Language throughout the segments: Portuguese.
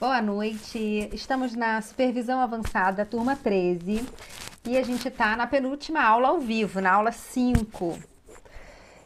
Boa noite. Estamos na supervisão avançada, turma 13, e a gente está na penúltima aula ao vivo, na aula 5.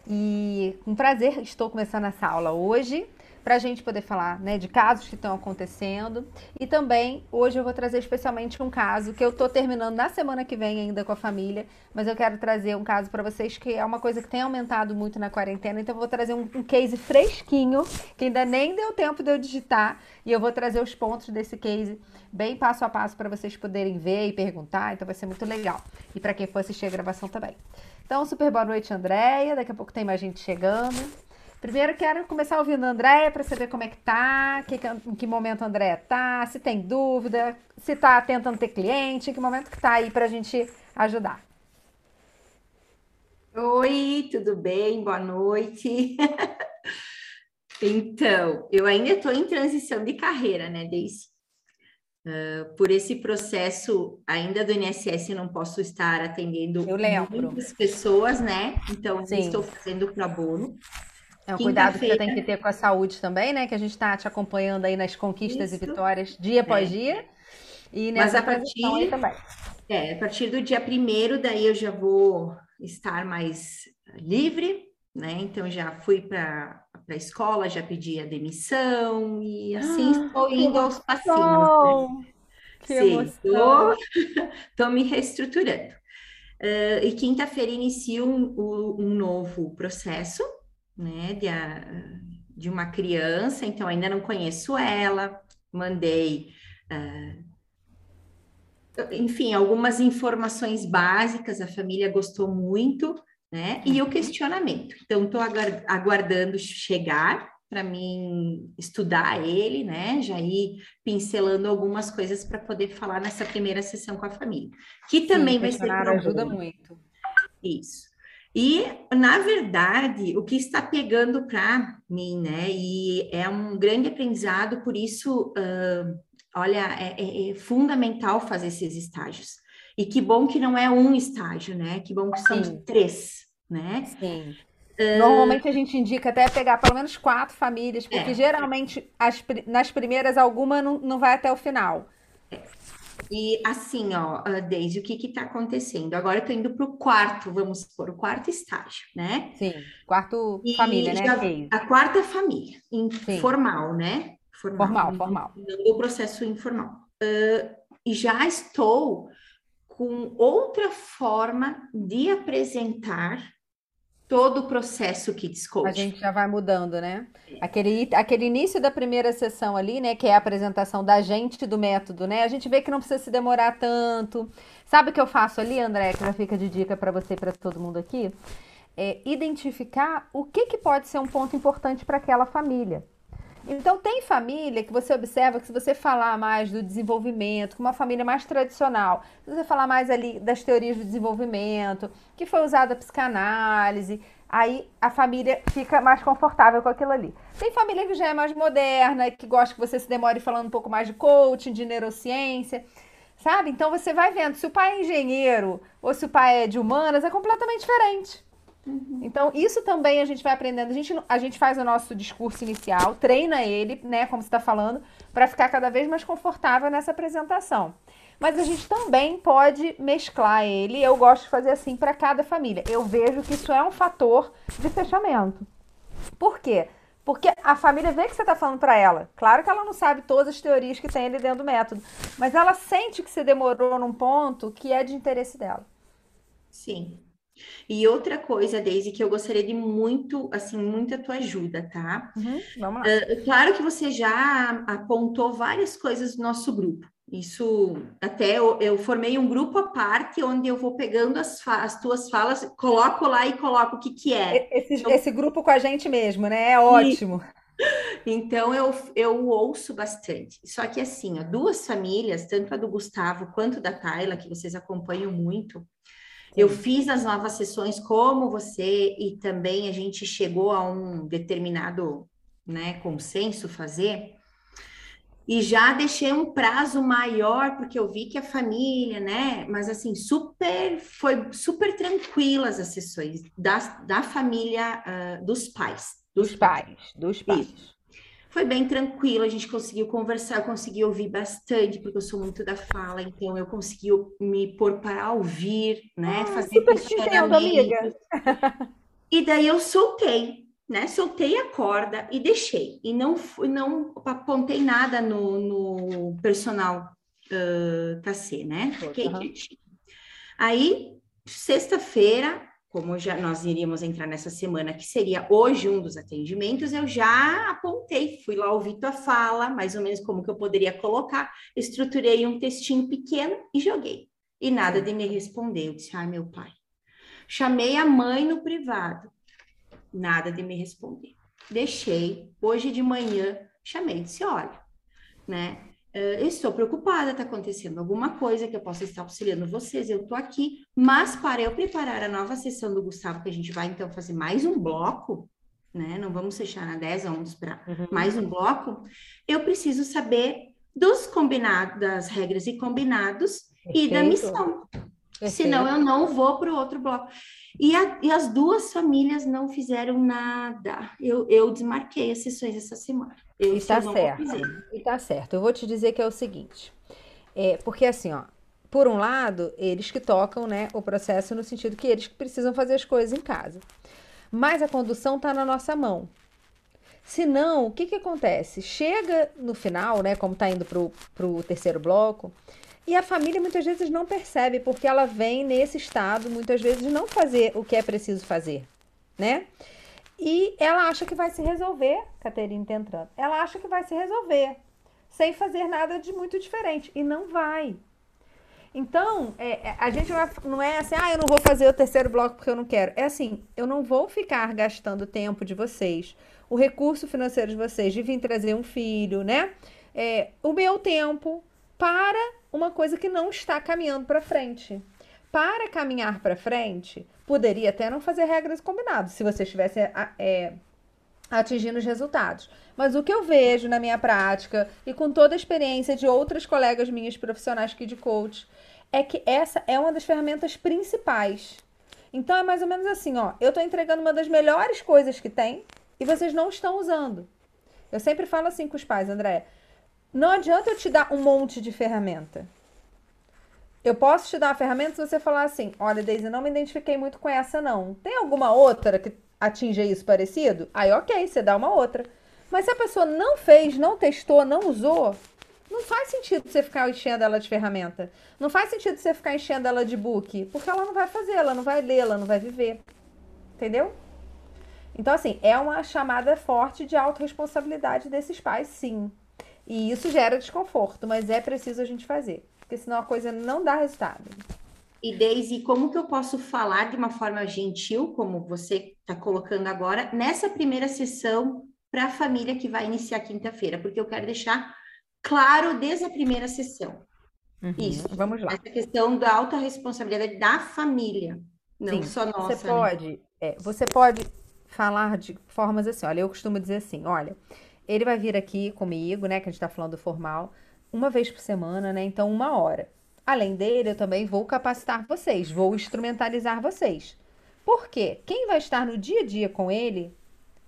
E com prazer estou começando essa aula hoje para a gente poder falar né, de casos que estão acontecendo. E também, hoje eu vou trazer especialmente um caso que eu estou terminando na semana que vem ainda com a família, mas eu quero trazer um caso para vocês que é uma coisa que tem aumentado muito na quarentena, então eu vou trazer um, um case fresquinho, que ainda nem deu tempo de eu digitar, e eu vou trazer os pontos desse case bem passo a passo para vocês poderem ver e perguntar, então vai ser muito legal. E para quem for assistir a gravação também. Então, super boa noite, Andréia. Daqui a pouco tem mais gente chegando. Primeiro quero começar ouvindo a Andréia para saber como é que tá, que, em que momento a Andréia tá, se tem dúvida, se tá tentando ter cliente, em que momento que tá aí para a gente ajudar. Oi, tudo bem? Boa noite. então, eu ainda estou em transição de carreira, né, Deise? Uh, por esse processo ainda do INSS, eu não posso estar atendendo muitas pessoas, né? Então, estou fazendo pro bono. É um cuidado que você tem que ter com a saúde também, né? Que a gente está te acompanhando aí nas conquistas Isso. e vitórias dia após é. dia. E nessa Mas a partir, também. É, a partir do dia primeiro, daí eu já vou estar mais livre, né? Então já fui para a escola, já pedi a demissão e assim ah, estou indo aos passinhos. Né? Que Sim, estou me reestruturando. Uh, e quinta-feira inicio um, um novo processo né, de, a, de uma criança, então ainda não conheço ela, mandei, uh, enfim, algumas informações básicas, a família gostou muito, né, e o uhum. questionamento. Então, estou aguardando chegar para mim estudar ele, né? Já ir pincelando algumas coisas para poder falar nessa primeira sessão com a família, que também Sim, vai ser ajuda muito. Isso. E, na verdade, o que está pegando para mim, né? E é um grande aprendizado, por isso, uh, olha, é, é, é, fundamental fazer esses estágios. E que bom que não é um estágio, né? Que bom que são Sim. três, né? Sim. Normalmente a gente indica até pegar pelo menos quatro famílias, porque é. geralmente as, nas primeiras alguma não, não vai até o final. É. E assim, ó, Deise, o que que tá acontecendo? Agora eu tô indo pro quarto, vamos supor, o quarto estágio, né? Sim, quarto e família, né? A quarta família, informal, né? Formal, formal. formal. Não o processo informal. Uh, e já estou com outra forma de apresentar todo o processo Kids Coach. A gente já vai mudando, né? Aquele, aquele início da primeira sessão ali, né, que é a apresentação da gente do método, né? A gente vê que não precisa se demorar tanto. Sabe o que eu faço ali, André, que já fica de dica para você e para todo mundo aqui? É identificar o que, que pode ser um ponto importante para aquela família. Então, tem família que você observa que se você falar mais do desenvolvimento, com uma família mais tradicional, se você falar mais ali das teorias do desenvolvimento, que foi usada a psicanálise, aí a família fica mais confortável com aquilo ali. Tem família que já é mais moderna, que gosta que você se demore falando um pouco mais de coaching, de neurociência, sabe? Então você vai vendo se o pai é engenheiro ou se o pai é de humanas, é completamente diferente. Uhum. Então, isso também a gente vai aprendendo. A gente, a gente faz o nosso discurso inicial, treina ele, né, como você está falando, para ficar cada vez mais confortável nessa apresentação. Mas a gente também pode mesclar ele. Eu gosto de fazer assim para cada família. Eu vejo que isso é um fator de fechamento. Por quê? Porque a família vê que você está falando para ela. Claro que ela não sabe todas as teorias que tem ali dentro do método, mas ela sente que você demorou num ponto que é de interesse dela. Sim, e outra coisa, Daisy, que eu gostaria de muito, assim, muita tua ajuda, tá? Uhum, vamos lá. Uh, claro que você já apontou várias coisas do nosso grupo. Isso, até eu, eu, formei um grupo à parte, onde eu vou pegando as, as tuas falas, coloco lá e coloco o que que é. Esse, então, esse grupo com a gente mesmo, né? É ótimo. Então eu, eu ouço bastante. Só que assim, ó, duas famílias, tanto a do Gustavo quanto da Tayla, que vocês acompanham muito, eu fiz as novas sessões como você e também a gente chegou a um determinado né, consenso fazer. E já deixei um prazo maior, porque eu vi que a família, né? Mas assim, super, foi super tranquilas as sessões da, da família uh, dos pais. Dos, pais, dos pais. Isso. Foi bem tranquilo, a gente conseguiu conversar, eu consegui ouvir bastante, porque eu sou muito da fala, então eu consegui me pôr para ouvir, né? Ah, fazer questionamentos. E daí eu soltei, né? Soltei a corda e deixei. E não fui, não apontei nada no, no personal uh, KC, né? Fiquei uhum. Aí, sexta-feira, como já nós iríamos entrar nessa semana, que seria hoje um dos atendimentos, eu já apontei, fui lá ouvir tua fala, mais ou menos como que eu poderia colocar, estruturei um textinho pequeno e joguei. E nada de me responder. Eu disse, ai, meu pai. Chamei a mãe no privado, nada de me responder. Deixei, hoje de manhã, chamei disse, olha, né? Uh, estou preocupada, está acontecendo alguma coisa que eu possa estar auxiliando vocês, eu estou aqui, mas para eu preparar a nova sessão do Gustavo, que a gente vai então fazer mais um bloco, né? Não vamos fechar na 10, vamos para uhum. mais um bloco, eu preciso saber dos combinados, das regras e combinados Perfeito. e da missão. Perfeito. Senão eu não vou para o outro bloco. E, a, e, as duas famílias não fizeram nada. Eu, eu desmarquei as sessões essa semana. Eu e tá certo. E tá certo. Eu vou te dizer que é o seguinte. É, porque assim, ó, por um lado, eles que tocam né, o processo no sentido que eles que precisam fazer as coisas em casa. Mas a condução está na nossa mão. Se não, o que, que acontece? Chega no final, né, como está indo para o terceiro bloco, e a família muitas vezes não percebe, porque ela vem nesse estado, muitas vezes, não fazer o que é preciso fazer, né? E ela acha que vai se resolver, Caterine tá entrando, ela acha que vai se resolver, sem fazer nada de muito diferente. E não vai. Então, é, é a gente não é assim, ah, eu não vou fazer o terceiro bloco porque eu não quero. É assim, eu não vou ficar gastando tempo de vocês, o recurso financeiro de vocês, de vir trazer um filho, né? É, o meu tempo para uma coisa que não está caminhando para frente. Para caminhar para frente, poderia até não fazer regras combinadas, se você estivesse é, atingindo os resultados. Mas o que eu vejo na minha prática e com toda a experiência de outras colegas minhas profissionais que de coach, é que essa é uma das ferramentas principais. Então é mais ou menos assim, ó, eu estou entregando uma das melhores coisas que tem e vocês não estão usando. Eu sempre falo assim com os pais, André, não adianta eu te dar um monte de ferramenta. Eu posso te dar a ferramenta se você falar assim: olha, Daisy, não me identifiquei muito com essa, não. Tem alguma outra que atinja isso parecido? Aí, ok, você dá uma outra. Mas se a pessoa não fez, não testou, não usou, não faz sentido você ficar enchendo ela de ferramenta. Não faz sentido você ficar enchendo ela de book, porque ela não vai fazer, ela não vai ler, ela não vai viver. Entendeu? Então, assim, é uma chamada forte de autorresponsabilidade desses pais, sim. E isso gera desconforto, mas é preciso a gente fazer, porque senão a coisa não dá resultado. E Daisy, como que eu posso falar de uma forma gentil, como você está colocando agora, nessa primeira sessão para a família que vai iniciar quinta-feira? Porque eu quero deixar claro desde a primeira sessão. Uhum, Isso. Vamos lá. Essa questão da alta responsabilidade da família, não Sim, só nossa. Você né? pode, é, você pode falar de formas assim. Olha, eu costumo dizer assim, olha ele vai vir aqui comigo, né? Que a gente está falando formal, uma vez por semana, né? Então, uma hora. Além dele, eu também vou capacitar vocês, vou instrumentalizar vocês. Por quê? Quem vai estar no dia a dia com ele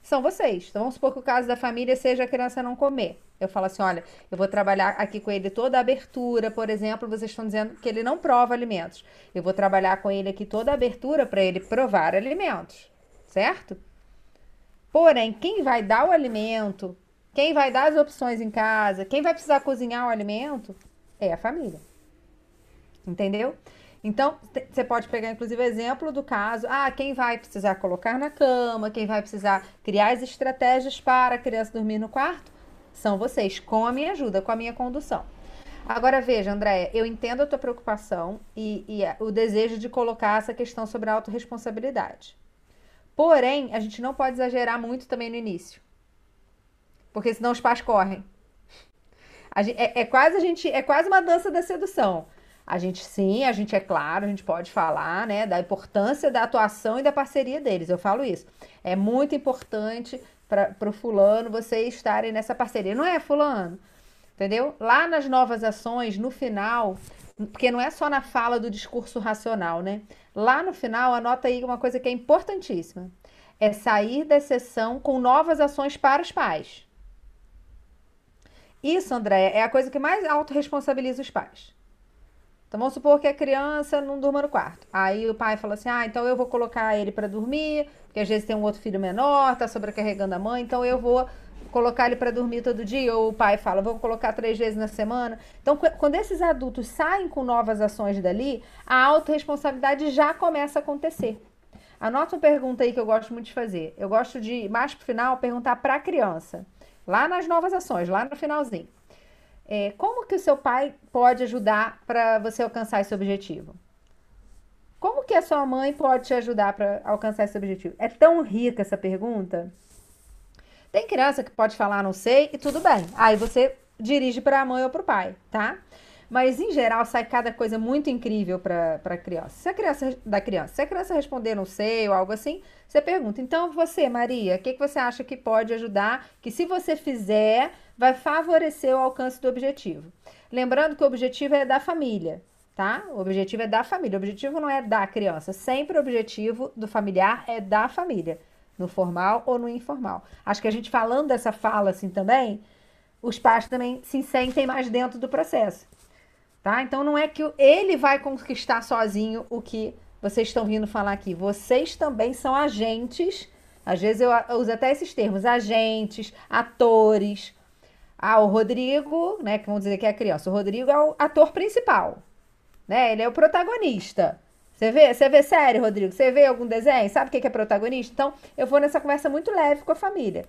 são vocês. Então, vamos supor que o caso da família seja a criança não comer. Eu falo assim: olha, eu vou trabalhar aqui com ele toda a abertura, por exemplo, vocês estão dizendo que ele não prova alimentos. Eu vou trabalhar com ele aqui toda a abertura para ele provar alimentos, certo? Porém, quem vai dar o alimento, quem vai dar as opções em casa, quem vai precisar cozinhar o alimento é a família. Entendeu? Então, você pode pegar, inclusive, exemplo do caso: ah, quem vai precisar colocar na cama, quem vai precisar criar as estratégias para a criança dormir no quarto, são vocês, com a minha ajuda, com a minha condução. Agora, veja, Andréia, eu entendo a tua preocupação e, e o desejo de colocar essa questão sobre a autorresponsabilidade. Porém, a gente não pode exagerar muito também no início. Porque senão os pais correm. Gente, é, é, quase a gente, é quase uma dança da sedução. A gente sim, a gente é claro, a gente pode falar, né, da importância da atuação e da parceria deles. Eu falo isso. É muito importante para o fulano vocês estarem nessa parceria. Não é fulano, entendeu? Lá nas novas ações, no final, porque não é só na fala do discurso racional, né? Lá no final, anota aí uma coisa que é importantíssima. É sair da sessão com novas ações para os pais. Isso, André, é a coisa que mais autorresponsabiliza os pais. Então vamos supor que a criança não durma no quarto. Aí o pai fala assim: "Ah, então eu vou colocar ele para dormir, porque às vezes tem um outro filho menor, tá sobrecarregando a mãe, então eu vou colocar ele para dormir todo dia". Ou o pai fala: "Vou colocar três vezes na semana". Então quando esses adultos saem com novas ações dali, a autorresponsabilidade já começa a acontecer. Anota uma pergunta aí que eu gosto muito de fazer. Eu gosto de mais pro final perguntar para a criança, lá nas novas ações, lá no finalzinho. É, como que o seu pai pode ajudar para você alcançar esse objetivo? Como que a sua mãe pode te ajudar para alcançar esse objetivo? É tão rica essa pergunta. Tem criança que pode falar não sei e tudo bem. Aí você dirige para a mãe ou para o pai, tá? Mas em geral sai cada coisa muito incrível para a criança. Se a criança da criança, se a criança responder não sei ou algo assim, você pergunta. Então você, Maria, o que, que você acha que pode ajudar? Que se você fizer vai favorecer o alcance do objetivo. Lembrando que o objetivo é da família, tá? O objetivo é da família. O objetivo não é da criança. Sempre o objetivo do familiar é da família, no formal ou no informal. Acho que a gente falando dessa fala assim também, os pais também se sentem mais dentro do processo, tá? Então não é que ele vai conquistar sozinho o que vocês estão vindo falar aqui. Vocês também são agentes. Às vezes eu uso até esses termos, agentes, atores, ah, o Rodrigo, né, que vamos dizer que é a criança, o Rodrigo é o ator principal, né? Ele é o protagonista. Você vê, você vê série, Rodrigo? Você vê algum desenho? Sabe o que é protagonista? Então, eu vou nessa conversa muito leve com a família.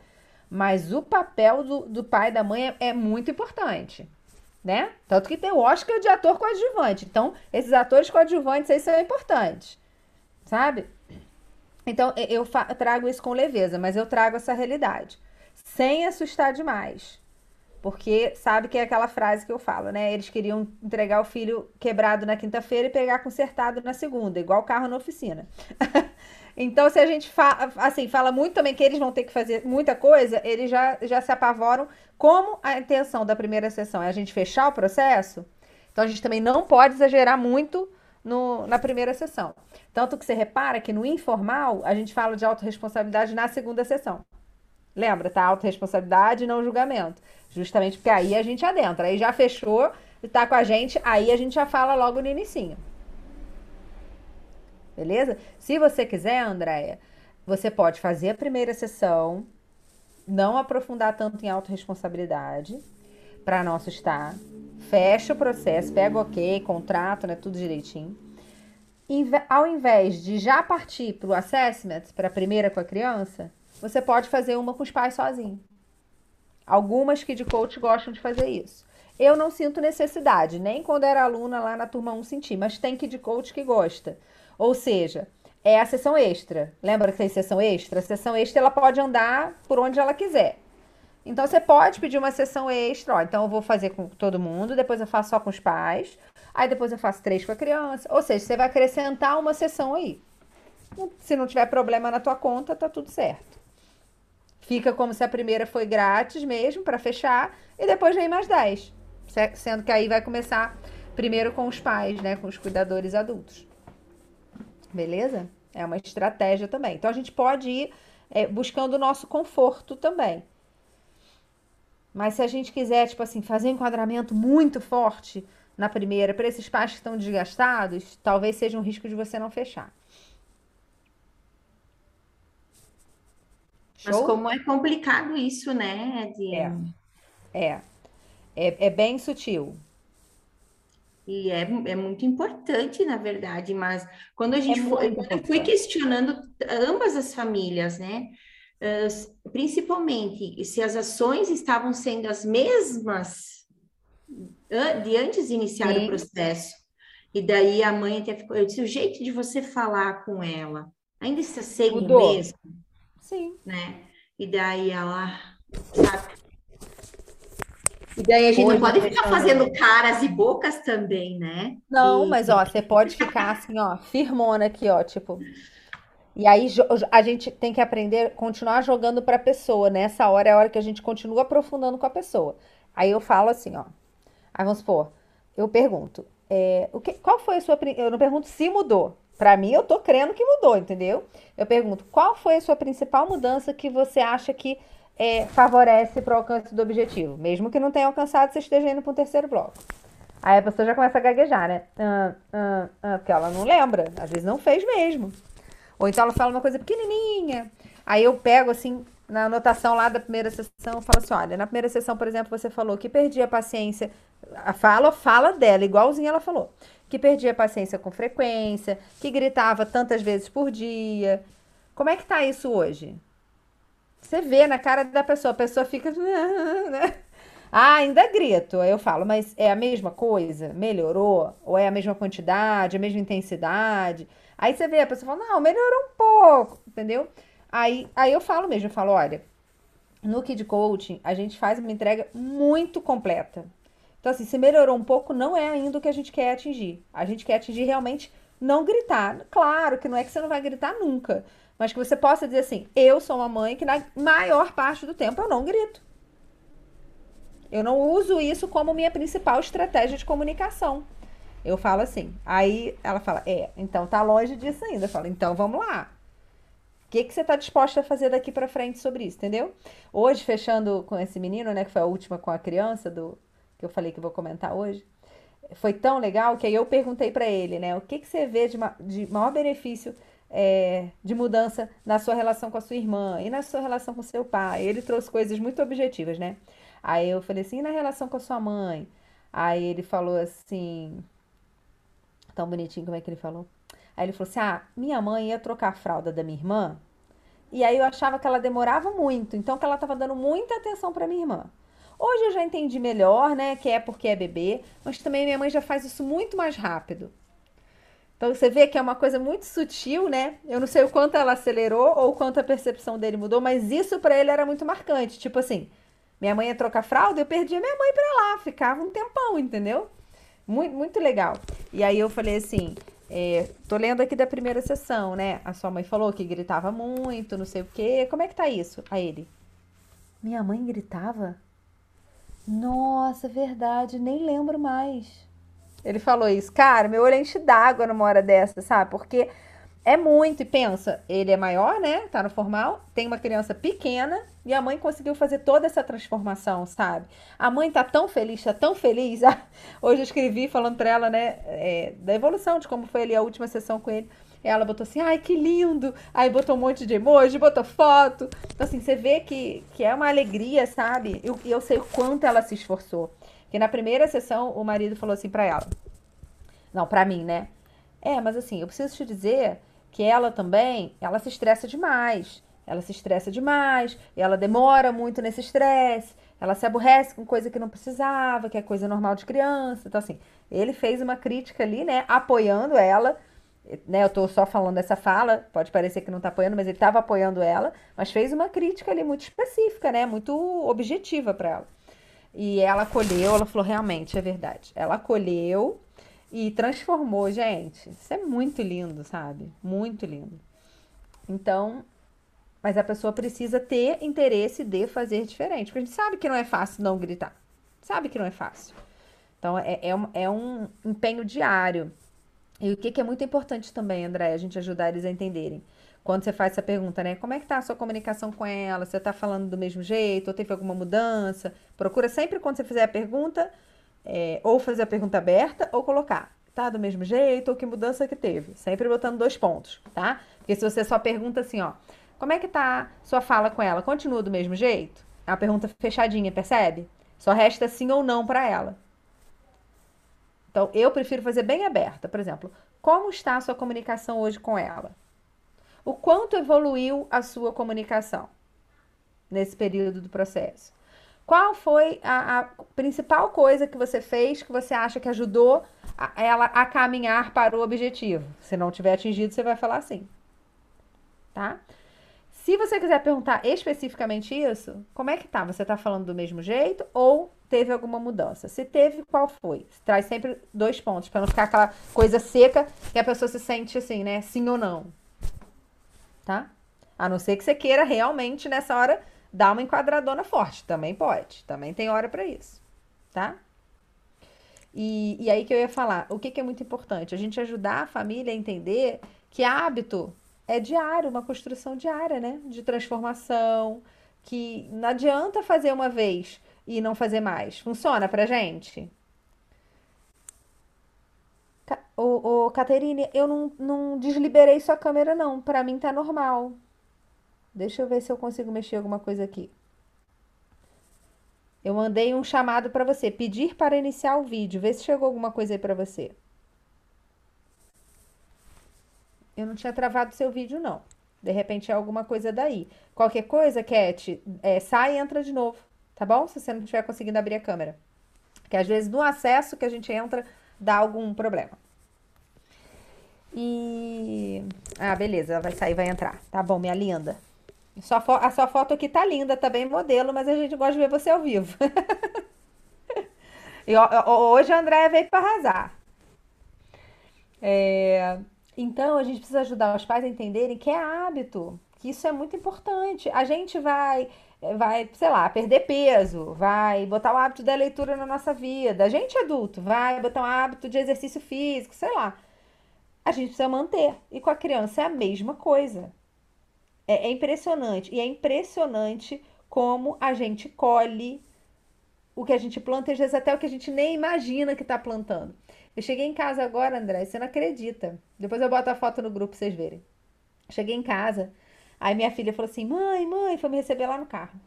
Mas o papel do, do pai e da mãe é, é muito importante, né? Tanto que tem o Oscar de ator coadjuvante. Então, esses atores coadjuvantes aí são importantes, sabe? Então, eu trago isso com leveza, mas eu trago essa realidade. Sem assustar demais. Porque sabe que é aquela frase que eu falo, né? Eles queriam entregar o filho quebrado na quinta-feira e pegar consertado na segunda, igual carro na oficina. então, se a gente fa assim, fala muito também que eles vão ter que fazer muita coisa, eles já, já se apavoram. Como a intenção da primeira sessão é a gente fechar o processo, então a gente também não pode exagerar muito no, na primeira sessão. Tanto que você repara que no informal a gente fala de autorresponsabilidade na segunda sessão. Lembra, tá? Autoresponsabilidade e não julgamento. Justamente porque aí a gente adentra. Aí já fechou e tá com a gente, aí a gente já fala logo no inicinho. Beleza? Se você quiser, Andréia, você pode fazer a primeira sessão, não aprofundar tanto em autorresponsabilidade, para não assustar. Fecha o processo, pega o ok, contrato, né? Tudo direitinho. Inve ao invés de já partir para o assessment, para a primeira com a criança, você pode fazer uma com os pais sozinho. Algumas que de coach gostam de fazer isso. Eu não sinto necessidade, nem quando era aluna lá na turma 1 senti, mas tem que de coach que gosta. Ou seja, é a sessão extra. Lembra que tem sessão extra? A sessão extra ela pode andar por onde ela quiser. Então você pode pedir uma sessão extra, ó, então eu vou fazer com todo mundo, depois eu faço só com os pais, aí depois eu faço três com a criança. Ou seja, você vai acrescentar uma sessão aí. Se não tiver problema na tua conta, tá tudo certo. Fica como se a primeira foi grátis mesmo, para fechar, e depois vem mais 10. Sendo que aí vai começar primeiro com os pais, né? Com os cuidadores adultos. Beleza? É uma estratégia também. Então a gente pode ir é, buscando o nosso conforto também. Mas se a gente quiser, tipo assim, fazer um enquadramento muito forte na primeira, para esses pais que estão desgastados, talvez seja um risco de você não fechar. Show? Mas como é complicado isso, né? De... É. é. É, é bem sutil. E é, é muito importante, na verdade, mas quando a gente é foi, eu fui questionando ambas as famílias, né? Uh, principalmente se as ações estavam sendo as mesmas de antes de iniciar Sim. o processo. E daí a mãe até ficou, eu disse, o jeito de você falar com ela ainda está sendo o mesmo. Sim. Né? E daí ela, sabe? E daí a gente Hoje, não pode ficar fazendo caras e bocas também, né? Não, e... mas ó, você pode ficar assim, ó, firmona aqui, ó, tipo. E aí a gente tem que aprender, continuar jogando para a pessoa. Nessa hora é a hora que a gente continua aprofundando com a pessoa. Aí eu falo assim, ó. Aí vamos supor, eu pergunto, é, o que, qual foi a sua. Eu não pergunto se mudou. Para mim, eu tô crendo que mudou, entendeu? Eu pergunto, qual foi a sua principal mudança que você acha que é, favorece para o alcance do objetivo? Mesmo que não tenha alcançado, você esteja indo para um terceiro bloco. Aí a pessoa já começa a gaguejar, né? Ah, ah, ah, porque ela não lembra, às vezes não fez mesmo. Ou então ela fala uma coisa pequenininha. Aí eu pego assim, na anotação lá da primeira sessão, eu falo assim: olha, na primeira sessão, por exemplo, você falou que perdia a paciência. Fala, fala dela, igualzinho ela falou. Que perdia a paciência com frequência, que gritava tantas vezes por dia. Como é que tá isso hoje? Você vê na cara da pessoa, a pessoa fica. Né? Ah, ainda grito. Eu falo, mas é a mesma coisa? Melhorou? Ou é a mesma quantidade, a mesma intensidade? Aí você vê, a pessoa fala, não, melhorou um pouco, entendeu? Aí, aí eu falo mesmo, eu falo, olha, no Kid Coaching a gente faz uma entrega muito completa. Então, assim, se melhorou um pouco, não é ainda o que a gente quer atingir. A gente quer atingir realmente não gritar. Claro que não é que você não vai gritar nunca, mas que você possa dizer assim: eu sou uma mãe que na maior parte do tempo eu não grito. Eu não uso isso como minha principal estratégia de comunicação. Eu falo assim. Aí ela fala: é, então tá longe disso ainda. Eu falo: então vamos lá. O que, que você está disposta a fazer daqui para frente sobre isso, entendeu? Hoje, fechando com esse menino, né, que foi a última com a criança, do que eu falei que vou comentar hoje, foi tão legal que aí eu perguntei para ele, né, o que, que você vê de, ma de maior benefício é, de mudança na sua relação com a sua irmã e na sua relação com seu pai. Ele trouxe coisas muito objetivas, né? Aí eu falei assim, e na relação com a sua mãe? Aí ele falou assim, tão bonitinho como é que ele falou. Aí ele falou assim: Ah, minha mãe ia trocar a fralda da minha irmã. E aí eu achava que ela demorava muito, então que ela estava dando muita atenção para minha irmã. Hoje eu já entendi melhor, né, que é porque é bebê, mas também minha mãe já faz isso muito mais rápido. Então você vê que é uma coisa muito sutil, né? Eu não sei o quanto ela acelerou ou o quanto a percepção dele mudou, mas isso para ele era muito marcante. Tipo assim, minha mãe ia trocar fralda, eu perdia minha mãe para lá, ficava um tempão, entendeu? Muito, muito legal. E aí eu falei assim, é, tô lendo aqui da primeira sessão, né? A sua mãe falou que gritava muito, não sei o quê. Como é que tá isso? A ele. Minha mãe gritava? Nossa, verdade, nem lembro mais. Ele falou isso. Cara, meu olho enche d'água numa hora dessa, sabe? Porque é muito, e pensa, ele é maior, né? Tá no formal, tem uma criança pequena e a mãe conseguiu fazer toda essa transformação, sabe? A mãe tá tão feliz, tá tão feliz. Hoje eu escrevi falando pra ela, né, é, da evolução, de como foi ali a última sessão com ele. Ela botou assim, ai, que lindo! Aí botou um monte de emoji, botou foto. Então, assim, você vê que, que é uma alegria, sabe? E eu, eu sei o quanto ela se esforçou. Que na primeira sessão, o marido falou assim pra ela. Não, pra mim, né? É, mas assim, eu preciso te dizer que ela também, ela se estressa demais. Ela se estressa demais, ela demora muito nesse estresse, ela se aborrece com coisa que não precisava, que é coisa normal de criança. Então, assim, ele fez uma crítica ali, né, apoiando ela. Né, eu tô só falando dessa fala, pode parecer que não tá apoiando, mas ele estava apoiando ela, mas fez uma crítica ali muito específica, né, muito objetiva para ela. E ela acolheu, ela falou, realmente, é verdade. Ela acolheu, e transformou, gente. Isso é muito lindo, sabe? Muito lindo. Então, mas a pessoa precisa ter interesse de fazer diferente. Porque a gente sabe que não é fácil não gritar. Sabe que não é fácil. Então, é, é, um, é um empenho diário. E o que, que é muito importante também, André, a gente ajudar eles a entenderem. Quando você faz essa pergunta, né? Como é que tá a sua comunicação com ela? Você tá falando do mesmo jeito? Ou teve alguma mudança? Procura sempre quando você fizer a pergunta, é, ou fazer a pergunta aberta ou colocar, tá do mesmo jeito ou que mudança que teve. Sempre botando dois pontos, tá? Porque se você só pergunta assim, ó, como é que tá sua fala com ela? Continua do mesmo jeito? É uma pergunta fechadinha, percebe? Só resta sim ou não para ela. Então, eu prefiro fazer bem aberta. Por exemplo, como está a sua comunicação hoje com ela? O quanto evoluiu a sua comunicação nesse período do processo? Qual foi a, a, principal coisa que você fez que você acha que ajudou a, ela a caminhar para o objetivo? Se não tiver atingido, você vai falar assim. Tá? Se você quiser perguntar especificamente isso, como é que tá? Você tá falando do mesmo jeito ou teve alguma mudança? Se teve, qual foi? Traz sempre dois pontos para não ficar aquela coisa seca que a pessoa se sente assim, né? Sim ou não. Tá? A não ser que você queira realmente nessa hora dar uma enquadradona forte. Também pode. Também tem hora para isso. Tá? E, e aí que eu ia falar, o que, que é muito importante? A gente ajudar a família a entender que hábito é diário, uma construção diária, né? De transformação, que não adianta fazer uma vez e não fazer mais. Funciona pra gente? Ô, Caterine, eu não, não desliberei sua câmera, não. Pra mim tá normal. Deixa eu ver se eu consigo mexer alguma coisa aqui. Eu mandei um chamado para você, pedir para iniciar o vídeo. Vê se chegou alguma coisa aí para você. Eu não tinha travado seu vídeo, não. De repente é alguma coisa daí. Qualquer coisa, Cat, é, sai e entra de novo, tá bom? Se você não estiver conseguindo abrir a câmera. Que às vezes no acesso que a gente entra dá algum problema. E. Ah, beleza, ela vai sair, vai entrar. Tá bom, minha linda. Sua a sua foto aqui tá linda, tá bem modelo, mas a gente gosta de ver você ao vivo. e hoje a Andréia veio para arrasar. É, então, a gente precisa ajudar os pais a entenderem que é hábito, que isso é muito importante. A gente vai, vai, sei lá, perder peso, vai botar o hábito da leitura na nossa vida. A gente adulto vai botar um hábito de exercício físico, sei lá. A gente precisa manter. E com a criança é a mesma coisa. É, é impressionante. E é impressionante como a gente colhe o que a gente planta, às vezes até o que a gente nem imagina que está plantando. Eu cheguei em casa agora, André, você não acredita. Depois eu boto a foto no grupo pra vocês verem. Cheguei em casa, aí minha filha falou assim: mãe, mãe, foi me receber lá no carro.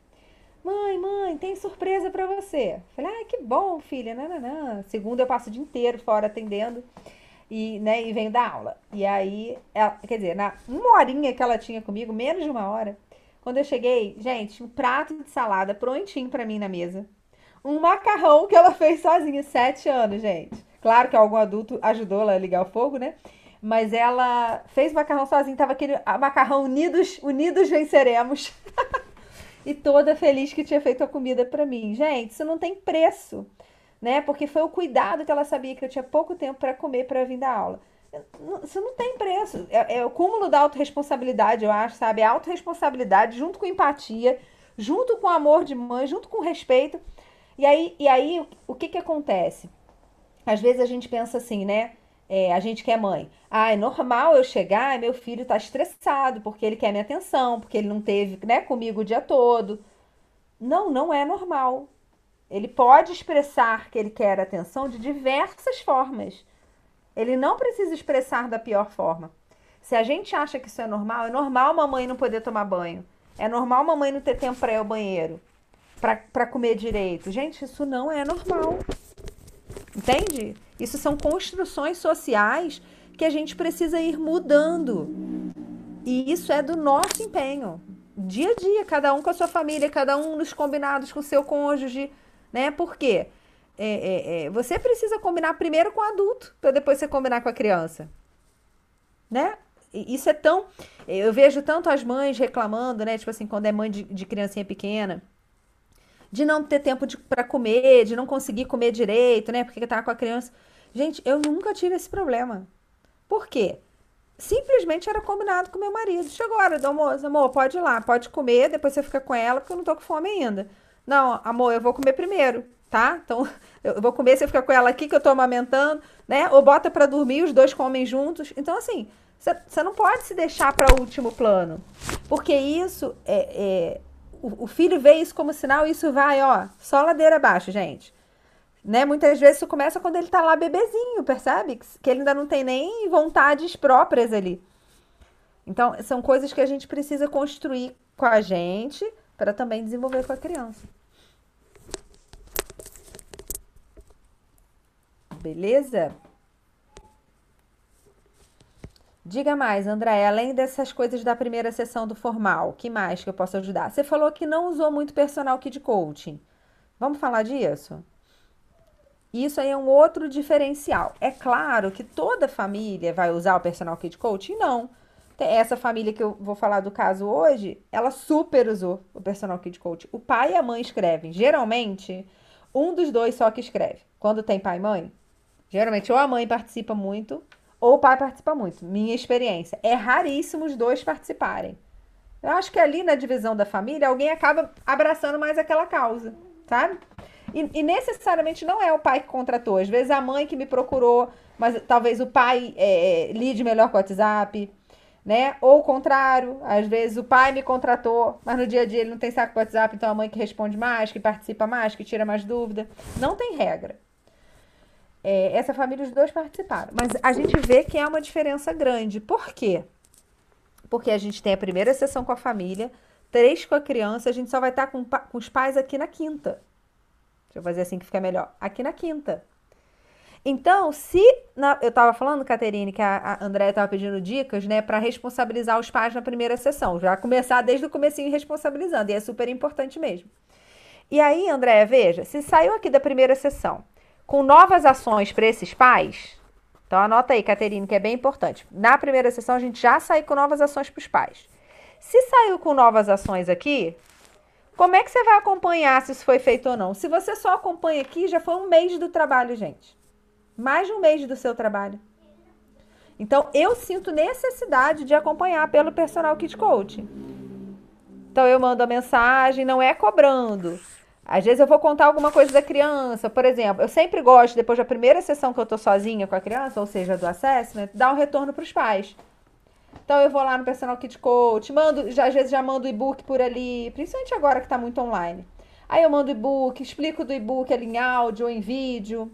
Mãe, mãe, tem surpresa para você. Falei, ah, que bom, filha. Não. Segundo, eu passo o dia inteiro fora atendendo e, né, e venho da aula. E aí, ela, quer dizer, na uma horinha que ela tinha comigo, menos de uma hora, quando eu cheguei, gente, um prato de salada prontinho para mim na mesa. Um macarrão que ela fez sozinha, sete anos, gente. Claro que algum adulto ajudou ela a ligar o fogo, né? Mas ela fez macarrão sozinha, tava aquele macarrão unidos, unidos venceremos. e toda feliz que tinha feito a comida para mim. Gente, isso não tem preço né? Porque foi o cuidado que ela sabia que eu tinha pouco tempo para comer para vir da aula. Isso não tem preço. É, é o cúmulo da autorresponsabilidade, eu acho, sabe? A autorresponsabilidade junto com empatia, junto com amor de mãe, junto com respeito. E aí, e aí o que que acontece? Às vezes a gente pensa assim, né? É, a gente que é mãe. Ah, é normal eu chegar e meu filho tá estressado porque ele quer minha atenção, porque ele não teve, né, comigo o dia todo. Não, não é normal. Ele pode expressar que ele quer atenção de diversas formas. Ele não precisa expressar da pior forma. Se a gente acha que isso é normal, é normal mamãe não poder tomar banho. É normal mamãe não ter tempo para ir ao banheiro, para comer direito. Gente, isso não é normal. Entende? Isso são construções sociais que a gente precisa ir mudando. E isso é do nosso empenho. Dia a dia, cada um com a sua família, cada um nos combinados com o seu cônjuge né? Por quê? É, é, é, você precisa combinar primeiro com o adulto, para depois você combinar com a criança. Né? Isso é tão. Eu vejo tanto as mães reclamando, né? Tipo assim, quando é mãe de, de criancinha pequena, de não ter tempo para comer, de não conseguir comer direito, né? Porque tá com a criança. Gente, eu nunca tive esse problema. Por quê? Simplesmente era combinado com meu marido. Chegou a hora do almoço, amor, pode ir lá, pode comer, depois você fica com ela, porque eu não tô com fome ainda. Não, amor, eu vou comer primeiro, tá? Então, eu vou comer, você fica com ela aqui que eu tô amamentando, né? Ou bota para dormir, os dois comem juntos. Então, assim, você não pode se deixar para último plano. Porque isso é, é o, filho vê isso como sinal e isso vai, ó, só ladeira abaixo, gente. Né? Muitas vezes isso começa quando ele tá lá bebezinho, percebe? Que ele ainda não tem nem vontades próprias ali. Então, são coisas que a gente precisa construir com a gente para também desenvolver com a criança. Beleza? Diga mais, André, além dessas coisas da primeira sessão do formal, que mais que eu posso ajudar? Você falou que não usou muito personal kid coaching. Vamos falar disso? Isso aí é um outro diferencial. É claro que toda família vai usar o personal kid coaching? Não. Essa família que eu vou falar do caso hoje, ela super usou o personal kid coach. O pai e a mãe escrevem. Geralmente, um dos dois só que escreve. Quando tem pai e mãe, geralmente ou a mãe participa muito ou o pai participa muito. Minha experiência. É raríssimo os dois participarem. Eu acho que ali na divisão da família, alguém acaba abraçando mais aquela causa, sabe? E, e, necessariamente não é o pai que contratou. Às vezes a mãe que me procurou, mas talvez o pai é, é lide melhor com o WhatsApp né? Ou o contrário, às vezes o pai me contratou, mas no dia a dia ele não tem saco para WhatsApp, então a mãe que responde mais, que participa mais, que tira mais dúvida. Não tem regra. É, essa família, os dois participaram. Mas a gente vê que é uma diferença grande. Por quê? Porque a gente tem a primeira sessão com a família, três com a criança, a gente só vai estar com, com os pais aqui na quinta. Deixa eu fazer assim que fica melhor. Aqui na quinta. Então, se na, eu estava falando, Caterine, que a, a Andréia estava pedindo dicas, né, para responsabilizar os pais na primeira sessão, já começar desde o comecinho responsabilizando, e é super importante mesmo. E aí, Andréia, veja, se saiu aqui da primeira sessão com novas ações para esses pais, então anota aí, Caterine, que é bem importante. Na primeira sessão a gente já saiu com novas ações para os pais. Se saiu com novas ações aqui, como é que você vai acompanhar se isso foi feito ou não? Se você só acompanha aqui, já foi um mês do trabalho, gente mais de um mês do seu trabalho. Então, eu sinto necessidade de acompanhar pelo personal kit coach. Então, eu mando a mensagem, não é cobrando. Às vezes eu vou contar alguma coisa da criança, por exemplo, eu sempre gosto, depois da primeira sessão que eu tô sozinha com a criança, ou seja, do assessment, dar um retorno para os pais. Então eu vou lá no personal kit coach, mando, já, às vezes já mando e-book por ali, principalmente agora que está muito online. Aí eu mando e-book, explico do e-book ali em áudio ou em vídeo.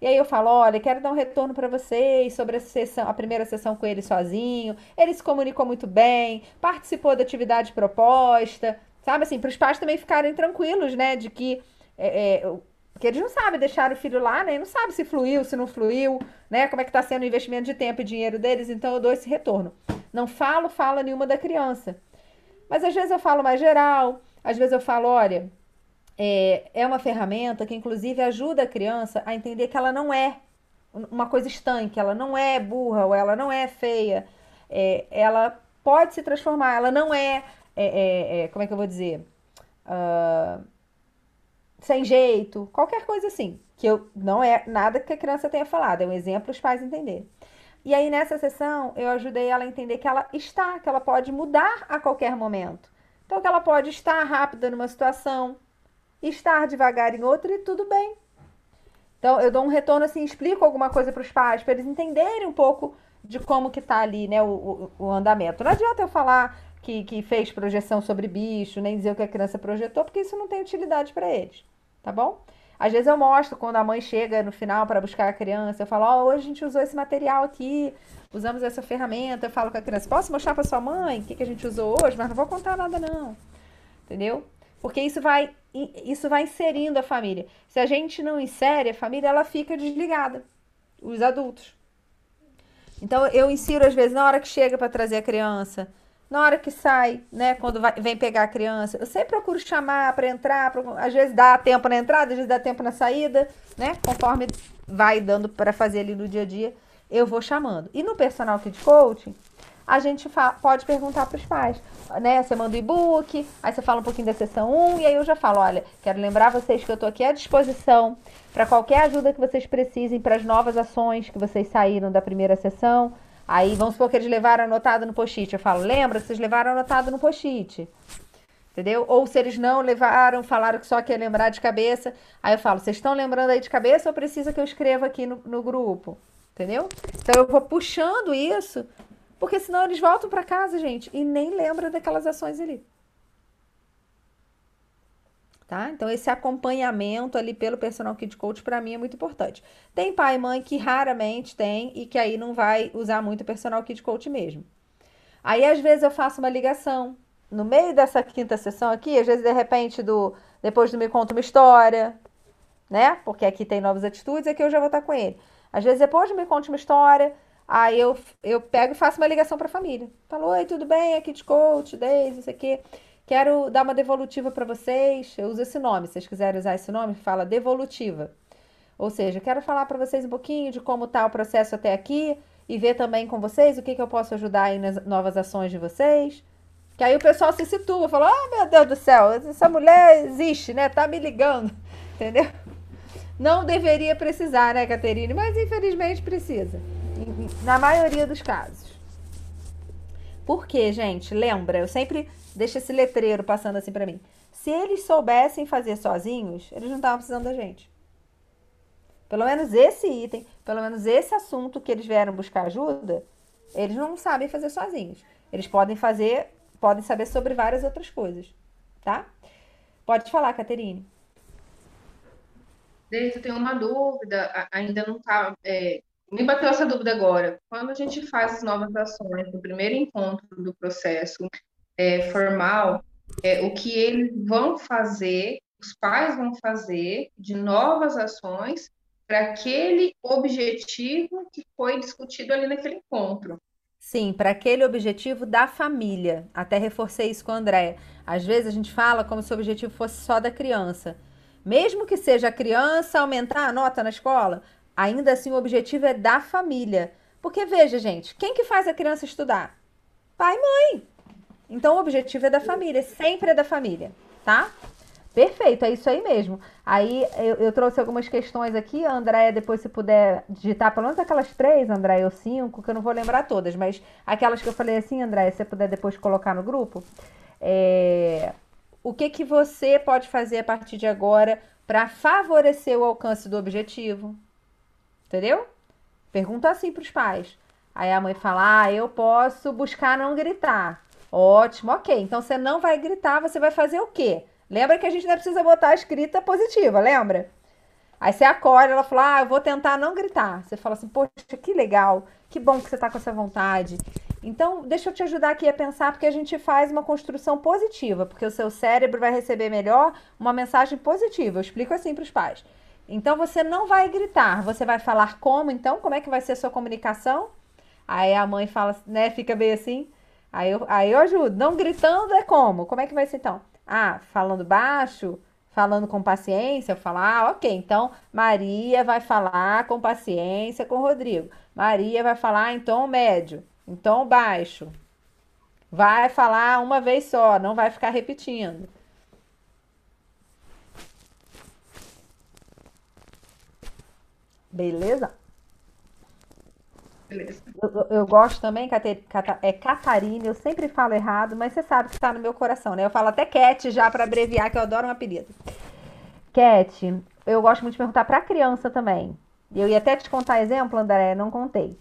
E aí eu falo, olha, quero dar um retorno para vocês sobre a sessão, a primeira sessão com ele sozinho. Ele se comunicou muito bem, participou da atividade proposta, sabe assim, para os pais também ficarem tranquilos, né, de que é, é, que eles não sabem deixar o filho lá, né? Não sabe se fluiu, se não fluiu, né? Como é que está sendo o investimento de tempo e dinheiro deles, então eu dou esse retorno. Não falo fala nenhuma da criança. Mas às vezes eu falo mais geral, às vezes eu falo, olha, é, é uma ferramenta que, inclusive, ajuda a criança a entender que ela não é uma coisa estanque, ela não é burra ou ela não é feia. É, ela pode se transformar, ela não é, é, é, é como é que eu vou dizer? Uh, sem jeito, qualquer coisa assim. Que eu, não é nada que a criança tenha falado, é um exemplo os pais entenderem. E aí, nessa sessão, eu ajudei ela a entender que ela está, que ela pode mudar a qualquer momento. Então, que ela pode estar rápida numa situação, estar devagar em outra e tudo bem. Então, eu dou um retorno assim, explico alguma coisa para os pais, para eles entenderem um pouco de como que tá ali, né, o, o, o, andamento. Não adianta eu falar que, que fez projeção sobre bicho, nem dizer o que a criança projetou, porque isso não tem utilidade para eles, tá bom? Às vezes eu mostro quando a mãe chega no final para buscar a criança, eu falo, ó, oh, hoje a gente usou esse material aqui, usamos essa ferramenta, eu falo com a criança, posso mostrar para sua mãe o que, que a gente usou hoje, mas não vou contar nada não, entendeu? Porque isso vai, isso vai inserindo a família. Se a gente não insere a família, ela fica desligada. Os adultos. Então eu insiro às vezes na hora que chega para trazer a criança, na hora que sai, né, quando vai, vem pegar a criança, eu sempre procuro chamar para entrar, às vezes dá tempo na entrada, às vezes dá tempo na saída, né, conforme vai dando para fazer ali no dia a dia, eu vou chamando. E no personal kit coaching, a gente pode perguntar para os pais, né? Você manda o e-book, aí você fala um pouquinho da sessão 1 e aí eu já falo, olha, quero lembrar vocês que eu estou aqui à disposição para qualquer ajuda que vocês precisem para as novas ações que vocês saíram da primeira sessão. Aí vamos supor que eles levaram anotado no post-it. Eu falo, lembra, vocês levaram anotado no post-it. Entendeu? Ou se eles não levaram, falaram que só quer lembrar de cabeça. Aí eu falo, vocês estão lembrando aí de cabeça ou precisa que eu escreva aqui no, no grupo? Entendeu? Então eu vou puxando isso porque senão eles voltam para casa, gente, e nem lembram daquelas ações ali. Tá? Então, esse acompanhamento ali pelo personal kit coach para mim é muito importante. Tem pai e mãe que raramente tem e que aí não vai usar muito o personal kit coach mesmo. Aí, às vezes, eu faço uma ligação. No meio dessa quinta sessão aqui, às vezes, de repente, do depois do Me Conta Uma História, né? Porque aqui tem novas atitudes, aqui eu já vou estar com ele. Às vezes, depois do Me Conta Uma História, Aí eu, eu pego e faço uma ligação para a família. Falo, oi, tudo bem? Aqui de coach, Deise, isso aqui. Quero dar uma devolutiva para vocês. Eu uso esse nome, se vocês quiserem usar esse nome, fala devolutiva. Ou seja, quero falar para vocês um pouquinho de como está o processo até aqui e ver também com vocês o que, que eu posso ajudar aí nas novas ações de vocês. Que aí o pessoal se situa, fala, oh meu Deus do céu, essa mulher existe, né? Tá me ligando, entendeu? Não deveria precisar, né, Caterine? Mas infelizmente precisa na maioria dos casos. Por quê, gente? Lembra, eu sempre deixo esse letreiro passando assim para mim. Se eles soubessem fazer sozinhos, eles não estavam precisando da gente. Pelo menos esse item, pelo menos esse assunto que eles vieram buscar ajuda, Eles não sabem fazer sozinhos. Eles podem fazer, podem saber sobre várias outras coisas, tá? Pode falar, Caterine. Desde eu tenho uma dúvida, ainda não tá. É, me bateu essa dúvida agora. Quando a gente faz as novas ações, no primeiro encontro do processo é, formal, é, o que eles vão fazer, os pais vão fazer de novas ações para aquele objetivo que foi discutido ali naquele encontro. Sim, para aquele objetivo da família. Até reforcei isso com a Andréia. Às vezes a gente fala como se o objetivo fosse só da criança. Mesmo que seja a criança aumentar a nota na escola, ainda assim o objetivo é da família. Porque veja, gente, quem que faz a criança estudar? Pai e mãe. Então o objetivo é da família, sempre é da família, tá? Perfeito, é isso aí mesmo. Aí eu, eu trouxe algumas questões aqui, Andréia, depois se puder digitar pelo menos aquelas três, Andréia, ou cinco, que eu não vou lembrar todas, mas aquelas que eu falei assim, Andréia, se você puder depois colocar no grupo. É... O que, que você pode fazer a partir de agora para favorecer o alcance do objetivo? Entendeu? Pergunta assim para os pais. Aí a mãe fala: Ah, eu posso buscar não gritar. Ótimo, ok. Então você não vai gritar, você vai fazer o quê? Lembra que a gente não precisa botar a escrita positiva, lembra? Aí você acorda, ela fala, ah, eu vou tentar não gritar. Você fala assim, poxa, que legal, que bom que você tá com essa vontade. Então, deixa eu te ajudar aqui a pensar, porque a gente faz uma construção positiva, porque o seu cérebro vai receber melhor uma mensagem positiva. Eu explico assim para os pais. Então, você não vai gritar, você vai falar como, então, como é que vai ser a sua comunicação? Aí a mãe fala, né, fica bem assim. Aí eu, aí eu ajudo. Não gritando é como? Como é que vai ser então? Ah, falando baixo, falando com paciência, eu falo, ah, ok, então Maria vai falar com paciência com Rodrigo. Maria vai falar em tom médio, em tom baixo. Vai falar uma vez só, não vai ficar repetindo. Beleza? Eu, eu, gosto também, Cata, é Catarina, eu sempre falo errado, mas você sabe que está no meu coração, né? Eu falo até Cat já para abreviar, que eu adoro um apelido. Cat, eu gosto muito de perguntar para criança também. Eu ia até te contar exemplo, André, não contei.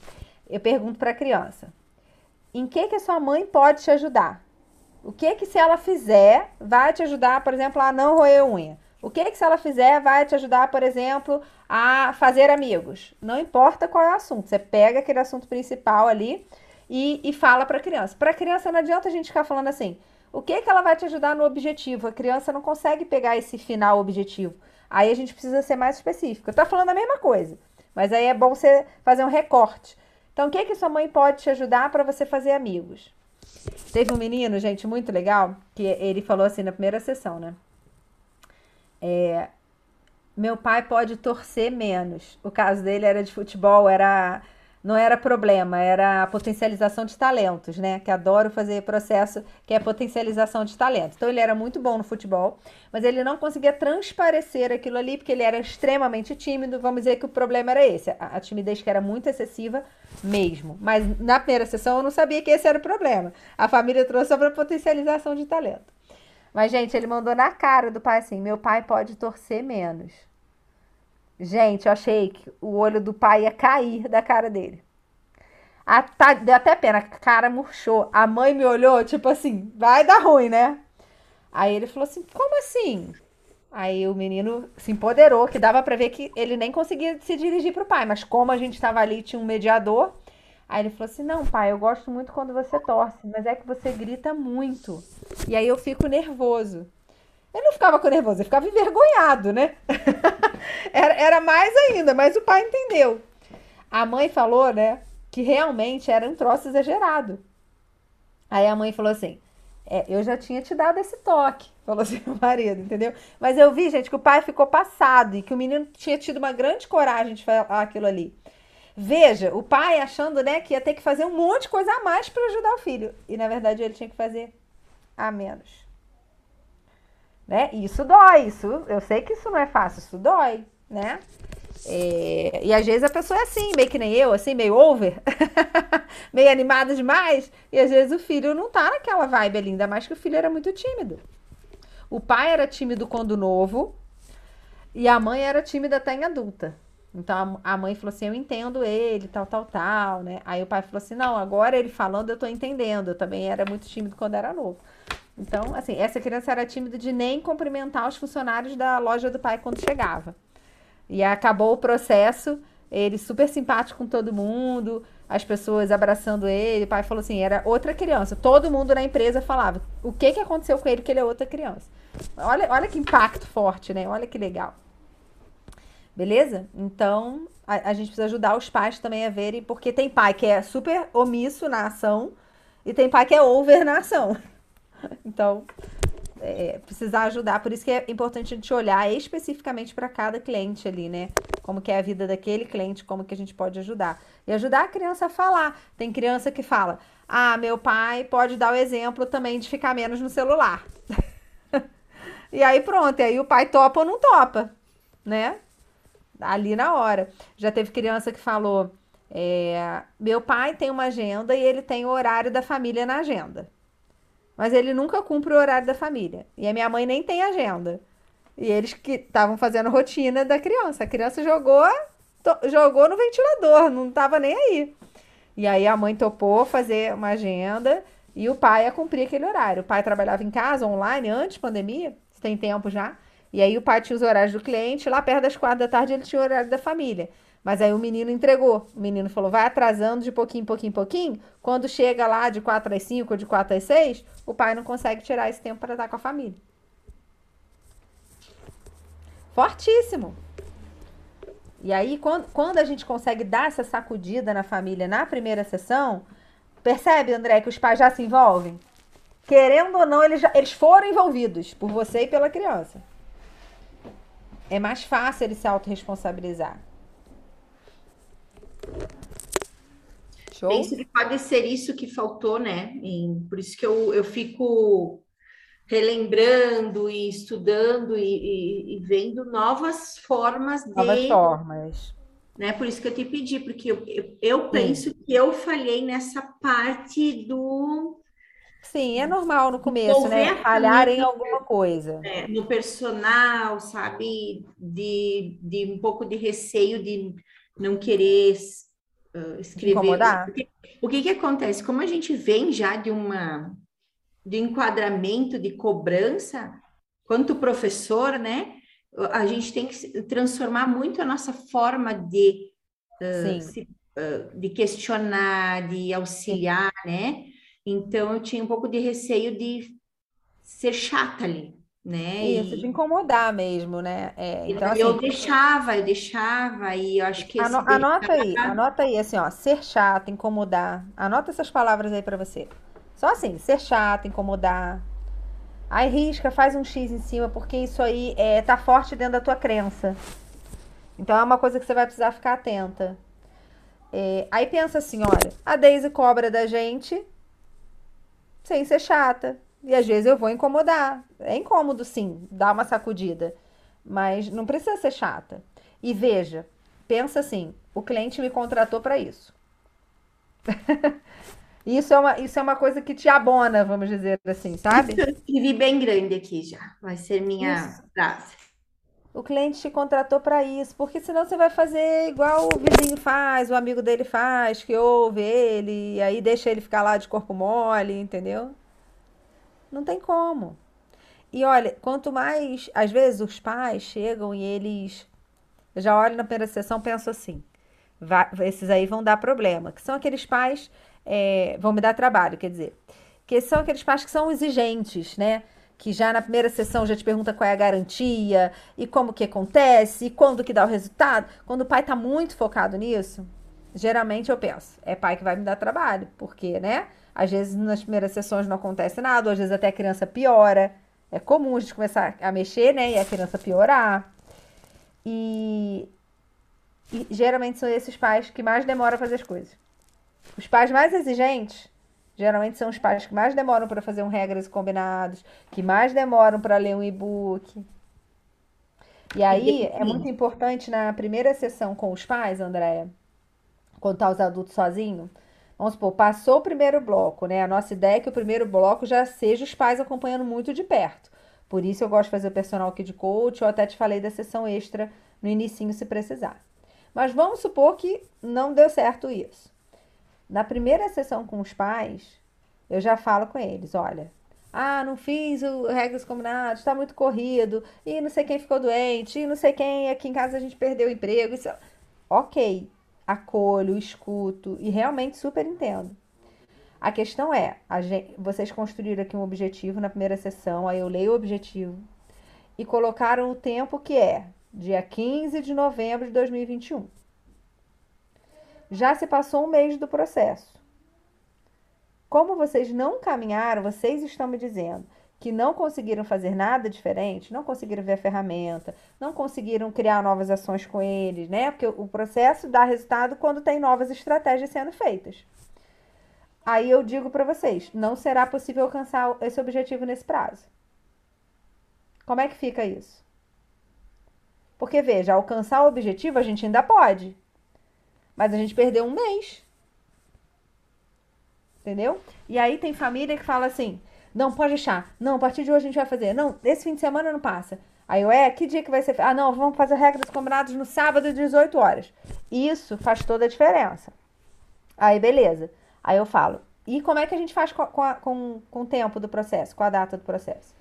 Eu pergunto para criança: em que que a sua mãe pode te ajudar? O que que se ela fizer vai te ajudar, por exemplo, a não roer unha? O que que se ela fizer vai te ajudar, por exemplo, a fazer amigos? Não importa qual é o assunto, você pega aquele assunto principal ali e, e fala para a criança. Para a criança não adianta a gente ficar falando assim. O que que ela vai te ajudar no objetivo? A criança não consegue pegar esse final objetivo. Aí a gente precisa ser mais específico. Tô falando a mesma coisa, mas aí é bom você fazer um recorte. Então, o que que sua mãe pode te ajudar para você fazer amigos? Teve um menino, gente, muito legal, que ele falou assim na primeira sessão, né? É, meu pai pode torcer menos. O caso dele era de futebol, era não era problema, era potencialização de talentos, né? Que adoro fazer processo que é potencialização de talentos. Então ele era muito bom no futebol, mas ele não conseguia transparecer aquilo ali porque ele era extremamente tímido. Vamos dizer que o problema era esse, a, a timidez que era muito excessiva mesmo. Mas na primeira sessão eu não sabia que esse era o problema. A família trouxe sobre a potencialização de talento. Mas, gente, ele mandou na cara do pai assim: meu pai pode torcer menos. Gente, eu achei que o olho do pai ia cair da cara dele. A, tá, deu até pena, a cara murchou. A mãe me olhou, tipo assim, vai dar ruim, né? Aí ele falou assim: como assim? Aí o menino se empoderou, que dava para ver que ele nem conseguia se dirigir pro pai, mas como a gente estava ali, tinha um mediador. Aí ele falou assim: Não, pai, eu gosto muito quando você torce, mas é que você grita muito. E aí eu fico nervoso. Ele não ficava com nervoso, ele ficava envergonhado, né? era, era mais ainda, mas o pai entendeu. A mãe falou, né, que realmente era um troço exagerado. Aí a mãe falou assim: é, eu já tinha te dado esse toque, falou assim o marido, entendeu? Mas eu vi, gente, que o pai ficou passado e que o menino tinha tido uma grande coragem de falar aquilo ali. Veja, o pai achando, né, que ia ter que fazer um monte de coisa a mais para ajudar o filho. E na verdade ele tinha que fazer a menos. Né? E isso dói, isso, eu sei que isso não é fácil, isso dói, né? É, e às vezes a pessoa é assim, meio que nem eu, assim, meio over, meio animada demais, e às vezes o filho não tá naquela vibe ali, ainda mais que o filho era muito tímido. O pai era tímido quando novo, e a mãe era tímida até em adulta. Então a mãe falou assim: Eu entendo ele, tal, tal, tal, né? Aí o pai falou assim: Não, agora ele falando eu tô entendendo. Eu também era muito tímido quando era novo. Então, assim, essa criança era tímida de nem cumprimentar os funcionários da loja do pai quando chegava. E acabou o processo, ele super simpático com todo mundo, as pessoas abraçando ele. O pai falou assim: era outra criança. Todo mundo na empresa falava: o que, que aconteceu com ele que ele é outra criança. Olha, olha que impacto forte, né? Olha que legal. Beleza? Então, a, a, gente precisa ajudar os pais também a verem, porque tem pai que é super omisso na ação e tem pai que é over na ação. Então, é, precisar ajudar. Por isso que é importante a gente olhar especificamente para cada cliente ali, né? Como que é a vida daquele cliente, como que a gente pode ajudar. E ajudar a criança a falar. Tem criança que fala, ah, meu pai pode dar o exemplo também de ficar menos no celular. e aí pronto, e aí o pai topa ou não topa, né? Ali na hora. Já teve criança que falou: é, meu pai tem uma agenda e ele tem o horário da família na agenda. Mas ele nunca cumpre o horário da família. E a minha mãe nem tem agenda. E eles que estavam fazendo rotina da criança. A criança jogou, jogou no ventilador, não estava nem aí. E aí a mãe topou fazer uma agenda e o pai ia cumprir aquele horário. O pai trabalhava em casa, online, antes da pandemia, tem tempo já. E aí o pai tinha os horários do cliente, lá perto das quatro da tarde ele tinha o horário da família. Mas aí o menino entregou. O menino falou: vai atrasando de pouquinho, pouquinho, pouquinho. Quando chega lá de 4 às 5 ou de 4 às 6, o pai não consegue tirar esse tempo para estar com a família. Fortíssimo. E aí, quando, quando a gente consegue dar essa sacudida na família na primeira sessão, percebe, André, que os pais já se envolvem? Querendo ou não, eles, já, eles foram envolvidos por você e pela criança é mais fácil ele se autorresponsabilizar. Show? Penso que pode ser isso que faltou, né? E por isso que eu, eu fico relembrando e estudando e, e, e vendo novas formas de. Novas formas. Né? Por isso que eu te pedi, porque eu, eu, eu penso que eu falhei nessa parte do Sim, é normal no começo, né? Falhar em alguma coisa. É, no personal, sabe? De, de um pouco de receio de não querer uh, escrever. Incomodar. Porque, o que que acontece? Como a gente vem já de uma de enquadramento de cobrança, quanto professor, né? A gente tem que transformar muito a nossa forma de, uh, se, uh, de questionar, de auxiliar, né? Então eu tinha um pouco de receio de ser chata ali, né? Isso, e... de incomodar mesmo, né? É, então, eu assim, deixava, eu deixava, e eu acho que. Ano, Anota aí, anota aí, assim, ó, ser chata, incomodar. Anota essas palavras aí para você. Só assim, ser chata, incomodar. Aí risca, faz um X em cima, porque isso aí é, tá forte dentro da tua crença. Então é uma coisa que você vai precisar ficar atenta. É, aí pensa assim, olha, a Daisy cobra da gente sem ser chata. E às vezes eu vou incomodar. É incômodo, sim, dar uma sacudida. Mas não precisa ser chata. E veja, pensa assim: o cliente me contratou para isso. isso, é uma, isso é uma coisa que te abona, vamos dizer assim, sabe? Escrevi bem grande aqui já. Vai ser minha isso. frase. O cliente te contratou para isso, porque senão você vai fazer igual o vizinho faz, o amigo dele faz, que ouve ele, e aí deixa ele ficar lá de corpo mole, entendeu? Não tem como. E olha, quanto mais, às vezes os pais chegam e eles eu já olho na primeira sessão, penso assim, vai, esses aí vão dar problema, que são aqueles pais, é, vão me dar trabalho, quer dizer, que são aqueles pais que são exigentes, né? Que já na primeira sessão já te pergunta qual é a garantia e como que acontece e quando que dá o resultado. Quando o pai está muito focado nisso, geralmente eu penso, é pai que vai me dar trabalho, porque, né? Às vezes nas primeiras sessões não acontece nada, às vezes até a criança piora. É comum a gente começar a mexer, né? E a criança piorar. E, e geralmente são esses pais que mais demoram a fazer as coisas. Os pais mais exigentes Geralmente são os pais que mais demoram para fazer um regras e combinados, que mais demoram para ler um e-book. E aí é muito importante na primeira sessão com os pais, Andréia, quando tá os adultos sozinhos. Vamos supor, passou o primeiro bloco, né? A nossa ideia é que o primeiro bloco já seja os pais acompanhando muito de perto. Por isso eu gosto de fazer o personal aqui de coach, eu até te falei da sessão extra no inicinho se precisar. Mas vamos supor que não deu certo isso. Na primeira sessão com os pais, eu já falo com eles: olha, ah, não fiz o regras combinadas, está muito corrido, e não sei quem ficou doente, e não sei quem aqui em casa a gente perdeu o emprego. Isso... Ok, acolho, escuto e realmente super entendo. A questão é, a gente, vocês construíram aqui um objetivo na primeira sessão, aí eu leio o objetivo e colocaram o tempo que é dia 15 de novembro de 2021. Já se passou um mês do processo. Como vocês não caminharam, vocês estão me dizendo que não conseguiram fazer nada diferente, não conseguiram ver a ferramenta, não conseguiram criar novas ações com eles, né? Porque o processo dá resultado quando tem novas estratégias sendo feitas. Aí eu digo para vocês, não será possível alcançar esse objetivo nesse prazo. Como é que fica isso? Porque veja, alcançar o objetivo a gente ainda pode, mas a gente perdeu um mês. Entendeu? E aí tem família que fala assim: não, pode deixar. Não, a partir de hoje a gente vai fazer. Não, esse fim de semana não passa. Aí eu, é, que dia que vai ser? Ah, não, vamos fazer regras combinadas no sábado, 18 horas. Isso faz toda a diferença. Aí, beleza. Aí eu falo, e como é que a gente faz com, com, com, com o tempo do processo, com a data do processo?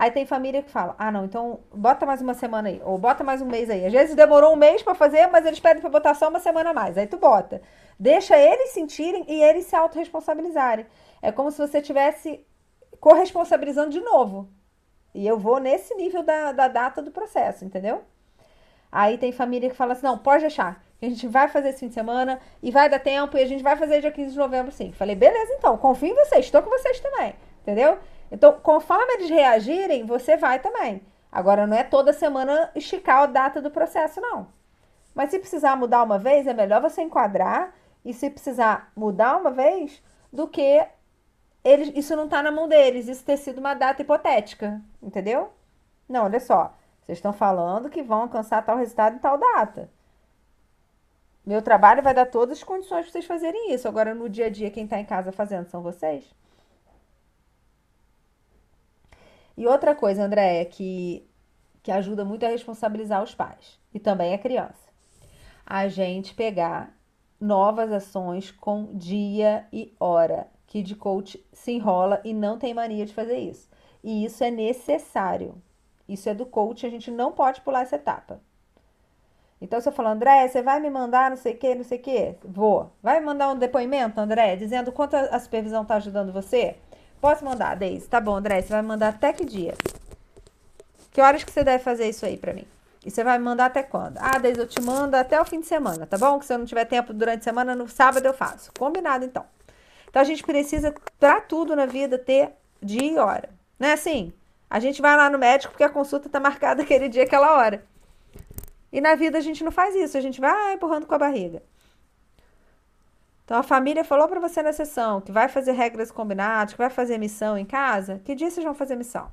Aí tem família que fala, ah, não, então bota mais uma semana aí, ou bota mais um mês aí. Às vezes demorou um mês para fazer, mas eles pedem para botar só uma semana a mais. Aí tu bota. Deixa eles sentirem e eles se autorresponsabilizarem. É como se você tivesse corresponsabilizando de novo. E eu vou nesse nível da, da data do processo, entendeu? Aí tem família que fala assim: não, pode deixar. A gente vai fazer esse fim de semana e vai dar tempo e a gente vai fazer dia 15 de novembro sim. Falei, beleza então, confio em vocês, estou com vocês também, entendeu? Então, conforme eles reagirem, você vai também. Agora, não é toda semana esticar a data do processo, não. Mas se precisar mudar uma vez, é melhor você enquadrar e se precisar mudar uma vez, do que eles, isso não está na mão deles, isso ter sido uma data hipotética, entendeu? Não, olha só, vocês estão falando que vão alcançar tal resultado em tal data. Meu trabalho vai dar todas as condições para vocês fazerem isso. Agora, no dia a dia, quem está em casa fazendo são vocês. E outra coisa, André, é que, que ajuda muito a responsabilizar os pais e também a criança. A gente pegar novas ações com dia e hora. De coach se enrola e não tem mania de fazer isso. E isso é necessário. Isso é do coach, a gente não pode pular essa etapa. Então, se eu falar, André, você vai me mandar não sei o que, não sei o que? Vou. Vai me mandar um depoimento, André, dizendo quanto a supervisão está ajudando você? Posso mandar, Deise? Tá bom, André, você vai mandar até que dia? Que horas que você deve fazer isso aí para mim? E você vai me mandar até quando? Ah, Deise, eu te mando até o fim de semana, tá bom? Que se eu não tiver tempo durante a semana, no sábado eu faço. Combinado, então. Então, a gente precisa, para tudo na vida, ter dia e hora. Não é assim? A gente vai lá no médico porque a consulta tá marcada aquele dia, aquela hora. E na vida a gente não faz isso, a gente vai empurrando com a barriga. Então a família falou para você na sessão que vai fazer regras combinadas, que vai fazer missão em casa. Que dia vocês vão fazer missão?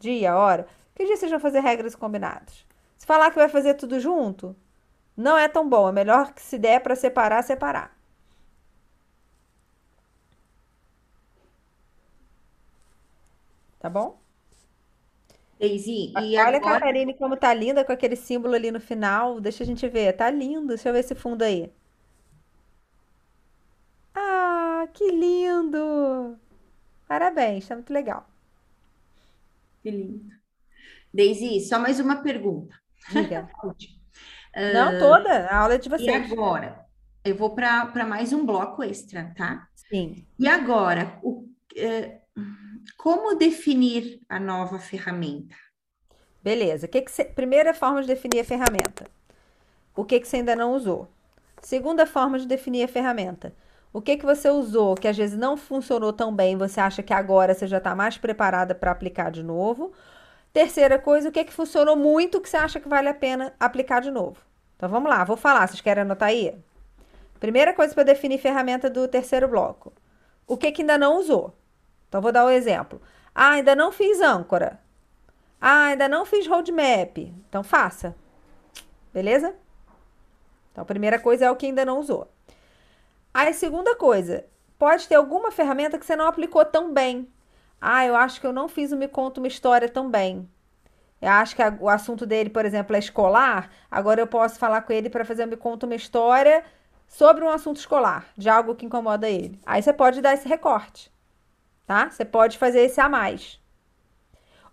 Dia, hora. Que dia vocês vão fazer regras combinadas? Se falar que vai fazer tudo junto, não é tão bom. É melhor que se der para separar, separar. Tá bom? Daisy, e Olha agora... a Catarine como tá linda com aquele símbolo ali no final. Deixa a gente ver. Tá lindo. Deixa eu ver esse fundo aí. Ah, que lindo! Parabéns, tá muito legal. Que lindo. Daisy, só mais uma pergunta. Diga. Não toda, a aula é de E vocês. agora? Eu vou para mais um bloco extra, tá? Sim. E agora, o, eh, como definir a nova ferramenta? Beleza. Que que você... Primeira forma de definir a ferramenta. O que que você ainda não usou? Segunda forma de definir a ferramenta. O que que você usou que às vezes não funcionou tão bem, você acha que agora você já está mais preparada para aplicar de novo? Terceira coisa, o que que funcionou muito que você acha que vale a pena aplicar de novo? Então vamos lá, vou falar, vocês querem anotar aí? Primeira coisa para definir ferramenta do terceiro bloco. O que que ainda não usou? Então vou dar um exemplo. Ah, ainda não fiz âncora. Ah, ainda não fiz roadmap. Então faça. Beleza? Então a primeira coisa é o que ainda não usou. Aí, segunda coisa, pode ter alguma ferramenta que você não aplicou tão bem. Ah, eu acho que eu não fiz o Me Conta Uma História tão bem. Eu acho que a, o assunto dele, por exemplo, é escolar. Agora eu posso falar com ele para fazer me conta uma história sobre um assunto escolar, de algo que incomoda ele. Aí você pode dar esse recorte, tá? Você pode fazer esse a mais.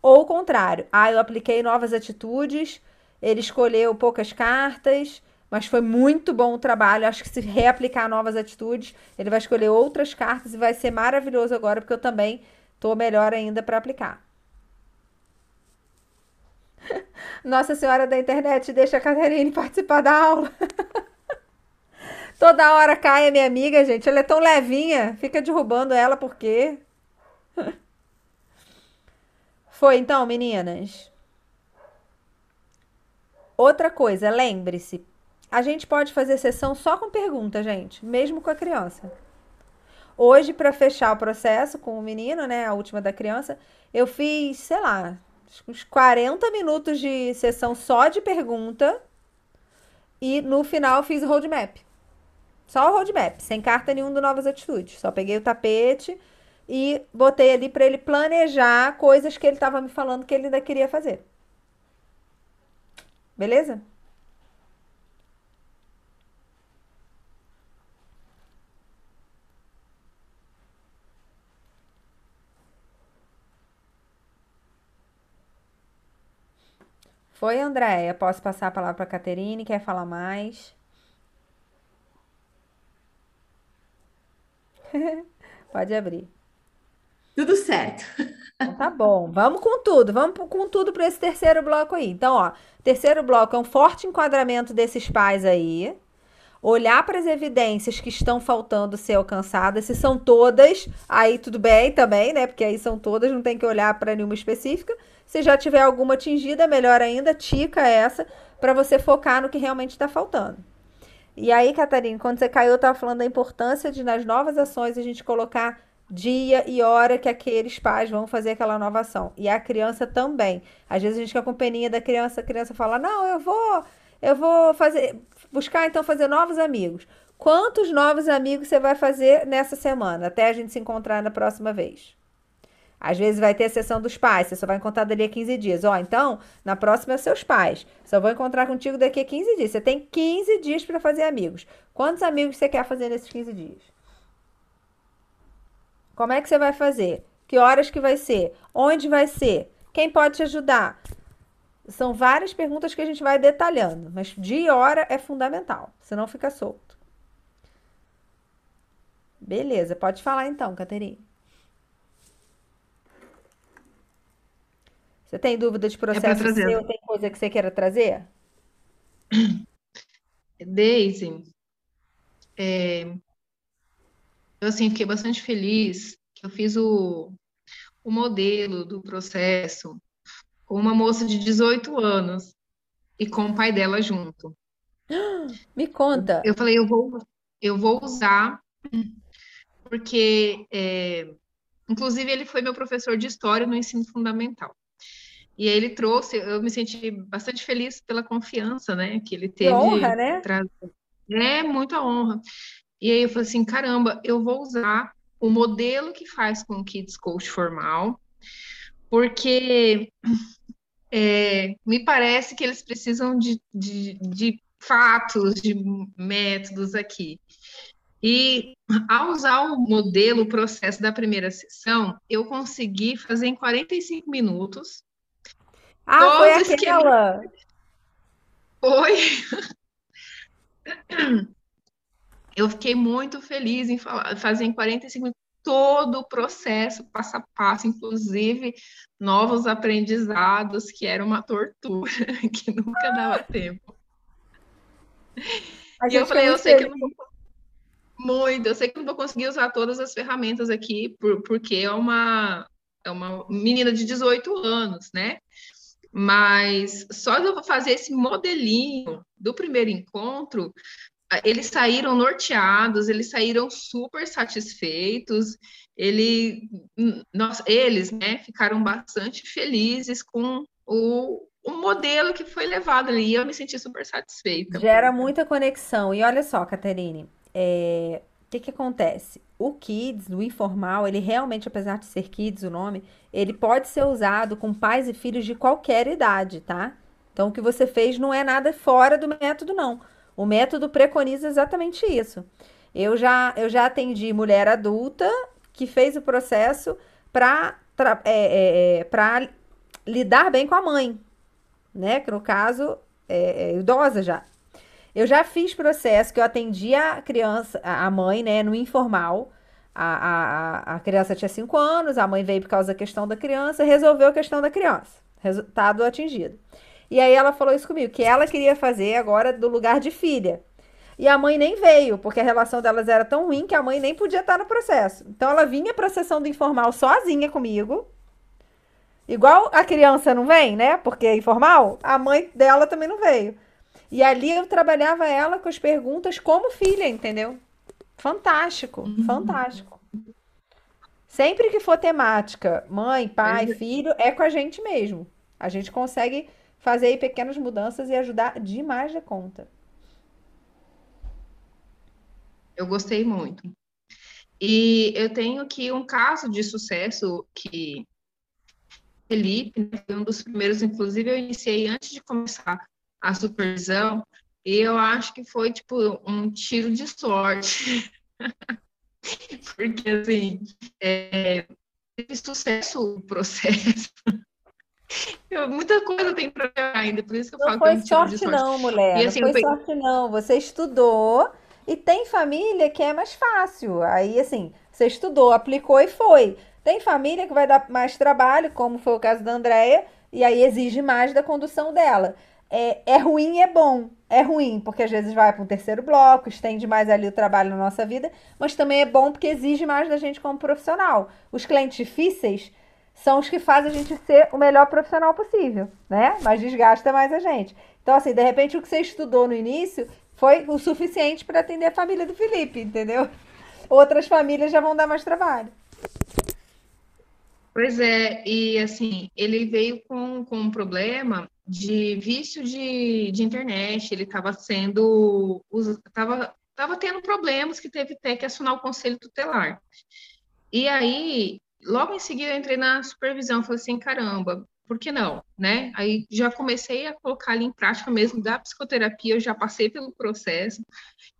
Ou o contrário, ah, eu apliquei novas atitudes, ele escolheu poucas cartas, mas foi muito bom o trabalho. Acho que se reaplicar novas atitudes, ele vai escolher outras cartas e vai ser maravilhoso agora, porque eu também estou melhor ainda para aplicar. Nossa Senhora da Internet, deixa a Caterine participar da aula. Toda hora cai a minha amiga, gente. Ela é tão levinha. Fica derrubando ela por quê? Foi então, meninas. Outra coisa, lembre-se, a gente pode fazer sessão só com pergunta, gente, mesmo com a criança. Hoje, para fechar o processo com o menino, né, a última da criança, eu fiz, sei lá, uns 40 minutos de sessão só de pergunta e no final fiz o roadmap. Só o roadmap, sem carta nenhuma do Novas Atitudes. Só peguei o tapete e botei ali para ele planejar coisas que ele estava me falando que ele ainda queria fazer. Beleza? Foi, Andréia. Posso passar a palavra para a Caterine? Quer falar mais? Pode abrir. Tudo certo. Então, tá bom. Vamos com tudo. Vamos com tudo para esse terceiro bloco aí. Então, ó, terceiro bloco é um forte enquadramento desses pais aí. Olhar para as evidências que estão faltando ser alcançadas, se são todas, aí tudo bem também, né? Porque aí são todas, não tem que olhar para nenhuma específica. Se já tiver alguma atingida, melhor ainda, tica essa para você focar no que realmente está faltando. E aí, Catarina, quando você caiu, eu estava falando da importância de, nas novas ações, a gente colocar dia e hora que aqueles pais vão fazer aquela nova ação. E a criança também. Às vezes a gente fica com peninha da criança, a criança fala: Não, eu vou, eu vou fazer, buscar então fazer novos amigos. Quantos novos amigos você vai fazer nessa semana, até a gente se encontrar na próxima vez? Às vezes vai ter a sessão dos pais, você só vai encontrar dali a 15 dias. Ó, então, na próxima é seus pais. Só vou encontrar contigo daqui a 15 dias. Você tem 15 dias para fazer amigos. Quantos amigos você quer fazer nesses 15 dias? Como é que você vai fazer? Que horas que vai ser? Onde vai ser? Quem pode te ajudar? São várias perguntas que a gente vai detalhando, mas dia e hora é fundamental, senão fica solto. Beleza, pode falar então, Caterine. Você tem dúvida de é processo é seu? Tem coisa que você queira trazer? Daisy, é, eu assim, fiquei bastante feliz que eu fiz o, o modelo do processo com uma moça de 18 anos e com o pai dela junto. Me conta. Eu falei, eu vou, eu vou usar, porque, é, inclusive, ele foi meu professor de história no ensino fundamental. E aí ele trouxe, eu me senti bastante feliz pela confiança, né, que ele teve. Que honra, né? É, muita honra. E aí eu falei assim, caramba, eu vou usar o modelo que faz com o Kids Coach formal, porque é, me parece que eles precisam de, de, de fatos, de métodos aqui. E ao usar o modelo, o processo da primeira sessão, eu consegui fazer em 45 minutos ah, foi aquela. Foi. Eu fiquei muito feliz em falar, fazer em 45 minutos todo o processo, passo a passo, inclusive novos aprendizados, que era uma tortura, que nunca dava tempo. A e eu falei, eu sei que eu não vou muito, eu sei que não vou conseguir usar todas as ferramentas aqui, por, porque é uma, é uma menina de 18 anos, né? Mas só de eu fazer esse modelinho do primeiro encontro, eles saíram norteados, eles saíram super satisfeitos, ele, nós, eles né, ficaram bastante felizes com o, o modelo que foi levado ali, e eu me senti super satisfeita. Gera muita conexão. E olha só, Caterine, é, que que acontece? O Kids, o informal, ele realmente, apesar de ser Kids o nome, ele pode ser usado com pais e filhos de qualquer idade, tá? Então, o que você fez não é nada fora do método, não. O método preconiza exatamente isso. Eu já, eu já atendi mulher adulta que fez o processo para é, é, é lidar bem com a mãe, né? Que no caso é, é idosa já. Eu já fiz processo que eu atendi a criança, a mãe, né, no informal. A, a, a criança tinha 5 anos, a mãe veio por causa da questão da criança, resolveu a questão da criança. Resultado atingido. E aí ela falou isso comigo, que ela queria fazer agora do lugar de filha. E a mãe nem veio, porque a relação delas era tão ruim que a mãe nem podia estar no processo. Então ela vinha para a sessão do informal sozinha comigo. Igual a criança não vem, né? Porque é informal, a mãe dela também não veio. E ali eu trabalhava ela com as perguntas como filha, entendeu? Fantástico, uhum. fantástico. Sempre que for temática, mãe, pai, filho, é com a gente mesmo. A gente consegue fazer aí pequenas mudanças e ajudar demais da conta. Eu gostei muito. E eu tenho aqui um caso de sucesso que Felipe né, foi um dos primeiros, inclusive eu iniciei antes de começar a supervisão, e eu acho que foi tipo um tiro de sorte. Porque assim, é, teve sucesso o processo. Eu, muita coisa tem para ainda, por isso que eu não falo foi que é sorte, sorte, não, mulher. E, assim, não foi sorte, não. Você estudou e tem família que é mais fácil. Aí, assim, você estudou, aplicou e foi. Tem família que vai dar mais trabalho, como foi o caso da Andrea, e aí exige mais da condução dela é, é ruim e é bom. É ruim, porque às vezes vai para um terceiro bloco, estende mais ali o trabalho na nossa vida, mas também é bom porque exige mais da gente como profissional. Os clientes difíceis são os que fazem a gente ser o melhor profissional possível, né? Mas desgasta mais a gente. Então, assim, de repente o que você estudou no início foi o suficiente para atender a família do Felipe, entendeu? Outras famílias já vão dar mais trabalho. Pois é, e assim, ele veio com, com um problema de vício de, de internet, ele estava sendo, estava tava tendo problemas que teve até que acionar o conselho tutelar. E aí, logo em seguida, eu entrei na supervisão, falei assim, caramba, por que não, né? Aí já comecei a colocar ali em prática mesmo da psicoterapia, eu já passei pelo processo,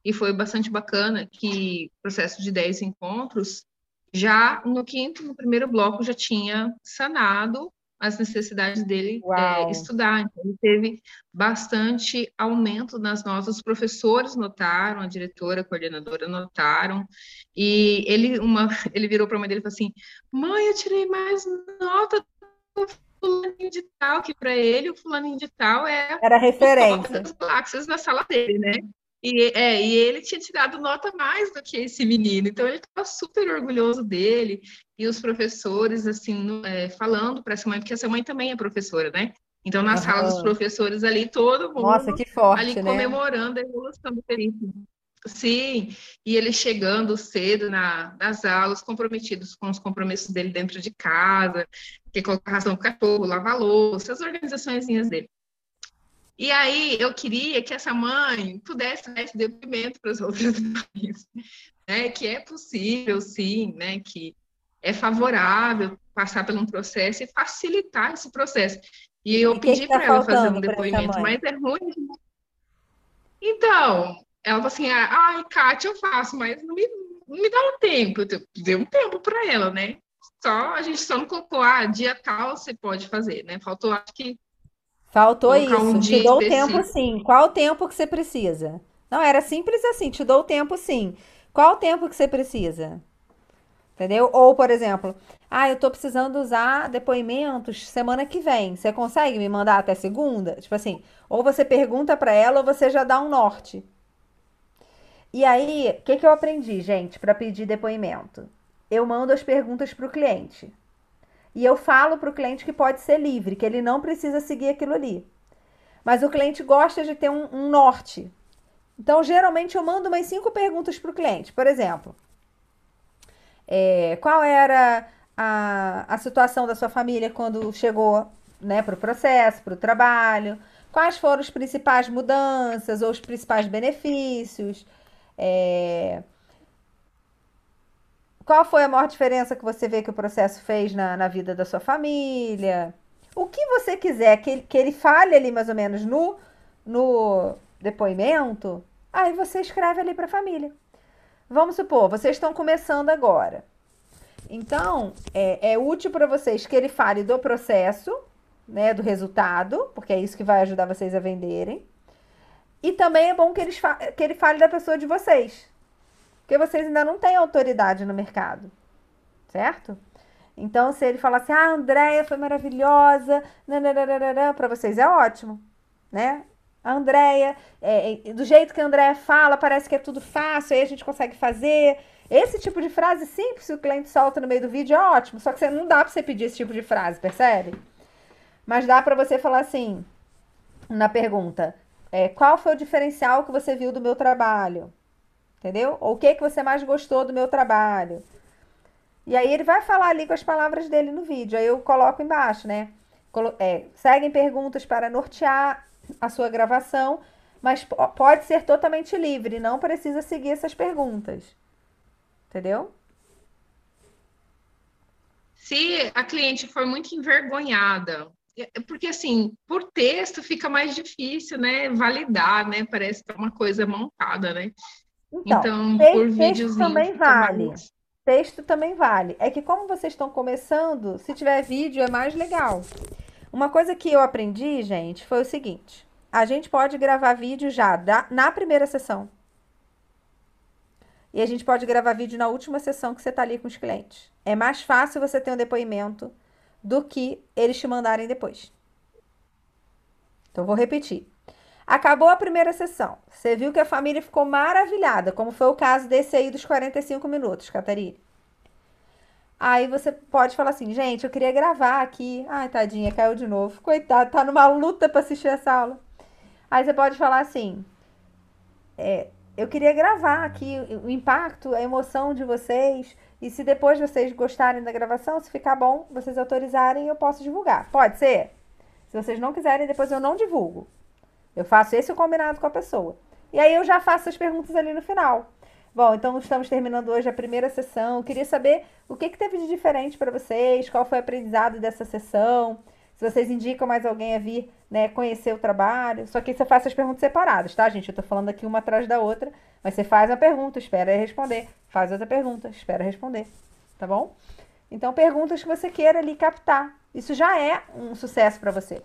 e foi bastante bacana que processo de 10 encontros, já no quinto, no primeiro bloco, já tinha sanado as necessidades dele é, estudar. Então, ele teve bastante aumento nas notas. Os professores notaram, a diretora, a coordenadora notaram. E ele, uma, ele virou para a mãe dele e falou assim: Mãe, eu tirei mais nota do fulaninho de tal, que para ele o fulaninho de tal é. Era referência. As na sala dele, né? E, é, e ele tinha tirado nota mais do que esse menino, então ele estava super orgulhoso dele, e os professores, assim, é, falando para essa mãe, porque essa mãe também é professora, né? Então, na uhum. sala dos professores ali, todo mundo Nossa, que forte, ali né? comemorando a evolução do Felipe. Sim, e ele chegando cedo na, nas aulas, comprometidos com os compromissos dele dentro de casa, que colocar ração para cachorro, lavar louça, as organizações dele. E aí eu queria que essa mãe pudesse dar esse depoimento para as outras mães, né? Que é possível, sim, né? Que é favorável passar por um processo e facilitar esse processo. E eu e pedi para tá ela fazer um depoimento, mas é ruim. Então, ela falou assim: ai, Kátia, eu faço, mas não me, não me dá um tempo. Eu dei um tempo para ela, né? Só a gente só não colocou, ah, dia tal você pode fazer, né? Faltou, acho que Faltou isso. Um te dou o tempo sim. Qual o tempo que você precisa? Não, era simples assim, te dou o tempo sim. Qual o tempo que você precisa? Entendeu? Ou, por exemplo, ah, eu tô precisando usar depoimentos semana que vem. Você consegue me mandar até segunda? Tipo assim, ou você pergunta para ela ou você já dá um norte. E aí, o que, que eu aprendi, gente, para pedir depoimento? Eu mando as perguntas para o cliente. E eu falo para o cliente que pode ser livre, que ele não precisa seguir aquilo ali. Mas o cliente gosta de ter um, um norte. Então, geralmente, eu mando umas cinco perguntas para o cliente. Por exemplo, é, qual era a, a situação da sua família quando chegou né, para o processo, para o trabalho? Quais foram as principais mudanças ou os principais benefícios? É, qual foi a maior diferença que você vê que o processo fez na, na vida da sua família? O que você quiser que ele, que ele fale ali mais ou menos no, no depoimento, aí você escreve ali para a família. Vamos supor, vocês estão começando agora. Então, é, é útil para vocês que ele fale do processo, né, do resultado, porque é isso que vai ajudar vocês a venderem. E também é bom que, eles que ele fale da pessoa de vocês, porque vocês ainda não têm autoridade no mercado, certo? Então, se ele falar assim, ah, Andréia foi maravilhosa, para vocês é ótimo, né? A Andréia, é, é, do jeito que a Andréia fala, parece que é tudo fácil, aí a gente consegue fazer. Esse tipo de frase simples, se o cliente solta no meio do vídeo, é ótimo. Só que você, não dá para você pedir esse tipo de frase, percebe? Mas dá para você falar assim, na pergunta, é, qual foi o diferencial que você viu do meu trabalho? Entendeu? Ou o que, que você mais gostou do meu trabalho? E aí ele vai falar ali com as palavras dele no vídeo. Aí eu coloco embaixo, né? É, seguem perguntas para nortear a sua gravação, mas pode ser totalmente livre, não precisa seguir essas perguntas. Entendeu? Se a cliente for muito envergonhada, é, porque assim, por texto fica mais difícil, né? Validar, né? Parece que é uma coisa montada, né? Então, então texto, por vídeos também vale. Mais... Texto também vale. É que como vocês estão começando, se tiver vídeo é mais legal. Uma coisa que eu aprendi, gente, foi o seguinte: a gente pode gravar vídeo já da, na primeira sessão. E a gente pode gravar vídeo na última sessão que você está ali com os clientes. É mais fácil você ter um depoimento do que eles te mandarem depois. Então, vou repetir. Acabou a primeira sessão. Você viu que a família ficou maravilhada, como foi o caso desse aí dos 45 minutos, Catarina. Aí você pode falar assim, gente, eu queria gravar aqui. Ai, tadinha, caiu de novo. Coitado, tá numa luta para assistir essa aula. Aí você pode falar assim, é, eu queria gravar aqui o impacto, a emoção de vocês. E se depois vocês gostarem da gravação, se ficar bom, vocês autorizarem, eu posso divulgar. Pode ser? Se vocês não quiserem, depois eu não divulgo. Eu faço esse combinado com a pessoa. E aí eu já faço as perguntas ali no final. Bom, então estamos terminando hoje a primeira sessão. Eu queria saber o que, que teve de diferente para vocês, qual foi o aprendizado dessa sessão, se vocês indicam mais alguém a vir né, conhecer o trabalho. Só que você faz as perguntas separadas, tá, gente? Eu tô falando aqui uma atrás da outra, mas você faz a pergunta, espera responder. Faz outra pergunta, espera responder. Tá bom? Então, perguntas que você queira ali captar. Isso já é um sucesso para você.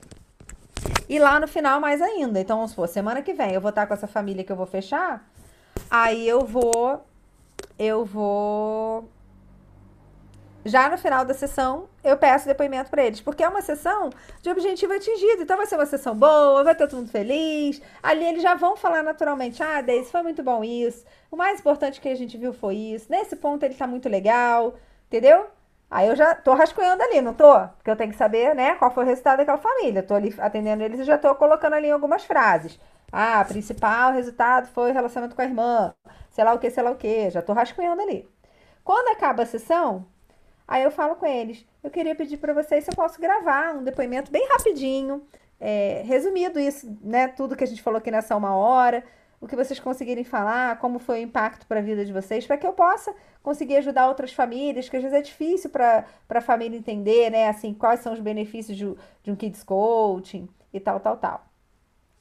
E lá no final, mais ainda. Então, vamos supor, semana que vem eu vou estar com essa família que eu vou fechar. Aí eu vou. Eu vou. Já no final da sessão, eu peço depoimento para eles, porque é uma sessão de objetivo atingido. Então vai ser uma sessão boa, vai estar todo mundo feliz. Ali eles já vão falar naturalmente: ah, Deise, foi muito bom isso. O mais importante que a gente viu foi isso. Nesse ponto ele tá muito legal, entendeu? Aí eu já tô rascunhando ali, não tô? Porque eu tenho que saber, né, qual foi o resultado daquela família. Eu tô ali atendendo eles e já tô colocando ali algumas frases. Ah, principal resultado foi o relacionamento com a irmã. Sei lá o que, sei lá o que. Já tô rascunhando ali. Quando acaba a sessão, aí eu falo com eles. Eu queria pedir para vocês se eu posso gravar um depoimento bem rapidinho, é, resumido isso, né? Tudo que a gente falou aqui nessa uma hora o que vocês conseguirem falar, como foi o impacto para a vida de vocês, para que eu possa conseguir ajudar outras famílias, que às vezes é difícil para a família entender, né? Assim, quais são os benefícios de, de um kids coaching e tal, tal, tal.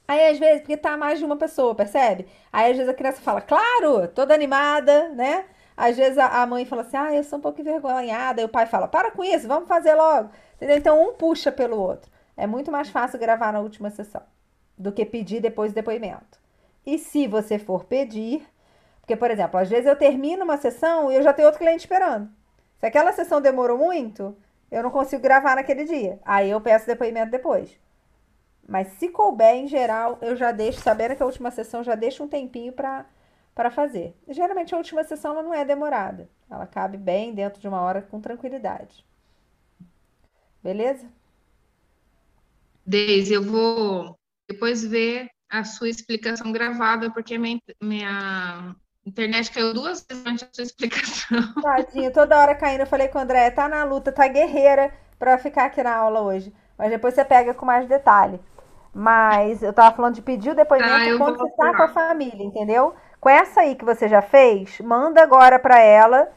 Aí, às vezes, porque tá mais de uma pessoa, percebe? Aí, às vezes, a criança fala, claro, toda animada, né? Às vezes, a mãe fala assim, ah, eu sou um pouco envergonhada. E o pai fala, para com isso, vamos fazer logo. Entendeu? Então, um puxa pelo outro. É muito mais fácil gravar na última sessão do que pedir depois do depoimento. E se você for pedir, porque, por exemplo, às vezes eu termino uma sessão e eu já tenho outro cliente esperando. Se aquela sessão demorou muito, eu não consigo gravar naquele dia. Aí eu peço depoimento depois. Mas se couber, em geral, eu já deixo, sabendo que a última sessão, já deixo um tempinho para fazer. Geralmente a última sessão ela não é demorada. Ela cabe bem dentro de uma hora com tranquilidade. Beleza? Deise, eu vou depois ver a sua explicação gravada, porque minha, minha internet caiu duas vezes durante a sua explicação. Tadinho, toda hora caindo. Eu falei com o André, tá na luta, tá guerreira para ficar aqui na aula hoje. Mas depois você pega com mais detalhe. Mas eu tava falando de pedir o depoimento ah, quando você tá com a família, entendeu? Com essa aí que você já fez, manda agora para ela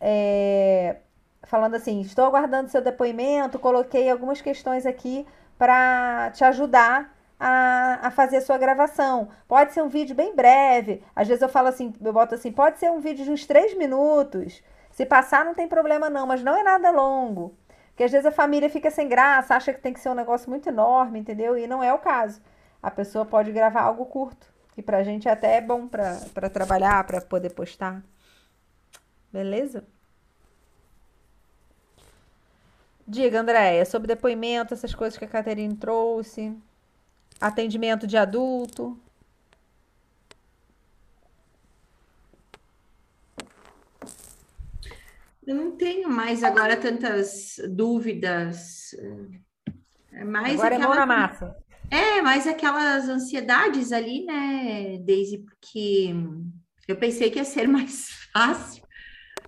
é, falando assim: estou aguardando seu depoimento, coloquei algumas questões aqui para te ajudar a, a fazer a sua gravação. Pode ser um vídeo bem breve. Às vezes eu falo assim, eu boto assim, pode ser um vídeo de uns três minutos. Se passar, não tem problema, não, mas não é nada longo. Porque às vezes a família fica sem graça, acha que tem que ser um negócio muito enorme, entendeu? E não é o caso. A pessoa pode gravar algo curto. E pra gente até é bom para trabalhar, para poder postar. Beleza? Diga, Andréia, sobre depoimento, essas coisas que a Caterine trouxe. Atendimento de adulto. Eu não tenho mais agora tantas dúvidas. É mais agora aquela... é mão na massa. É, mais aquelas ansiedades ali, né, Daisy? Porque eu pensei que ia ser mais fácil.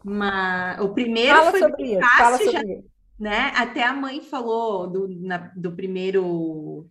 Mas o primeiro fala foi sobre isso, fácil, fala sobre já, isso. né? Até a mãe falou do, na, do primeiro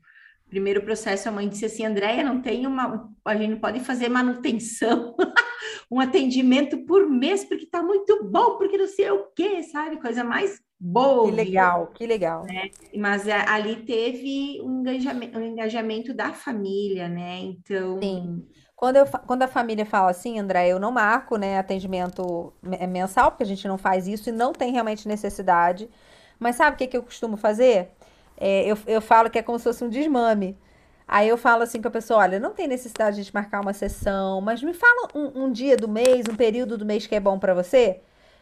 primeiro processo, a mãe disse assim, Andréia, não tem uma, a gente não pode fazer manutenção, um atendimento por mês, porque tá muito bom, porque não sei o quê, sabe? Coisa mais boa. Que legal, que legal. Né? Mas é, ali teve um engajamento, um engajamento da família, né? Então... Sim. Quando, eu, quando a família fala assim, André, eu não marco né, atendimento mensal, porque a gente não faz isso e não tem realmente necessidade. Mas sabe o que, que eu costumo fazer? É, eu, eu falo que é como se fosse um desmame. Aí eu falo assim com a pessoa: olha, não tem necessidade de a gente marcar uma sessão, mas me fala um, um dia do mês, um período do mês que é bom para você.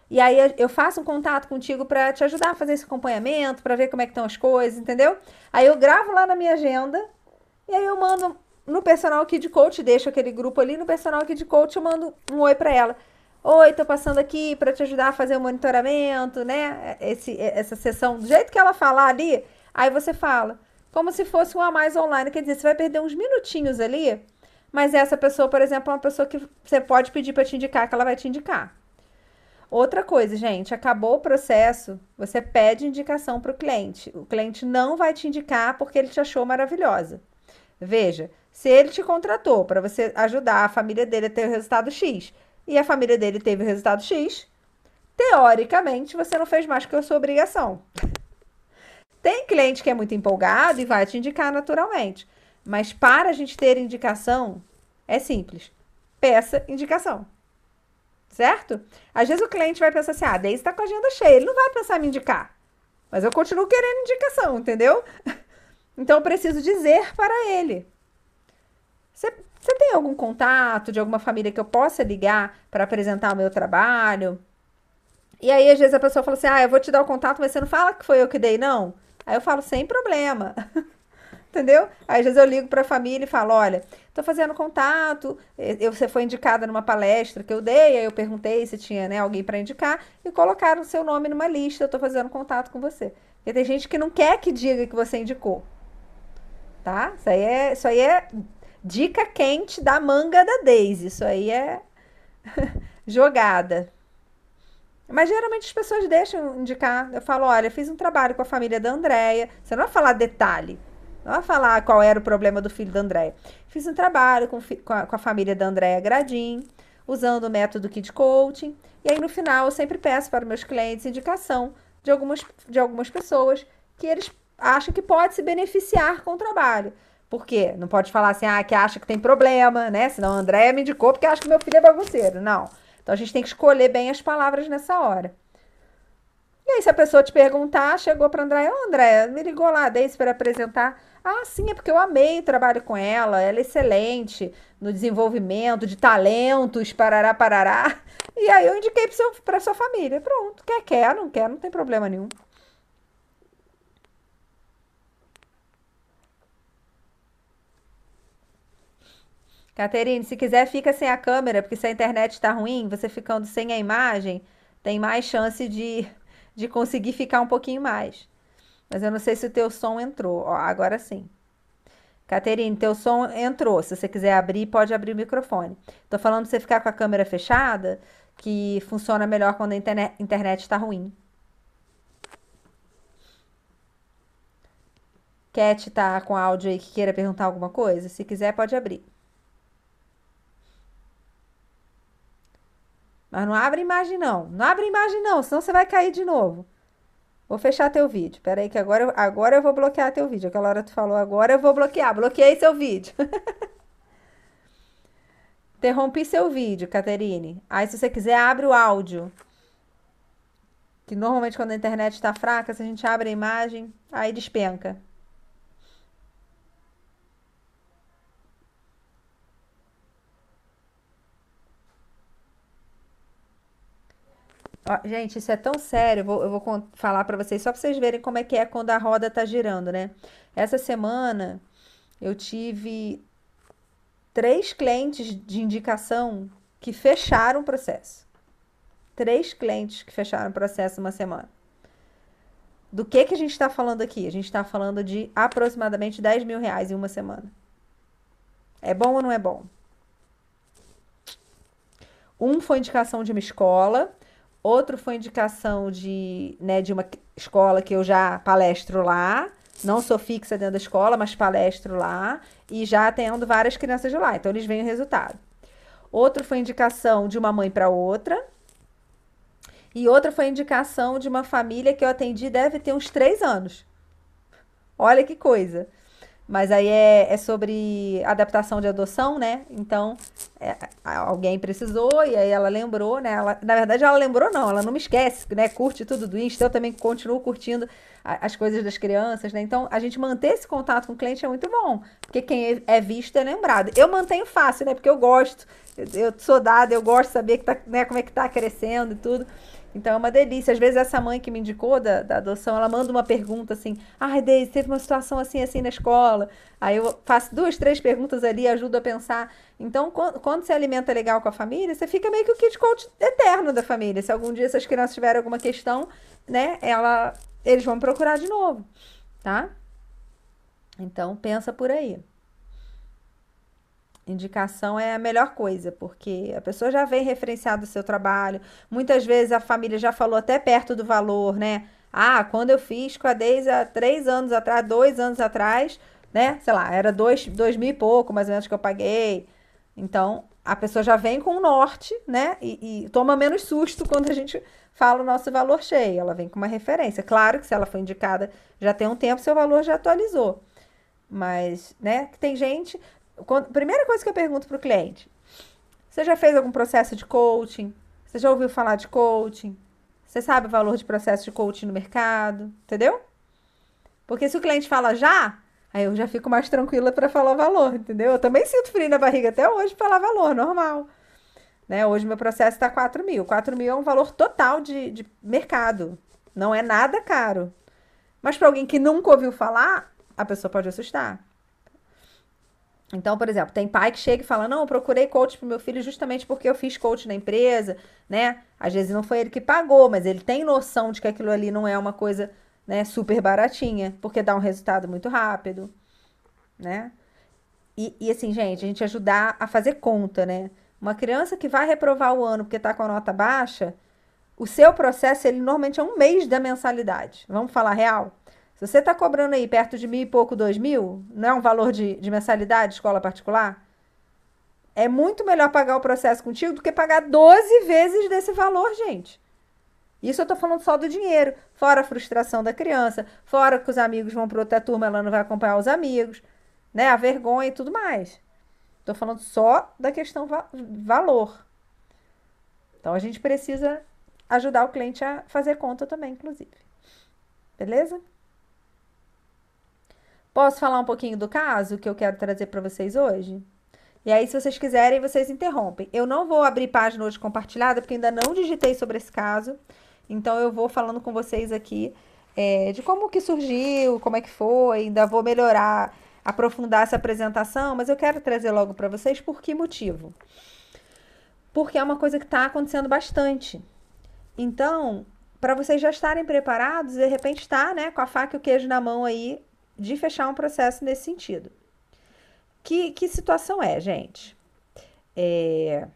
E aí eu faço um contato contigo para te ajudar a fazer esse acompanhamento, para ver como é que estão as coisas, entendeu? Aí eu gravo lá na minha agenda e aí eu mando no personal Kid Coach, deixo aquele grupo ali no personal Kid Coach, eu mando um oi para ela. Oi, tô passando aqui para te ajudar a fazer o monitoramento, né? Esse, essa sessão, do jeito que ela falar ali, Aí você fala, como se fosse um a mais online, quer dizer, você vai perder uns minutinhos ali, mas essa pessoa, por exemplo, é uma pessoa que você pode pedir para te indicar, que ela vai te indicar. Outra coisa, gente, acabou o processo, você pede indicação para o cliente. O cliente não vai te indicar porque ele te achou maravilhosa. Veja, se ele te contratou para você ajudar a família dele a ter o resultado X e a família dele teve o resultado X, teoricamente você não fez mais que a sua obrigação. Tem cliente que é muito empolgado e vai te indicar naturalmente. Mas para a gente ter indicação, é simples. Peça indicação. Certo? Às vezes o cliente vai pensar assim: ah, Deise está com a agenda cheia. Ele não vai pensar em me indicar. Mas eu continuo querendo indicação, entendeu? Então eu preciso dizer para ele. Você, você tem algum contato de alguma família que eu possa ligar para apresentar o meu trabalho? E aí, às vezes, a pessoa fala assim: ah, eu vou te dar o contato, mas você não fala que foi eu que dei, não? Aí eu falo, sem problema. Entendeu? Aí às vezes eu ligo para a família e falo: olha, estou fazendo contato, eu, você foi indicada numa palestra que eu dei, aí eu perguntei se tinha né, alguém para indicar e colocaram o seu nome numa lista, eu estou fazendo contato com você. Porque tem gente que não quer que diga que você indicou. Tá? Isso aí é, isso aí é dica quente da manga da Daisy. Isso aí é jogada. Mas geralmente as pessoas deixam indicar. Eu falo, olha, fiz um trabalho com a família da Andréia. Você não vai falar detalhe. Não vai falar qual era o problema do filho da Andréia. Fiz um trabalho com, com, a, com a família da Andréia Gradim, usando o método Kid Coaching. E aí, no final, eu sempre peço para meus clientes indicação de algumas, de algumas pessoas que eles acham que pode se beneficiar com o trabalho. Por quê? Não pode falar assim, ah, que acha que tem problema, né? Senão a Andréia me indicou porque acha que meu filho é bagunceiro. Não. Então a gente tem que escolher bem as palavras nessa hora. E aí, se a pessoa te perguntar, chegou para André, ô André, me ligou lá desde para apresentar. Ah, sim, é porque eu amei o trabalho com ela, ela é excelente no desenvolvimento de talentos, parará, parará. E aí eu indiquei para sua família. Pronto, quer, quer, não quer, não tem problema nenhum. Caterine, se quiser, fica sem a câmera, porque se a internet está ruim, você ficando sem a imagem, tem mais chance de, de conseguir ficar um pouquinho mais. Mas eu não sei se o teu som entrou. Ó, agora sim. Caterine, teu som entrou. Se você quiser abrir, pode abrir o microfone. Tô falando de você ficar com a câmera fechada, que funciona melhor quando a internet está ruim. Cat tá com áudio aí que queira perguntar alguma coisa? Se quiser, pode abrir. Mas não abre imagem não. Não abre imagem não, senão você vai cair de novo. Vou fechar teu vídeo. Pera aí que agora eu, agora eu vou bloquear teu vídeo. Aquela hora tu falou, agora eu vou bloquear. Bloqueei seu vídeo. Interrompi seu vídeo, Caterine. Aí, se você quiser, abre o áudio. Que normalmente quando a internet está fraca, se a gente abre a imagem, aí despenca. Ó, gente, isso é tão sério. Eu vou, eu vou falar para vocês só para vocês verem como é que é quando a roda tá girando, né? Essa semana eu tive três clientes de indicação que fecharam o processo. Três clientes que fecharam o processo uma semana. Do que que a gente está falando aqui? A gente está falando de aproximadamente 10 mil reais em uma semana. É bom ou não é bom? Um foi indicação de uma escola, outro foi indicação de, né, de uma escola que eu já palestro lá. Não sou fixa dentro da escola, mas palestro lá e já atendo várias crianças de lá. Então eles veem o resultado. Outro foi indicação de uma mãe para outra. E outra foi indicação de uma família que eu atendi, deve ter uns três anos. Olha que coisa. Mas aí é, é sobre adaptação de adoção, né? Então, é, alguém precisou e aí ela lembrou, né? Ela, na verdade, ela lembrou, não, ela não me esquece, né? Curte tudo do Insta, eu também continuo curtindo a, as coisas das crianças, né? Então, a gente manter esse contato com o cliente é muito bom, porque quem é, é visto é lembrado. Eu mantenho fácil, né? Porque eu gosto, eu, eu sou dada, eu gosto de saber que tá, né, como é que tá crescendo e tudo. Então é uma delícia. Às vezes essa mãe que me indicou da, da adoção, ela manda uma pergunta assim: ai, ah, Deise, teve uma situação assim, assim na escola. Aí eu faço duas, três perguntas ali, ajudo a pensar. Então, quando, quando você alimenta legal com a família, você fica meio que o kit coach eterno da família. Se algum dia essas crianças tiverem alguma questão, né, ela, eles vão procurar de novo, tá? Então, pensa por aí. Indicação é a melhor coisa, porque a pessoa já vem referenciado o seu trabalho. Muitas vezes a família já falou até perto do valor, né? Ah, quando eu fiz com a Deise há três anos atrás, dois anos atrás, né? Sei lá, era dois, dois mil e pouco, mais ou menos, que eu paguei. Então, a pessoa já vem com o norte, né? E, e, toma menos susto quando a gente fala o nosso valor cheio. Ela vem com uma referência. Claro que se ela foi indicada já tem um tempo, seu valor já atualizou. Mas, né? Tem gente. Quando, primeira coisa que eu pergunto para o cliente: você já fez algum processo de coaching? Você já ouviu falar de coaching? Você sabe o valor de processo de coaching no mercado? Entendeu? Porque se o cliente fala já, aí eu já fico mais tranquila para falar valor, entendeu? Eu também sinto frio na barriga até hoje falar valor, normal. Né? Hoje meu processo está 4 mil. 4 mil é um valor total de, de mercado. Não é nada caro. Mas para alguém que nunca ouviu falar, a pessoa pode assustar. Então, por exemplo, tem pai que chega e fala: Não, eu procurei coach pro meu filho justamente porque eu fiz coach na empresa, né? Às vezes não foi ele que pagou, mas ele tem noção de que aquilo ali não é uma coisa né, super baratinha, porque dá um resultado muito rápido, né? E, e assim, gente, a gente ajudar a fazer conta, né? Uma criança que vai reprovar o ano porque tá com a nota baixa, o seu processo, ele normalmente é um mês da mensalidade. Vamos falar real? Se você está cobrando aí perto de mil e pouco, dois mil, não é um valor de, de mensalidade escola particular? É muito melhor pagar o processo contigo do que pagar 12 vezes desse valor, gente. Isso eu tô falando só do dinheiro, fora a frustração da criança, fora que os amigos vão para outra turma, ela não vai acompanhar os amigos, né? A vergonha e tudo mais. Tô falando só da questão va valor. Então a gente precisa ajudar o cliente a fazer conta também, inclusive. Beleza? Posso falar um pouquinho do caso que eu quero trazer para vocês hoje? E aí, se vocês quiserem, vocês interrompem. Eu não vou abrir página hoje compartilhada, porque ainda não digitei sobre esse caso. Então, eu vou falando com vocês aqui é, de como que surgiu, como é que foi. Ainda vou melhorar, aprofundar essa apresentação, mas eu quero trazer logo para vocês por que motivo. Porque é uma coisa que está acontecendo bastante. Então, para vocês já estarem preparados, de repente está, né, com a faca e o queijo na mão aí, de fechar um processo nesse sentido. Que, que situação é, gente? É,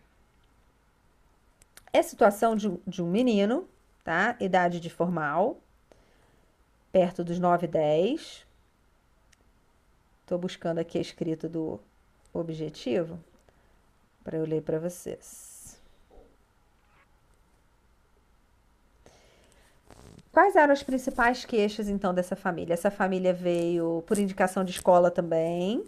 é situação de, de um menino, tá? Idade de formal, perto dos 9 e 10. Estou buscando aqui a escrita do objetivo para eu ler para vocês. Quais eram as principais queixas, então, dessa família? Essa família veio por indicação de escola também.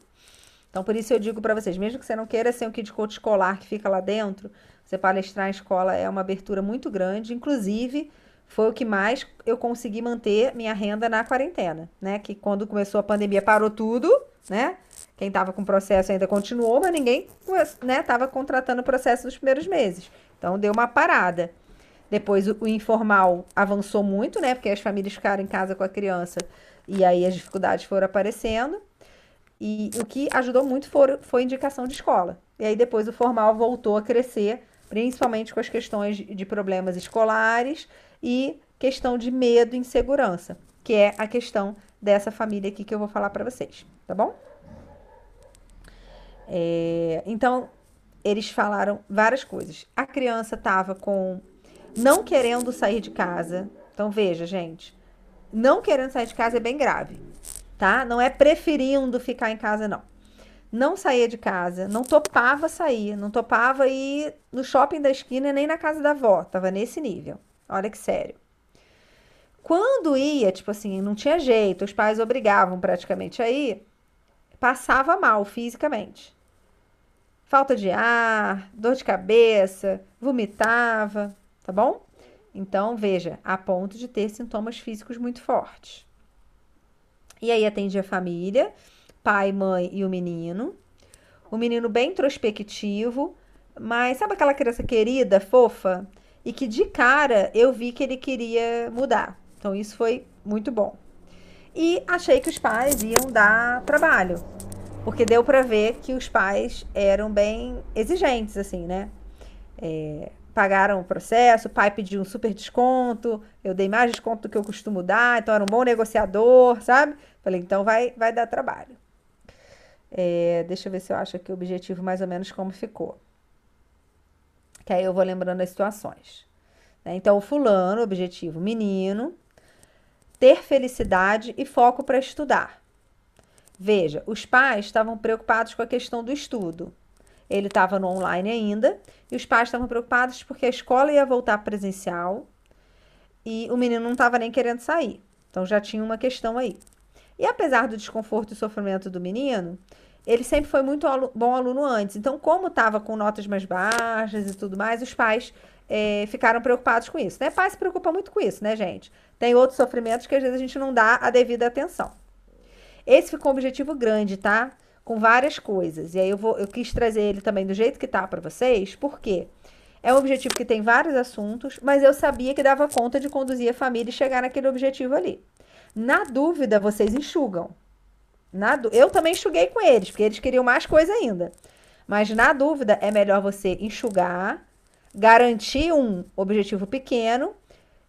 Então, por isso eu digo para vocês, mesmo que você não queira ser um kid coach escolar que fica lá dentro, você palestrar em escola é uma abertura muito grande. Inclusive, foi o que mais eu consegui manter minha renda na quarentena, né? Que quando começou a pandemia parou tudo, né? Quem estava com processo ainda continuou, mas ninguém, né, estava contratando o processo nos primeiros meses. Então deu uma parada. Depois o, informal avançou muito, né? Porque as famílias ficaram em casa com a criança e aí as dificuldades foram aparecendo. E o que ajudou muito foi, foi indicação de escola. E aí depois o formal voltou a crescer, principalmente com as questões de, de problemas escolares e questão de medo e insegurança, que é a questão dessa família aqui que eu vou falar para vocês, tá bom? É, então, eles falaram várias coisas. A criança estava com não querendo sair de casa. Então, veja, gente, não querendo sair de casa é bem grave, tá? Não é preferindo ficar em casa, não. Não saía de casa, não topava sair, não topava ir no shopping da esquina nem na casa da avó, tava nesse nível. Olha que sério. Quando ia, tipo assim, não tinha jeito, os pais obrigavam praticamente a ir, passava mal fisicamente. Falta de ar, dor de cabeça, vomitava, tá bom? Então, veja, a ponto de ter sintomas físicos muito fortes. E aí atendia a família, pai, mãe e o menino. O menino bem introspectivo, mas sabe aquela criança querida, fofa? E que de cara eu vi que ele queria mudar. Então isso foi muito bom. E achei que os pais iam dar trabalho, porque deu para ver que os pais eram bem exigentes, assim, né? É, pagaram o processo, o pai pediu um super desconto, eu dei mais desconto do que eu costumo dar, então era um bom negociador, sabe? Falei, então vai, vai dar trabalho. É, deixa eu ver se eu acho aqui o objetivo mais ou menos como ficou. Que aí eu vou lembrando as situações. Né? Então, o fulano, objetivo menino, ter felicidade e foco para estudar. Veja, os pais estavam preocupados com a questão do estudo. Ele estava no online ainda e os pais estavam preocupados porque a escola ia voltar presencial e o menino não estava nem querendo sair. Então já tinha uma questão aí. E apesar do desconforto e sofrimento do menino, ele sempre foi muito alu bom aluno antes. Então, como estava com notas mais baixas e tudo mais, os pais é, ficaram preocupados com isso. Né? Pai se preocupa muito com isso, né, gente? Tem outros sofrimentos que às vezes a gente não dá a devida atenção. Esse ficou um objetivo grande, tá? Com várias coisas. E aí eu, vou, eu quis trazer ele também do jeito que tá para vocês, porque é um objetivo que tem vários assuntos, mas eu sabia que dava conta de conduzir a família e chegar naquele objetivo ali. Na dúvida, vocês enxugam. Na eu também enxuguei com eles, porque eles queriam mais coisa ainda. Mas na dúvida, é melhor você enxugar, garantir um objetivo pequeno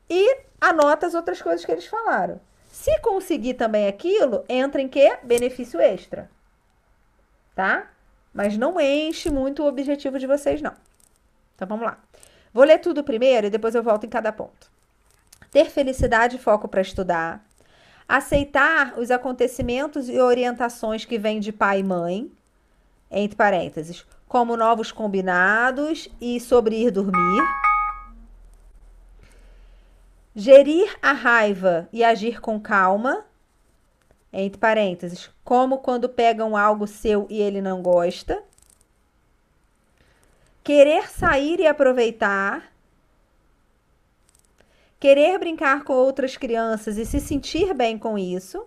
e anota as outras coisas que eles falaram. Se conseguir também aquilo, entra em quê? Benefício extra. Tá? Mas não enche muito o objetivo de vocês, não. Então vamos lá. Vou ler tudo primeiro e depois eu volto em cada ponto. Ter felicidade e foco para estudar. Aceitar os acontecimentos e orientações que vêm de pai e mãe, entre parênteses, como novos combinados e sobre ir dormir. Gerir a raiva e agir com calma, entre parênteses, como quando pegam algo seu e ele não gosta. Querer sair e aproveitar. Querer brincar com outras crianças e se sentir bem com isso.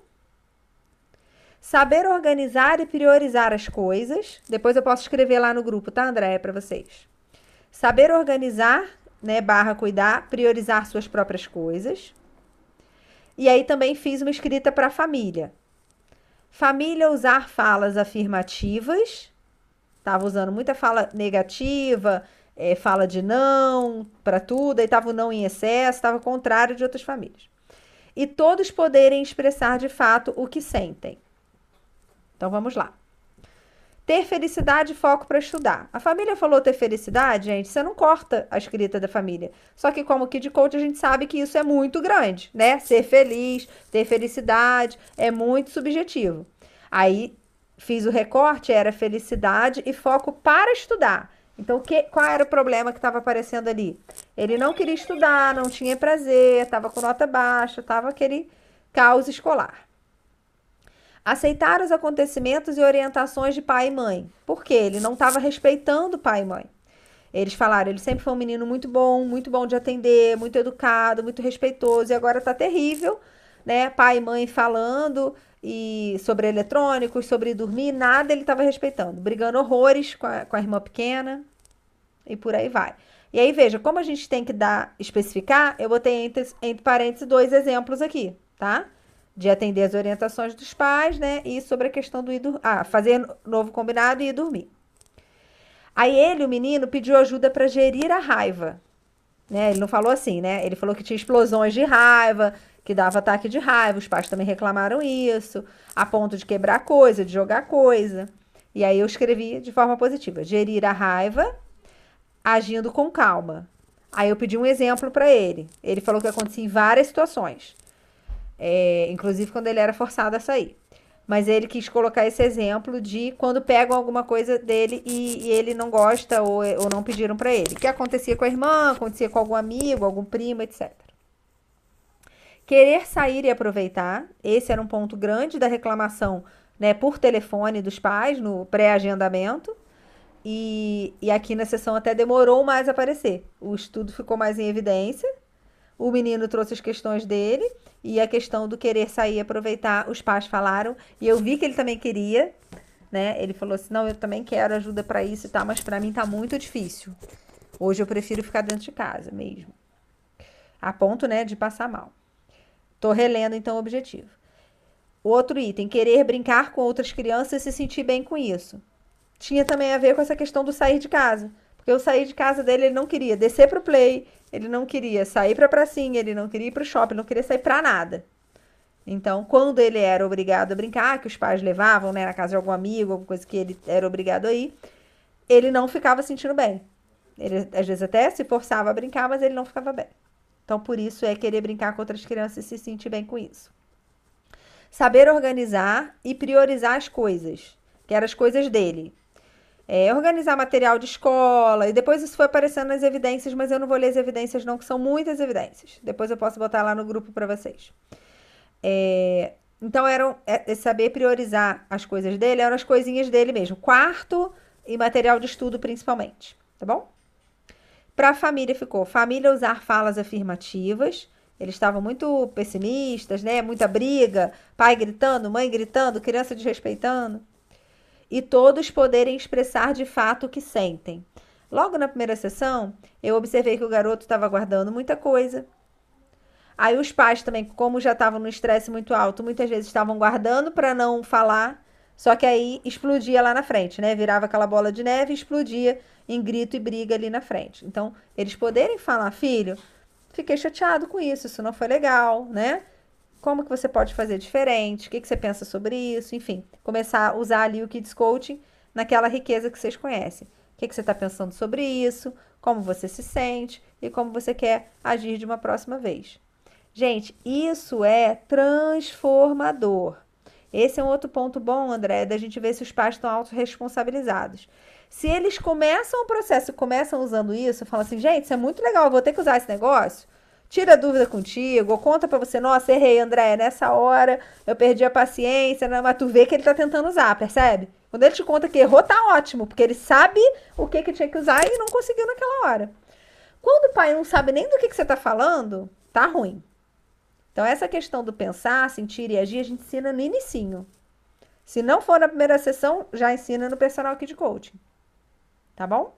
Saber organizar e priorizar as coisas. Depois eu posso escrever lá no grupo, tá, André, para vocês. Saber organizar né, barra cuidar, priorizar suas próprias coisas. E aí também fiz uma escrita para a família. Família usar falas afirmativas. Tava usando muita fala negativa, é, fala de não para tudo, aí tava o não em excesso, estava contrário de outras famílias. E todos poderem expressar de fato o que sentem. Então vamos lá. Ter felicidade e foco para estudar. A família falou ter felicidade, gente, você não corta a escrita da família. Só que como Kid Coach a gente sabe que isso é muito grande, né? Ser feliz, ter felicidade é muito subjetivo. Aí fiz o recorte, era felicidade e foco para estudar. Então, que, qual era o problema que estava aparecendo ali? Ele não queria estudar, não tinha prazer, estava com nota baixa, estava aquele caos escolar. Aceitar os acontecimentos e orientações de pai e mãe. Por quê? Ele não estava respeitando pai e mãe. Eles falaram, ele sempre foi um menino muito bom, muito bom de atender, muito educado, muito respeitoso, e agora está terrível, né? Pai e mãe falando e sobre eletrônicos, sobre dormir, nada ele estava respeitando, brigando horrores com a, com a irmã pequena e por aí vai. E aí, veja, como a gente tem que dar, especificar, eu botei entre, entre parênteses dois exemplos aqui, tá? De atender as orientações dos pais, né? E sobre a questão do ir ah, fazer novo combinado e ir dormir. Aí ele, o menino, pediu ajuda para gerir a raiva. Né? Ele não falou assim, né? Ele falou que tinha explosões de raiva, que dava ataque de raiva, os pais também reclamaram isso, a ponto de quebrar coisa, de jogar coisa. E aí eu escrevi de forma positiva: gerir a raiva agindo com calma. Aí eu pedi um exemplo para ele. Ele falou que acontecia em várias situações, é, inclusive quando ele era forçado a sair. Mas ele quis colocar esse exemplo de quando pegam alguma coisa dele e, e ele não gosta ou, ou não pediram para ele. Que acontecia com a irmã, acontecia com algum amigo, algum primo, etc. Querer sair e aproveitar, esse era um ponto grande da reclamação né, por telefone dos pais no pré-agendamento. E, e aqui na sessão até demorou mais a aparecer. O estudo ficou mais em evidência. O menino trouxe as questões dele e a questão do querer sair aproveitar, os pais falaram. E eu vi que ele também queria, né? Ele falou assim: não, eu também quero ajuda para isso e tal, mas para mim tá muito difícil. Hoje eu prefiro ficar dentro de casa mesmo. A ponto, né, de passar mal. Tô relendo então o objetivo. O outro item, querer brincar com outras crianças e se sentir bem com isso. Tinha também a ver com essa questão do sair de casa. Porque eu sair de casa dele, ele não queria descer pro play, ele não queria sair pra pracinha, ele não queria ir pro shopping, ele não queria sair pra nada. Então, quando ele era obrigado a brincar, que os pais levavam, né, na casa de algum amigo, alguma coisa que ele era obrigado a ir, ele não ficava sentindo bem. Ele às vezes até se forçava a brincar, mas ele não ficava bem. Então, por isso é querer brincar com outras crianças e se sentir bem com isso. Saber organizar e priorizar as coisas, que eram as coisas dele. É, organizar material de escola, e depois isso foi aparecendo nas evidências, mas eu não vou ler as evidências, não, que são muitas evidências. Depois eu posso botar lá no grupo para vocês. É, então, eram é, é, saber priorizar as coisas dele, eram as coisinhas dele mesmo. Quarto e material de estudo, principalmente. Tá bom? Para a família ficou família usar falas afirmativas. Eles estavam muito pessimistas, né? Muita briga, pai gritando, mãe gritando, criança desrespeitando. E todos poderem expressar de fato o que sentem. Logo na primeira sessão, eu observei que o garoto estava guardando muita coisa. Aí os pais também, como já estavam no estresse muito alto, muitas vezes estavam guardando para não falar, só que aí explodia lá na frente, né? Virava aquela bola de neve e explodia em grito e briga ali na frente. Então, eles poderem falar, filho, fiquei chateado com isso, isso não foi legal, né? Como que você pode fazer diferente? O que, que você pensa sobre isso? Enfim, começar a usar ali o Kids Coaching naquela riqueza que vocês conhecem. O que, que você está pensando sobre isso? Como você se sente e como você quer agir de uma próxima vez. Gente, isso é transformador. Esse é um outro ponto bom, André, da gente ver se os pais estão autorresponsabilizados. Se eles começam o processo, começam usando isso, falam assim, gente, isso é muito legal, vou ter que usar esse negócio. Tira dúvida contigo, ou conta para você, nossa, errei, André, nessa hora eu perdi a paciência, né? mas tu vê que ele tá tentando usar, percebe? Quando ele te conta que errou, tá ótimo, porque ele sabe o que, que tinha que usar e não conseguiu naquela hora. Quando o pai não sabe nem do que, que você tá falando, tá ruim. Então, essa questão do pensar, sentir e agir, a gente ensina no inicinho. Se não for na primeira sessão, já ensina no personal kit coaching tá bom?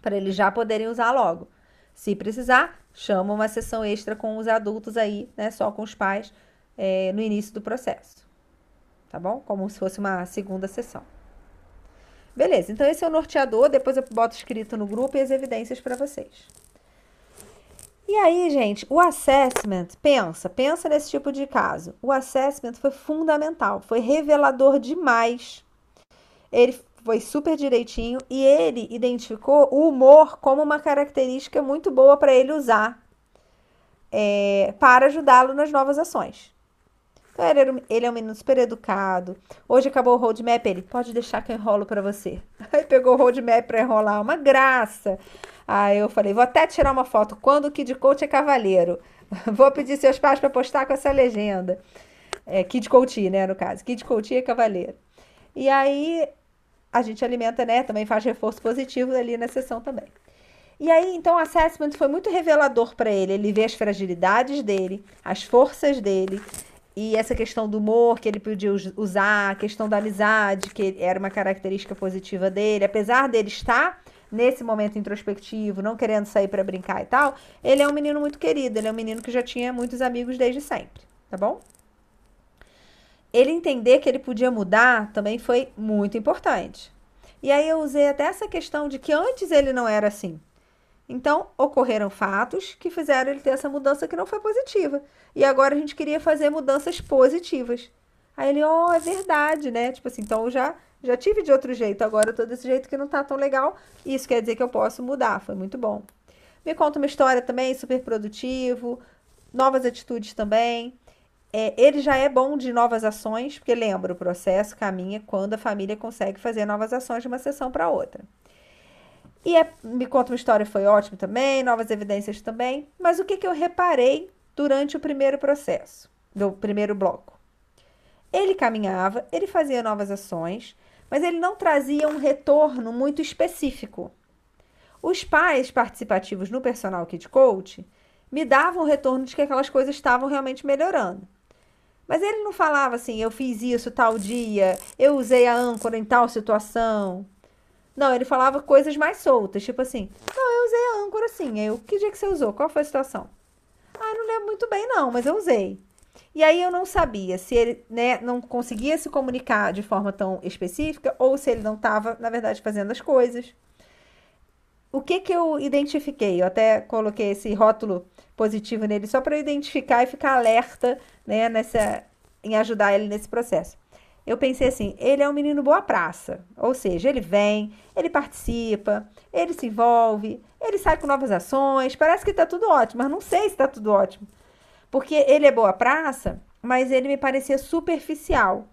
Para eles já poderem usar logo. Se precisar, chama uma sessão extra com os adultos aí, né? Só com os pais é, no início do processo. Tá bom? Como se fosse uma segunda sessão. Beleza, então esse é o norteador. Depois eu boto escrito no grupo e as evidências para vocês. E aí, gente, o assessment, pensa, pensa nesse tipo de caso. O assessment foi fundamental, foi revelador demais. Ele foi super direitinho e ele identificou o humor como uma característica muito boa para ele usar é, para ajudá-lo nas novas ações. Então, ele, ele, é um menino super educado. Hoje acabou o roadmap, ele pode deixar que eu enrolo para você. Aí pegou o roadmap para enrolar, uma graça. Aí eu falei, vou até tirar uma foto. Quando o Kid Coach é cavaleiro. Vou pedir seus pais para postar com essa legenda. É, Kid Coach, né, no caso. Kid Coach é cavaleiro. E aí a gente alimenta, né, também faz reforço positivo ali na sessão também. E aí, então, o assessment foi muito revelador para ele. Ele vê as fragilidades dele, as forças dele, e essa questão do humor que ele podia usar, a questão da amizade, que era uma característica positiva dele, apesar dele estar nesse momento introspectivo, não querendo sair para brincar e tal, ele é um menino muito querido, ele é um menino que já tinha muitos amigos desde sempre, tá bom? Ele entender que ele podia mudar também foi muito importante. E aí eu usei até essa questão de que antes ele não era assim. Então, ocorreram fatos que fizeram ele ter essa mudança que não foi positiva. E agora a gente queria fazer mudanças positivas. Aí ele, oh, é verdade, né? Tipo assim, então eu já já tive de outro jeito, agora eu tô desse jeito que não tá tão legal. Isso quer dizer que eu posso mudar. Foi muito bom. Me conta uma história também, super produtivo, novas atitudes também. É, ele já é bom de novas ações, porque lembra, o processo caminha quando a família consegue fazer novas ações de uma sessão para outra. E é, me conta uma história, foi ótimo também, novas evidências também. Mas o que, que eu reparei durante o primeiro processo, do primeiro bloco? Ele caminhava, ele fazia novas ações, mas ele não trazia um retorno muito específico. Os pais participativos no Personal Kid Coach me davam o retorno de que aquelas coisas estavam realmente melhorando. Mas ele não falava assim, eu fiz isso tal dia, eu usei a âncora em tal situação. Não, ele falava coisas mais soltas, tipo assim, não, eu usei a âncora sim. Eu, que dia que você usou? Qual foi a situação? Ah, não lembro muito bem não, mas eu usei. E aí eu não sabia se ele né, não conseguia se comunicar de forma tão específica ou se ele não estava, na verdade, fazendo as coisas. O que que eu identifiquei? Eu até coloquei esse rótulo positivo nele só para identificar e ficar alerta né, nessa, em ajudar ele nesse processo. Eu pensei assim, ele é um menino boa praça, ou seja, ele vem, ele participa, ele se envolve, ele sai com novas ações, parece que está tudo ótimo, mas não sei se está tudo ótimo. Porque ele é boa praça, mas ele me parecia superficial.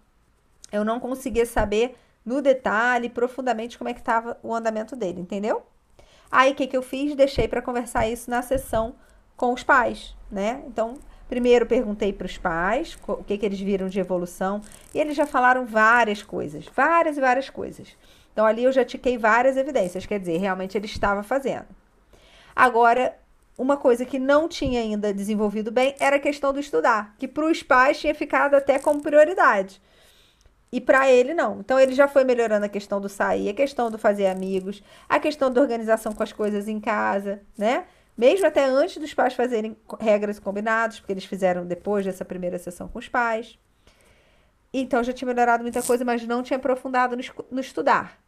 Eu não conseguia saber no detalhe, profundamente, como é que estava o andamento dele, entendeu? Aí, o que, que eu fiz? Deixei para conversar isso na sessão com os pais, né? Então, primeiro perguntei para os pais o que, que eles viram de evolução e eles já falaram várias coisas, várias e várias coisas. Então, ali eu já tiquei várias evidências, quer dizer, realmente ele estava fazendo. Agora, uma coisa que não tinha ainda desenvolvido bem era a questão do estudar, que para os pais tinha ficado até como prioridade. E para ele não. Então ele já foi melhorando a questão do sair, a questão do fazer amigos, a questão da organização com as coisas em casa, né? Mesmo até antes dos pais fazerem regras combinadas, porque eles fizeram depois dessa primeira sessão com os pais. Então já tinha melhorado muita coisa, mas não tinha aprofundado no, no estudar.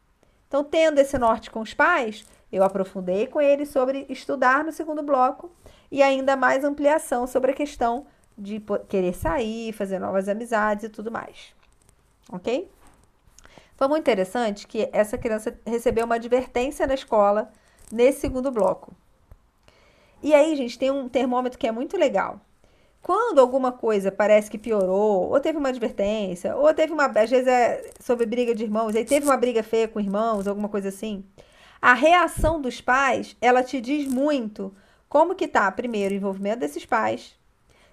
Então, tendo esse norte com os pais, eu aprofundei com ele sobre estudar no segundo bloco e ainda mais ampliação sobre a questão de querer sair, fazer novas amizades e tudo mais. Ok? Foi muito interessante que essa criança recebeu uma advertência na escola nesse segundo bloco. E aí, gente, tem um termômetro que é muito legal. Quando alguma coisa parece que piorou, ou teve uma advertência, ou teve uma. Às vezes é sobre briga de irmãos, aí teve uma briga feia com irmãos, alguma coisa assim. A reação dos pais, ela te diz muito como que tá, primeiro, o envolvimento desses pais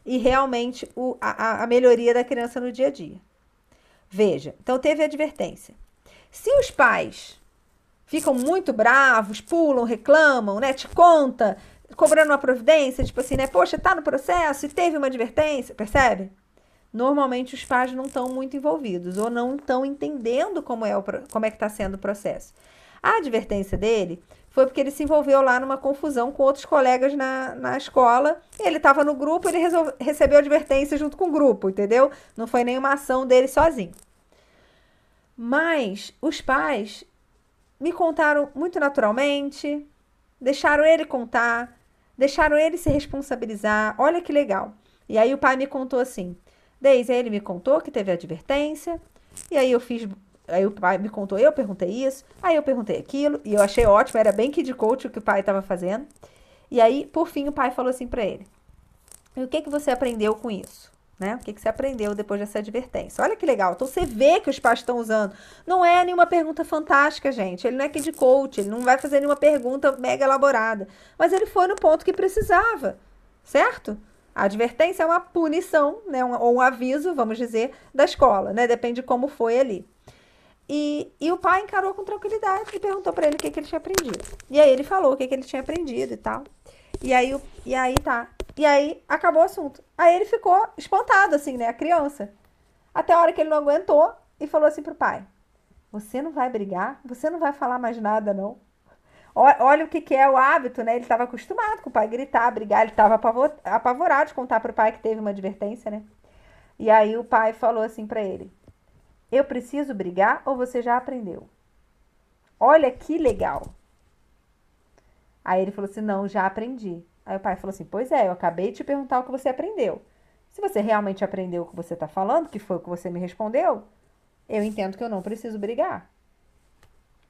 e realmente o, a, a melhoria da criança no dia a dia. Veja, então teve advertência. Se os pais ficam muito bravos, pulam, reclamam, né, te conta, cobrando uma providência, tipo assim, né, poxa, tá no processo e teve uma advertência, percebe? Normalmente os pais não estão muito envolvidos ou não estão entendendo como é, o, como é que está sendo o processo. A advertência dele foi porque ele se envolveu lá numa confusão com outros colegas na, na escola. Ele estava no grupo, ele resolve, recebeu advertência junto com o grupo, entendeu? Não foi nenhuma ação dele sozinho. Mas os pais me contaram muito naturalmente, deixaram ele contar, deixaram ele se responsabilizar. Olha que legal. E aí o pai me contou assim: Deise, ele me contou que teve advertência, e aí eu fiz Aí o pai me contou, eu perguntei isso, aí eu perguntei aquilo, e eu achei ótimo, era bem kid coach o que o pai estava fazendo. E aí, por fim, o pai falou assim para ele: E o que, que você aprendeu com isso? Né? O que, que você aprendeu depois dessa advertência? Olha que legal. Então você vê que os pais estão usando. Não é nenhuma pergunta fantástica, gente. Ele não é de coach, ele não vai fazer nenhuma pergunta mega elaborada. Mas ele foi no ponto que precisava, certo? A advertência é uma punição, né? Um, ou um aviso, vamos dizer, da escola, né? Depende de como foi ali. E, e o pai encarou com tranquilidade e perguntou para ele o que, que ele tinha aprendido. E aí ele falou o que, que ele tinha aprendido e tal. E aí, e aí tá. E aí acabou o assunto. Aí ele ficou espantado, assim, né? A criança. Até a hora que ele não aguentou e falou assim pro pai: Você não vai brigar? Você não vai falar mais nada, não? Olha o que, que é o hábito, né? Ele estava acostumado com o pai gritar, brigar, ele estava apavorado de contar pro pai que teve uma advertência, né? E aí o pai falou assim para ele: Eu preciso brigar ou você já aprendeu? Olha que legal. Aí ele falou assim: Não, já aprendi. Aí o pai falou assim: Pois é, eu acabei de te perguntar o que você aprendeu. Se você realmente aprendeu o que você está falando, que foi o que você me respondeu, eu entendo que eu não preciso brigar.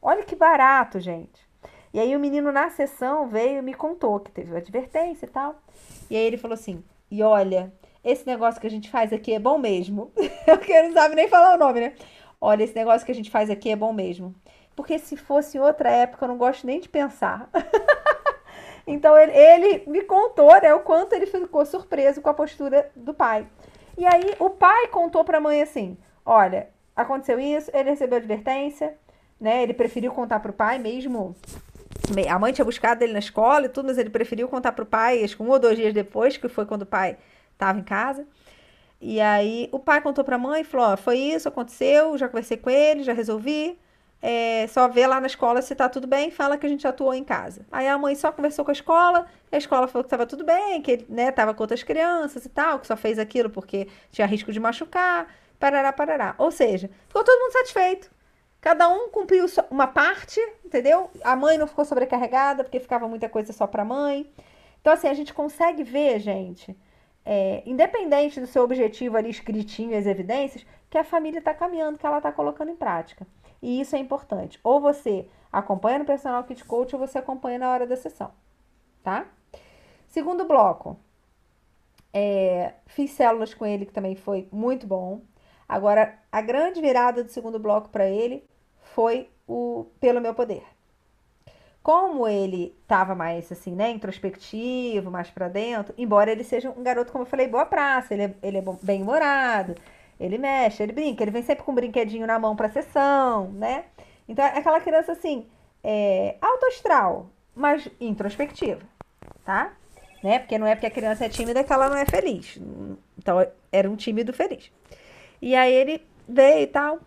Olha que barato, gente. E aí o menino na sessão veio e me contou que teve uma advertência e tal. E aí ele falou assim: E olha, esse negócio que a gente faz aqui é bom mesmo. Porque não sabe nem falar o nome, né? Olha, esse negócio que a gente faz aqui é bom mesmo. Porque se fosse outra época, eu não gosto nem de pensar. Então ele, ele me contou né, o quanto ele ficou surpreso com a postura do pai. E aí o pai contou para a mãe assim: olha, aconteceu isso, ele recebeu advertência, né? Ele preferiu contar para o pai mesmo. A mãe tinha buscado ele na escola e tudo, mas ele preferiu contar para o pai, acho que um ou dois dias depois, que foi quando o pai estava em casa. E aí o pai contou para a mãe e falou: ó, foi isso, aconteceu, já conversei com ele, já resolvi é, só vê lá na escola se tá tudo bem, fala que a gente atuou em casa. Aí a mãe só conversou com a escola, a escola falou que estava tudo bem, que ele né, tava com outras crianças e tal, que só fez aquilo porque tinha risco de machucar, parará, parará. Ou seja, ficou todo mundo satisfeito. Cada um cumpriu uma parte, entendeu? A mãe não ficou sobrecarregada porque ficava muita coisa só para a mãe. Então, assim, a gente consegue ver, gente, é, independente do seu objetivo ali escritinho, as evidências, que a família está caminhando, que ela está colocando em prática. E isso é importante. Ou você acompanha no personal kit coach ou você acompanha na hora da sessão, tá? Segundo bloco, é, fiz células com ele que também foi muito bom. Agora, a grande virada do segundo bloco para ele foi o pelo meu poder. Como ele estava mais assim, né, introspectivo, mais para dentro, embora ele seja um garoto, como eu falei, boa praça, ele é, ele é bem humorado, ele mexe, ele brinca, ele vem sempre com um brinquedinho na mão pra sessão, né? Então é aquela criança assim, é, alto astral, mas introspectiva, tá? Né? Porque não é porque a criança é tímida que ela não é feliz. Então era um tímido feliz. E aí ele veio e tal.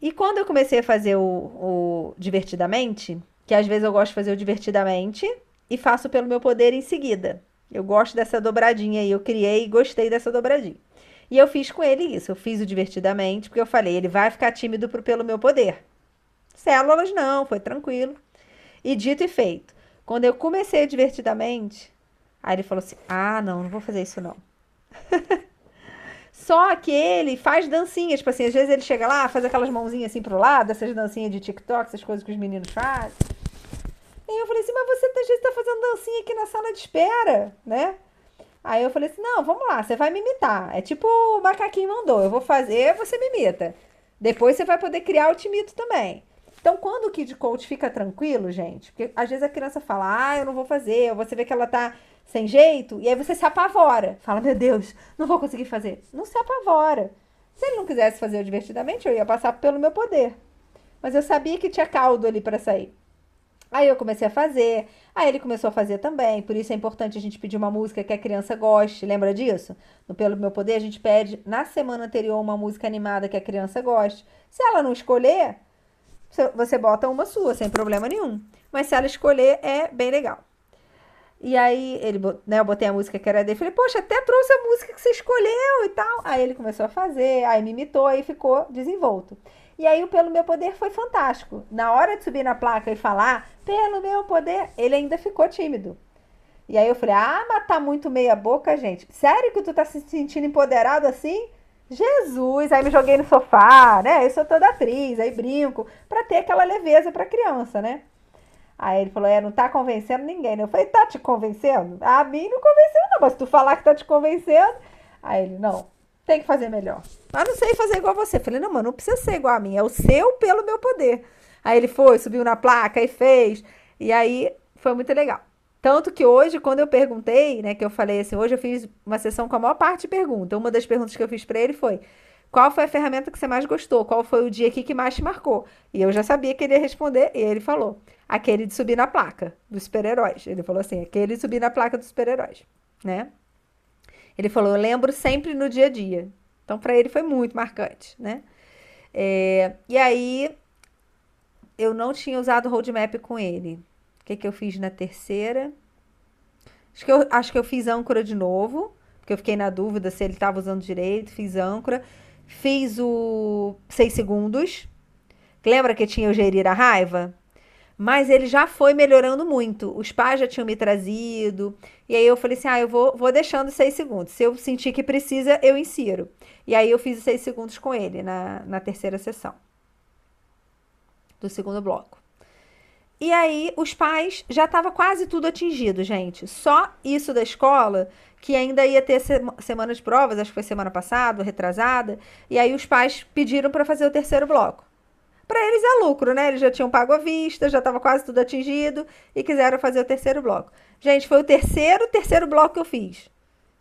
E quando eu comecei a fazer o, o divertidamente, que às vezes eu gosto de fazer o divertidamente e faço pelo meu poder em seguida. Eu gosto dessa dobradinha aí, eu criei e gostei dessa dobradinha. E eu fiz com ele isso. Eu fiz o divertidamente, porque eu falei, ele vai ficar tímido pelo meu poder. Células não, foi tranquilo. E dito e feito. Quando eu comecei divertidamente, aí ele falou assim: Ah, não, não vou fazer isso não. Só que ele faz dancinhas, tipo assim, às vezes ele chega lá, faz aquelas mãozinhas assim pro lado, essas dancinhas de TikTok, essas coisas que os meninos fazem. E eu falei assim, mas você às vezes tá fazendo dancinha aqui na sala de espera, né? Aí eu falei assim: não, vamos lá, você vai me imitar. É tipo o macaquinho mandou, eu vou fazer, você me imita. Depois você vai poder criar o timito também. Então, quando o Kid Coach fica tranquilo, gente, porque às vezes a criança fala, ah, eu não vou fazer, ou você vê que ela tá sem jeito, e aí você se apavora. Fala, meu Deus, não vou conseguir fazer. Não se apavora. Se ele não quisesse fazer divertidamente, eu ia passar pelo meu poder. Mas eu sabia que tinha caldo ali para sair. Aí eu comecei a fazer, aí ele começou a fazer também, por isso é importante a gente pedir uma música que a criança goste, lembra disso? No Pelo Meu Poder, a gente pede na semana anterior uma música animada que a criança goste. Se ela não escolher, você bota uma sua, sem problema nenhum. Mas se ela escolher, é bem legal. E aí, ele, né, eu botei a música que era dele, falei, poxa, até trouxe a música que você escolheu e tal. Aí ele começou a fazer, aí me imitou, aí ficou desenvolto. E aí o Pelo Meu Poder foi fantástico. Na hora de subir na placa e falar, pelo meu poder, ele ainda ficou tímido. E aí eu falei, ah, mas tá muito meia boca, gente. Sério que tu tá se sentindo empoderado assim? Jesus! Aí me joguei no sofá, né? Eu sou toda atriz, aí brinco, pra ter aquela leveza pra criança, né? Aí ele falou, é, não tá convencendo ninguém, né? Eu falei, tá te convencendo? A mim não convenceu não, mas se tu falar que tá te convencendo... Aí ele, não, tem que fazer melhor. Mas não sei fazer igual você. Falei, não, mano, não precisa ser igual a mim, é o seu pelo meu poder. Aí ele foi, subiu na placa e fez. E aí foi muito legal. Tanto que hoje, quando eu perguntei, né, que eu falei assim, hoje eu fiz uma sessão com a maior parte de pergunta. Uma das perguntas que eu fiz para ele foi: qual foi a ferramenta que você mais gostou? Qual foi o dia aqui que mais te marcou? E eu já sabia que ele ia responder, e ele falou: aquele de subir na placa dos super-heróis. Ele falou assim: aquele de subir na placa dos super-heróis, né? Ele falou: eu lembro sempre no dia a dia. Então, para ele foi muito marcante, né? É, e aí, eu não tinha usado roadmap com ele. O que, que eu fiz na terceira? Acho que, eu, acho que eu fiz âncora de novo, porque eu fiquei na dúvida se ele estava usando direito. Fiz âncora. Fiz o 6 segundos. Lembra que tinha o gerir a raiva? Mas ele já foi melhorando muito. Os pais já tinham me trazido. E aí eu falei assim: ah, eu vou, vou deixando 6 segundos. Se eu sentir que precisa, eu insiro. E aí eu fiz os 6 segundos com ele na, na terceira sessão do segundo bloco. E aí os pais já estava quase tudo atingido, gente. Só isso da escola que ainda ia ter semana de provas, acho que foi semana passada, retrasada, e aí os pais pediram para fazer o terceiro bloco. Para eles é lucro, né? Eles já tinham pago à vista, já estava quase tudo atingido e quiseram fazer o terceiro bloco. Gente, foi o terceiro, terceiro bloco que eu fiz.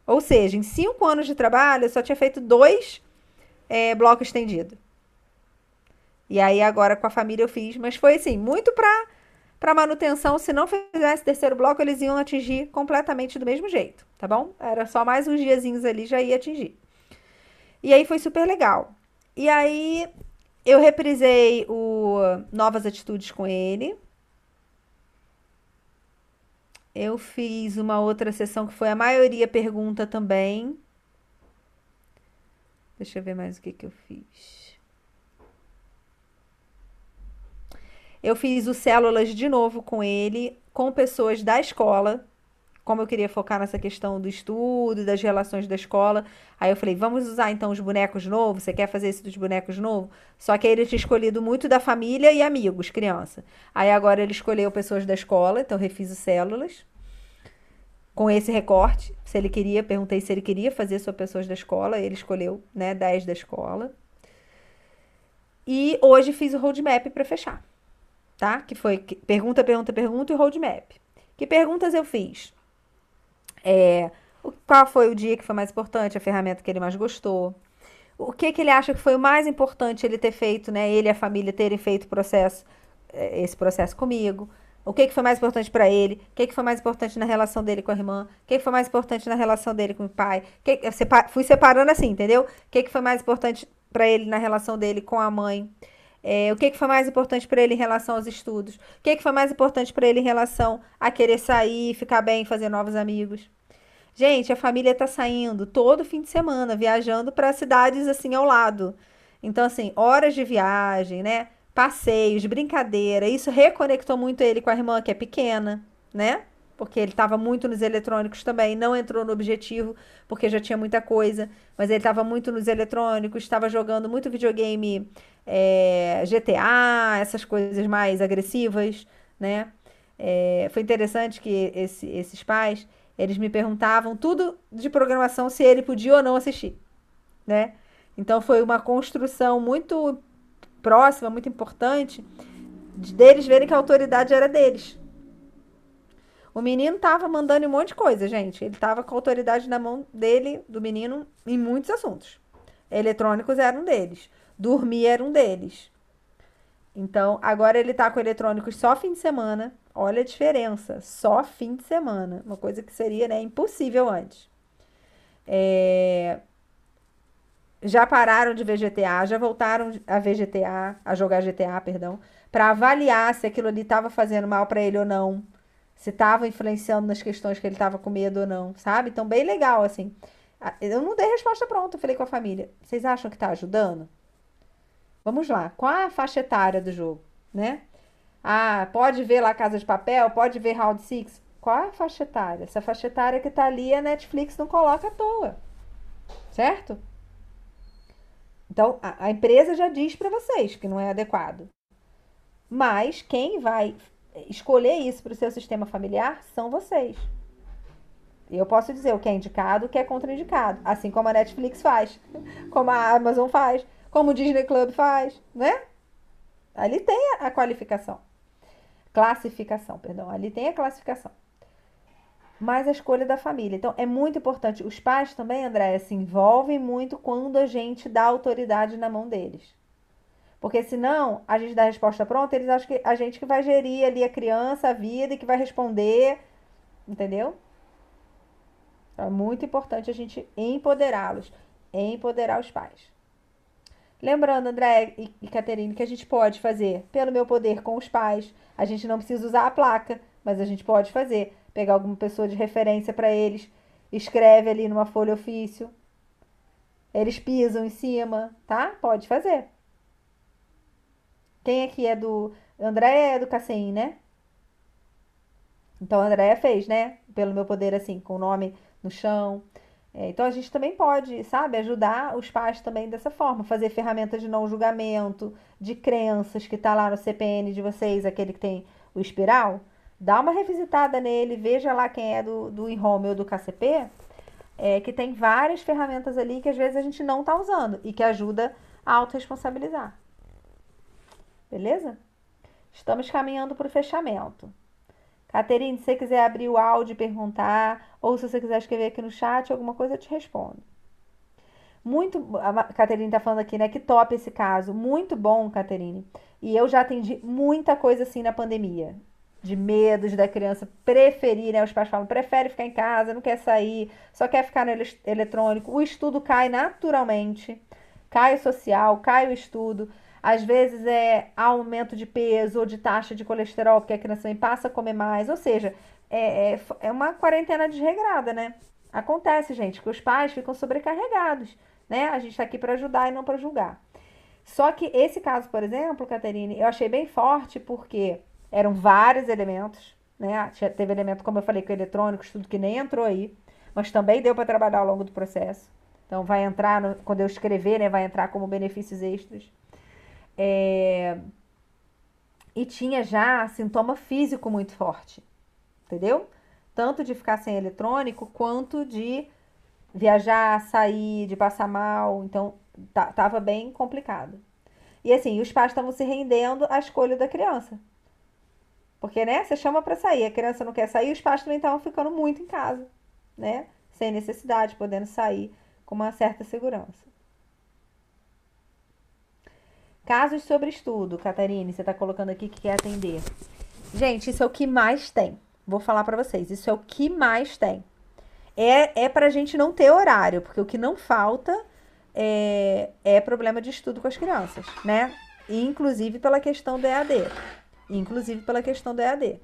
Ou seja, em cinco anos de trabalho, eu só tinha feito dois é, blocos estendidos. E aí agora com a família eu fiz, mas foi assim, muito para para manutenção, se não fizesse terceiro bloco, eles iam atingir completamente do mesmo jeito, tá bom? Era só mais uns diazinhos ali, já ia atingir. E aí foi super legal. E aí eu reprisei o Novas Atitudes com ele. Eu fiz uma outra sessão que foi a maioria pergunta também. Deixa eu ver mais o que, que eu fiz. Eu fiz o Células de novo com ele, com pessoas da escola, como eu queria focar nessa questão do estudo, das relações da escola. Aí eu falei, vamos usar então os bonecos novos? Você quer fazer esse dos bonecos novos? Só que aí ele tinha escolhido muito da família e amigos, criança. Aí agora ele escolheu pessoas da escola, então refiz o células. Com esse recorte, se ele queria, perguntei se ele queria fazer só pessoas da escola, ele escolheu, né, 10 da escola. E hoje fiz o roadmap para fechar tá? Que foi pergunta, pergunta, pergunta e roadmap. Que perguntas eu fiz? É, qual foi o dia que foi mais importante, a ferramenta que ele mais gostou? O que, que ele acha que foi o mais importante ele ter feito, né? Ele e a família terem feito processo, é, esse processo comigo. O que, que foi mais importante para ele? O que, que foi mais importante na relação dele com a irmã? O que, que foi mais importante na relação dele com o pai? Que, fui separando assim, entendeu? O que, que foi mais importante para ele na relação dele com a mãe? É, o que, que foi mais importante para ele em relação aos estudos? O que, que foi mais importante para ele em relação a querer sair, ficar bem, fazer novos amigos? Gente, a família está saindo todo fim de semana, viajando para cidades assim ao lado. Então, assim, horas de viagem, né? Passeios, brincadeira. Isso reconectou muito ele com a irmã, que é pequena, né? Porque ele estava muito nos eletrônicos também. Não entrou no objetivo, porque já tinha muita coisa. Mas ele estava muito nos eletrônicos, estava jogando muito videogame é, GTA, essas coisas mais agressivas, né? É, foi interessante que esse, esses pais, eles me perguntavam tudo de programação se ele podia ou não assistir, né? Então foi uma construção muito próxima, muito importante, deles verem que a autoridade era deles. O menino tava mandando um monte de coisa, gente. Ele tava com a autoridade na mão dele, do menino, em muitos assuntos. Eletrônicos eram deles. Dormir era um deles. Então, agora ele tá com eletrônicos só fim de semana. Olha a diferença, só fim de semana. Uma coisa que seria né, impossível antes. É... Já pararam de ver GTA, já voltaram a ver GTA, a jogar GTA, perdão, para avaliar se aquilo ali estava fazendo mal para ele ou não, se estava influenciando nas questões que ele estava com medo ou não, sabe? Então, bem legal, assim. Eu não dei resposta pronta, falei com a família. Vocês acham que está ajudando? Vamos lá, qual a faixa etária do jogo, né? Ah, pode ver lá Casa de Papel, pode ver Round Six. Qual é a faixa etária? Essa faixa etária que tá ali, a Netflix não coloca à toa. Certo? Então, a, a empresa já diz para vocês que não é adequado. Mas quem vai escolher isso para o seu sistema familiar são vocês. Eu posso dizer o que é indicado, o que é contraindicado, assim como a Netflix faz, como a Amazon faz, como o Disney Club faz, né? Ali tem a qualificação. Classificação, perdão. Ali tem a classificação. Mas a escolha da família. Então, é muito importante. Os pais também, Andréia, se envolvem muito quando a gente dá autoridade na mão deles. Porque senão, a gente dá a resposta pronta, eles acham que a gente que vai gerir ali a criança, a vida e que vai responder. Entendeu? É muito importante a gente empoderá-los, empoderar os pais. Lembrando, André e Caterine, que a gente pode fazer pelo meu poder com os pais. A gente não precisa usar a placa, mas a gente pode fazer. Pegar alguma pessoa de referência para eles, escreve ali numa folha ofício. Eles pisam em cima, tá? Pode fazer. Quem aqui é do. André é do Cassim, né? Então a Andréia fez, né? Pelo meu poder, assim, com o nome no chão. É, então a gente também pode, sabe, ajudar os pais também dessa forma, fazer ferramentas de não julgamento, de crenças que está lá no CPN de vocês, aquele que tem o espiral. Dá uma revisitada nele, veja lá quem é do, do InHome ou do KCP, é, que tem várias ferramentas ali que às vezes a gente não está usando e que ajuda a autorresponsabilizar. Beleza? Estamos caminhando para o fechamento. Caterine, se você quiser abrir o áudio e perguntar, ou se você quiser escrever aqui no chat alguma coisa, eu te respondo. Muito, a Caterine tá falando aqui, né? Que top esse caso. Muito bom, Caterine. E eu já atendi muita coisa assim na pandemia. De medos da criança preferir, né? Os pais falam, prefere ficar em casa, não quer sair, só quer ficar no eletrônico. O estudo cai naturalmente. Cai o social, cai o estudo. Às vezes é aumento de peso ou de taxa de colesterol, porque a criança também passa a comer mais. Ou seja, é, é, é uma quarentena desregrada, né? Acontece, gente, que os pais ficam sobrecarregados, né? A gente está aqui para ajudar e não para julgar. Só que esse caso, por exemplo, Caterine, eu achei bem forte porque eram vários elementos, né? Teve elemento, como eu falei, com eletrônicos, tudo que nem entrou aí, mas também deu para trabalhar ao longo do processo. Então vai entrar, no, quando eu escrever, né, vai entrar como benefícios extras. É... E tinha já sintoma físico muito forte, entendeu? Tanto de ficar sem eletrônico, quanto de viajar, sair, de passar mal. Então, tava bem complicado. E assim, os pais estavam se rendendo à escolha da criança. Porque, né, você chama para sair, a criança não quer sair, os pais também estavam ficando muito em casa, né? Sem necessidade, podendo sair com uma certa segurança. Casos sobre estudo, Catarine, você está colocando aqui que quer atender. Gente, isso é o que mais tem. Vou falar para vocês, isso é o que mais tem. É, é para a gente não ter horário, porque o que não falta é, é problema de estudo com as crianças, né? Inclusive pela questão do EAD. Inclusive pela questão do EAD.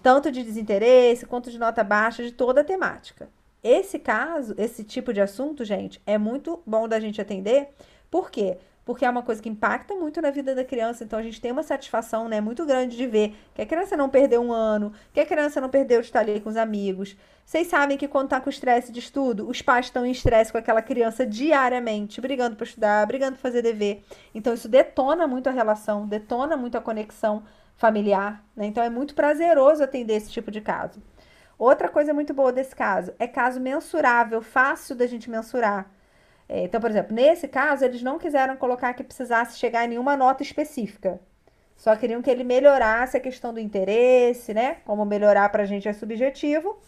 Tanto de desinteresse quanto de nota baixa, de toda a temática. Esse caso, esse tipo de assunto, gente, é muito bom da gente atender. Por quê? Porque é uma coisa que impacta muito na vida da criança. Então a gente tem uma satisfação, né, muito grande de ver que a criança não perdeu um ano, que a criança não perdeu de estar ali com os amigos. Vocês sabem que quando tá com estresse de estudo, os pais estão em estresse com aquela criança diariamente, brigando para estudar, brigando para fazer dever. Então isso detona muito a relação, detona muito a conexão familiar, né? Então é muito prazeroso atender esse tipo de caso. Outra coisa muito boa desse caso é caso mensurável, fácil da gente mensurar. É, então, por exemplo, nesse caso, eles não quiseram colocar que precisasse chegar em nenhuma nota específica. Só queriam que ele melhorasse a questão do interesse, né? Como melhorar para a gente é subjetivo.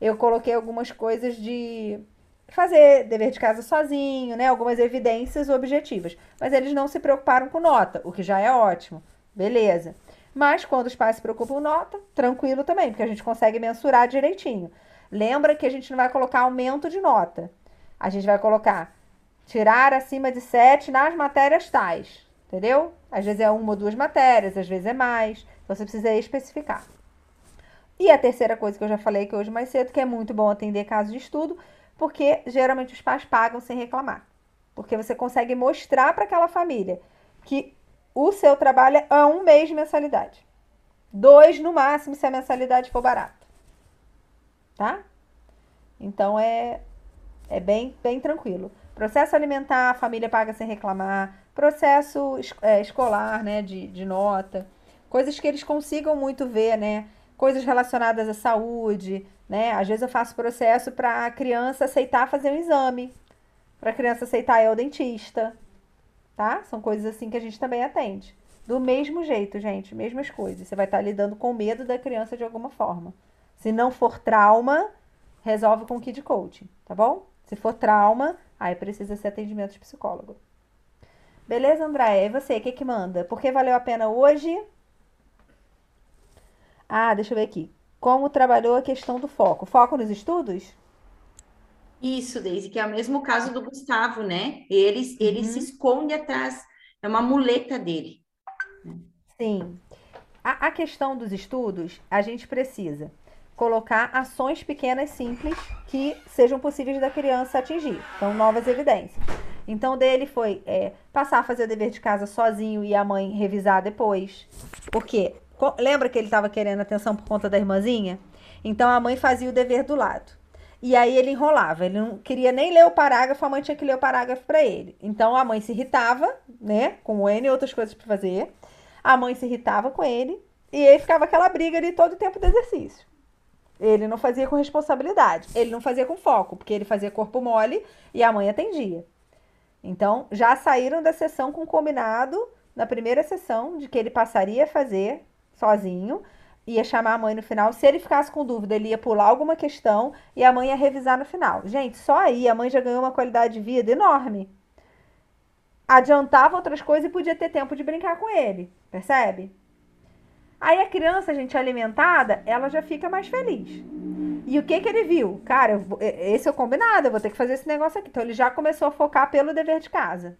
Eu coloquei algumas coisas de fazer dever de casa sozinho, né? Algumas evidências objetivas. Mas eles não se preocuparam com nota, o que já é ótimo. Beleza. Mas quando os pais se preocupam com nota, tranquilo também, porque a gente consegue mensurar direitinho. Lembra que a gente não vai colocar aumento de nota. A gente vai colocar tirar acima de 7 nas matérias tais, entendeu? Às vezes é uma ou duas matérias, às vezes é mais. Então você precisa especificar. E a terceira coisa que eu já falei que hoje mais cedo, que é muito bom atender casos de estudo, porque geralmente os pais pagam sem reclamar. Porque você consegue mostrar para aquela família que o seu trabalho é um mês de mensalidade. Dois no máximo se a mensalidade for barata. Tá? Então é, é bem, bem tranquilo. Processo alimentar, a família paga sem reclamar. Processo é, escolar, né, de, de nota. Coisas que eles consigam muito ver, né? Coisas relacionadas à saúde, né? Às vezes eu faço processo para a criança aceitar fazer um exame, para a criança aceitar ir ao dentista, tá? São coisas assim que a gente também atende. Do mesmo jeito, gente, mesmas coisas. Você vai estar lidando com o medo da criança de alguma forma. Se não for trauma, resolve com Kid Coaching, tá bom? Se for trauma, aí precisa ser atendimento de psicólogo. Beleza, André? E você, o que que manda? Por que valeu a pena hoje? Ah, deixa eu ver aqui. Como trabalhou a questão do foco? Foco nos estudos? Isso, Deise, que é o mesmo caso do Gustavo, né? Ele, uhum. ele se esconde atrás, é uma muleta dele. Sim. A, a questão dos estudos, a gente precisa colocar ações pequenas, simples, que sejam possíveis da criança atingir. Então, novas evidências. Então, dele foi é, passar a fazer o dever de casa sozinho e a mãe revisar depois. Por quê? Lembra que ele estava querendo atenção por conta da irmãzinha? Então, a mãe fazia o dever do lado. E aí ele enrolava, ele não queria nem ler o parágrafo, a mãe tinha que ler o parágrafo para ele. Então a mãe se irritava, né, com o N e outras coisas para fazer. A mãe se irritava com ele e aí ficava aquela briga ali todo o tempo do exercício. Ele não fazia com responsabilidade, ele não fazia com foco, porque ele fazia corpo mole e a mãe atendia. Então, já saíram da sessão com combinado na primeira sessão de que ele passaria a fazer sozinho, ia chamar a mãe no final. Se ele ficasse com dúvida, ele ia pular alguma questão e a mãe ia revisar no final. Gente, só aí a mãe já ganhou uma qualidade de vida enorme. Adiantava outras coisas e podia ter tempo de brincar com ele, percebe? Aí a criança, gente, alimentada, ela já fica mais feliz. E o que que ele viu? Cara, vou, esse é o combinado, eu vou ter que fazer esse negócio aqui. Então ele já começou a focar pelo dever de casa.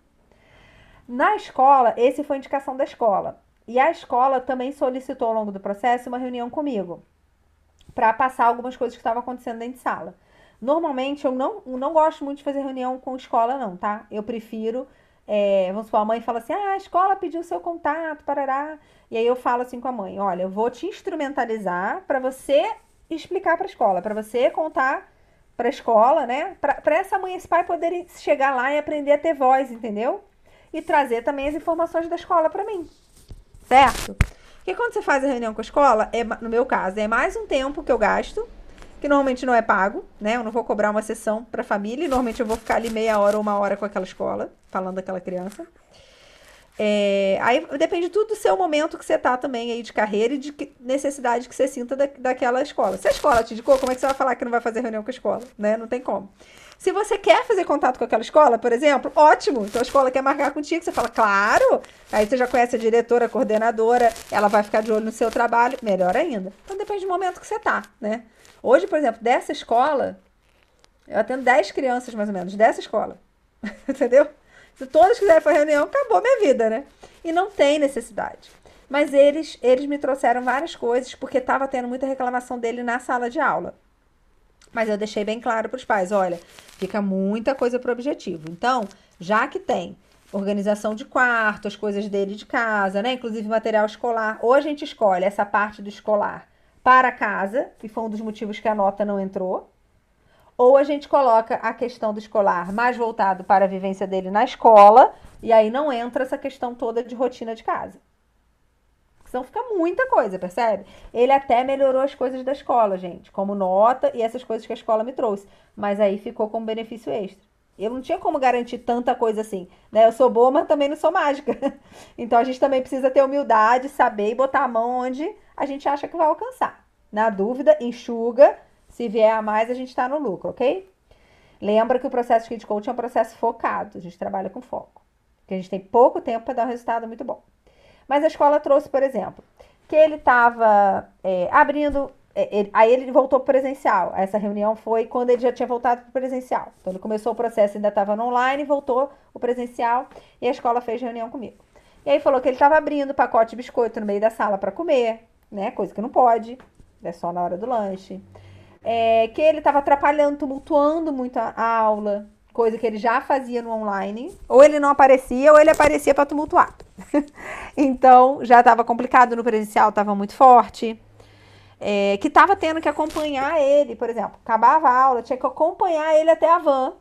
Na escola, esse foi a indicação da escola. E a escola também solicitou ao longo do processo uma reunião comigo para passar algumas coisas que estavam acontecendo dentro de sala. Normalmente eu não, não gosto muito de fazer reunião com escola, não, tá? Eu prefiro é, vamos supor, a mãe fala assim: ah, a escola pediu seu contato, parará. E aí eu falo assim com a mãe: olha, eu vou te instrumentalizar para você explicar para a escola, para você contar para a escola, né? Para essa mãe e esse pai poderem chegar lá e aprender a ter voz, entendeu? E trazer também as informações da escola para mim, certo? Porque quando você faz a reunião com a escola, é, no meu caso, é mais um tempo que eu gasto que normalmente não é pago, né? Eu não vou cobrar uma sessão para família, e normalmente eu vou ficar ali meia hora ou uma hora com aquela escola, falando daquela criança. É, aí depende tudo do seu momento que você tá também aí de carreira e de que, necessidade que você sinta da, daquela escola. Se a escola te indicou, como é que você vai falar que não vai fazer reunião com a escola? Né? Não tem como. Se você quer fazer contato com aquela escola, por exemplo, ótimo. Então a escola quer marcar contigo, você fala, claro. Aí você já conhece a diretora, a coordenadora, ela vai ficar de olho no seu trabalho, melhor ainda. Então depende do momento que você tá, né? Hoje, por exemplo, dessa escola, eu atendo 10 crianças mais ou menos, dessa escola. Entendeu? Se todos quiserem fazer reunião, acabou minha vida, né? E não tem necessidade. Mas eles, eles me trouxeram várias coisas porque estava tendo muita reclamação dele na sala de aula. Mas eu deixei bem claro para os pais: olha, fica muita coisa para objetivo. Então, já que tem organização de quarto, as coisas dele de casa, né? Inclusive material escolar, ou a gente escolhe essa parte do escolar para casa, que foi um dos motivos que a nota não entrou, ou a gente coloca a questão do escolar mais voltado para a vivência dele na escola, e aí não entra essa questão toda de rotina de casa. Senão fica muita coisa, percebe? Ele até melhorou as coisas da escola, gente, como nota e essas coisas que a escola me trouxe. Mas aí ficou como benefício extra. Eu não tinha como garantir tanta coisa assim, né? Eu sou boa, mas também não sou mágica. Então a gente também precisa ter humildade, saber e botar a mão onde a gente acha que vai alcançar. Na dúvida, enxuga. Se vier a mais, a gente está no lucro, ok? Lembra que o processo de Kid Coach é um processo focado. A gente trabalha com foco. Porque a gente tem pouco tempo para dar um resultado muito bom. Mas a escola trouxe, por exemplo, que ele estava é, abrindo. É, ele, aí ele voltou para presencial. Essa reunião foi quando ele já tinha voltado para presencial. Então ele começou o processo, ainda estava no online, voltou o presencial e a escola fez reunião comigo. E aí falou que ele estava abrindo pacote de biscoito no meio da sala para comer, né? Coisa que não pode, é só na hora do lanche. É, que ele estava atrapalhando, tumultuando muito a, aula, coisa que ele já fazia no online. Ou ele não aparecia, ou ele aparecia para tumultuar. então, já estava complicado no presencial, estava muito forte. É, que estava tendo que acompanhar ele, por exemplo, acabava a aula, tinha que acompanhar ele até a van,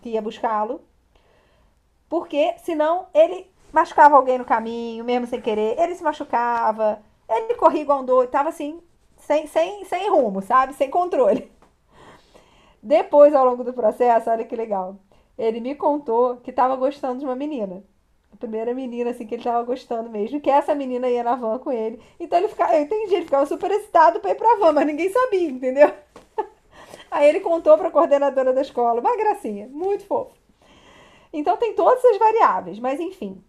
que ia buscá-lo. Porque senão ele machucava alguém no caminho, mesmo sem querer, ele se machucava, ele corria igual um doido, tava assim, sem, sem, sem rumo, sabe? Sem controle. Depois, ao longo do processo, olha que legal. Ele me contou que estava gostando de uma menina. A primeira menina, assim, que ele estava gostando mesmo. Que essa menina ia na van com ele. Então ele ficava, eu entendi, ele ficava super excitado para ir pra van, mas ninguém sabia, entendeu? Aí ele contou para a coordenadora da escola. Uma gracinha, muito fofo. Então tem todas as variáveis, mas enfim.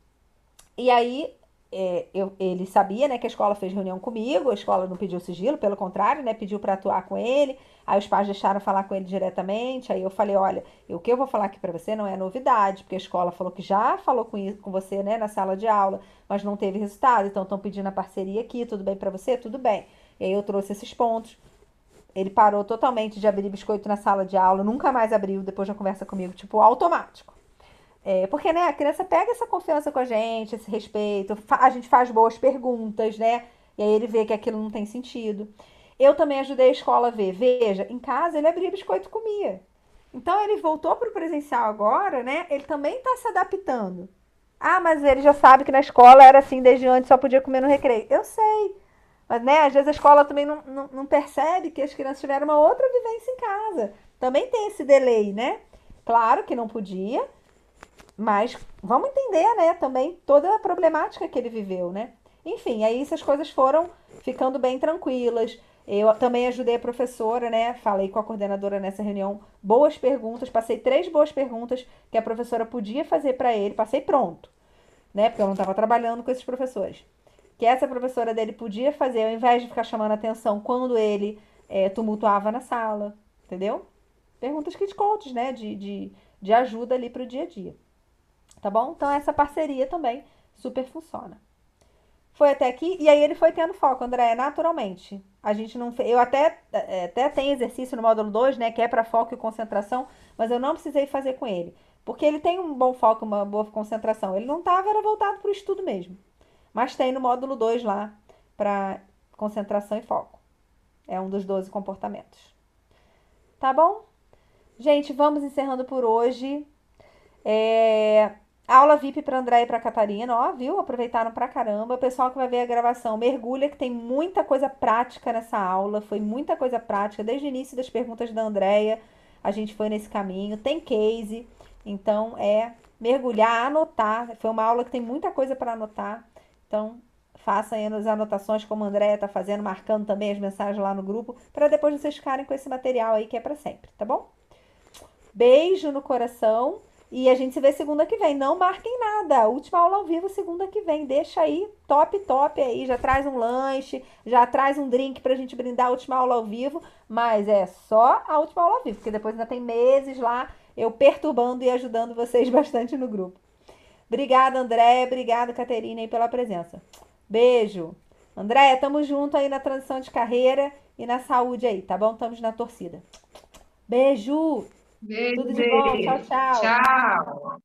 E aí é, eu, ele sabia, né, que a escola fez reunião comigo, a escola não pediu sigilo, pelo contrário, né, pediu para atuar com ele. Aí os pais deixaram falar com ele diretamente. Aí eu falei, olha, o que eu vou falar aqui para você não é novidade, porque a escola falou que já falou com, isso, com você, né, na sala de aula, mas não teve resultado. Então estão pedindo a parceria aqui, tudo bem para você, tudo bem. E aí eu trouxe esses pontos. Ele parou totalmente de abrir biscoito na sala de aula, nunca mais abriu depois da conversa comigo, tipo automático. É, porque, né, a criança pega essa confiança com a gente, esse respeito, a gente faz boas perguntas, né? E aí ele vê que aquilo não tem sentido. Eu também ajudei a escola a ver. Veja, em casa ele abria biscoito e comia. Então ele voltou para o presencial agora, né? Ele também está se adaptando. Ah, mas ele já sabe que na escola era assim desde antes, só podia comer no recreio. Eu sei. Mas, né, às vezes a escola também não, não, não percebe que as crianças tiveram uma outra vivência em casa. Também tem esse delay, né? Claro que não podia, mas vamos entender, né, também toda a problemática que ele viveu, né? Enfim, aí essas coisas foram ficando bem tranquilas. Eu também ajudei a professora, né? Falei com a coordenadora nessa reunião. Boas perguntas, passei três boas perguntas que a professora podia fazer para ele. Passei pronto, né? Porque eu não estava trabalhando com esses professores. Que essa professora dele podia fazer, ao invés de ficar chamando atenção quando ele é, tumultuava na sala, entendeu? Perguntas kit coaches, né? De, de, de ajuda ali para o dia a dia. Tá bom? Então essa parceria também super funciona. Foi até aqui e aí ele foi tendo foco, André, naturalmente. A gente não eu até é, até tem exercício no módulo 2, né, que é para foco e concentração, mas eu não precisei fazer com ele, porque ele tem um bom foco, uma boa concentração. Ele não estava era voltado para o estudo mesmo. Mas tem no módulo 2 lá para concentração e foco. É um dos 12 comportamentos. Tá bom? Gente, vamos encerrando por hoje. É, Aula VIP para André e para Catarina, ó, viu? Aproveitaram pra caramba. O pessoal que vai ver a gravação, mergulha que tem muita coisa prática nessa aula. Foi muita coisa prática desde o início das perguntas da Andréia. A gente foi nesse caminho. Tem case, então é mergulhar, anotar. Foi uma aula que tem muita coisa para anotar. Então, façam as anotações como a Andréia tá fazendo, marcando também as mensagens lá no grupo, para depois vocês ficarem com esse material aí que é para sempre, tá bom? Beijo no coração. E a gente se vê segunda que vem. Não marquem nada. Última aula ao vivo segunda que vem. Deixa aí, top, top aí. Já traz um lanche, já traz um drink pra gente brindar a última aula ao vivo. Mas é só a última aula ao vivo, porque depois ainda tem meses lá eu perturbando e ajudando vocês bastante no grupo. Obrigada, André. Obrigada, Caterina, aí pela presença. Beijo. André, tamo junto aí na transição de carreira e na saúde aí, tá bom? Estamos na torcida. Beijo! Beijo, Tudo de bom. Tchau, tchau. Tchau.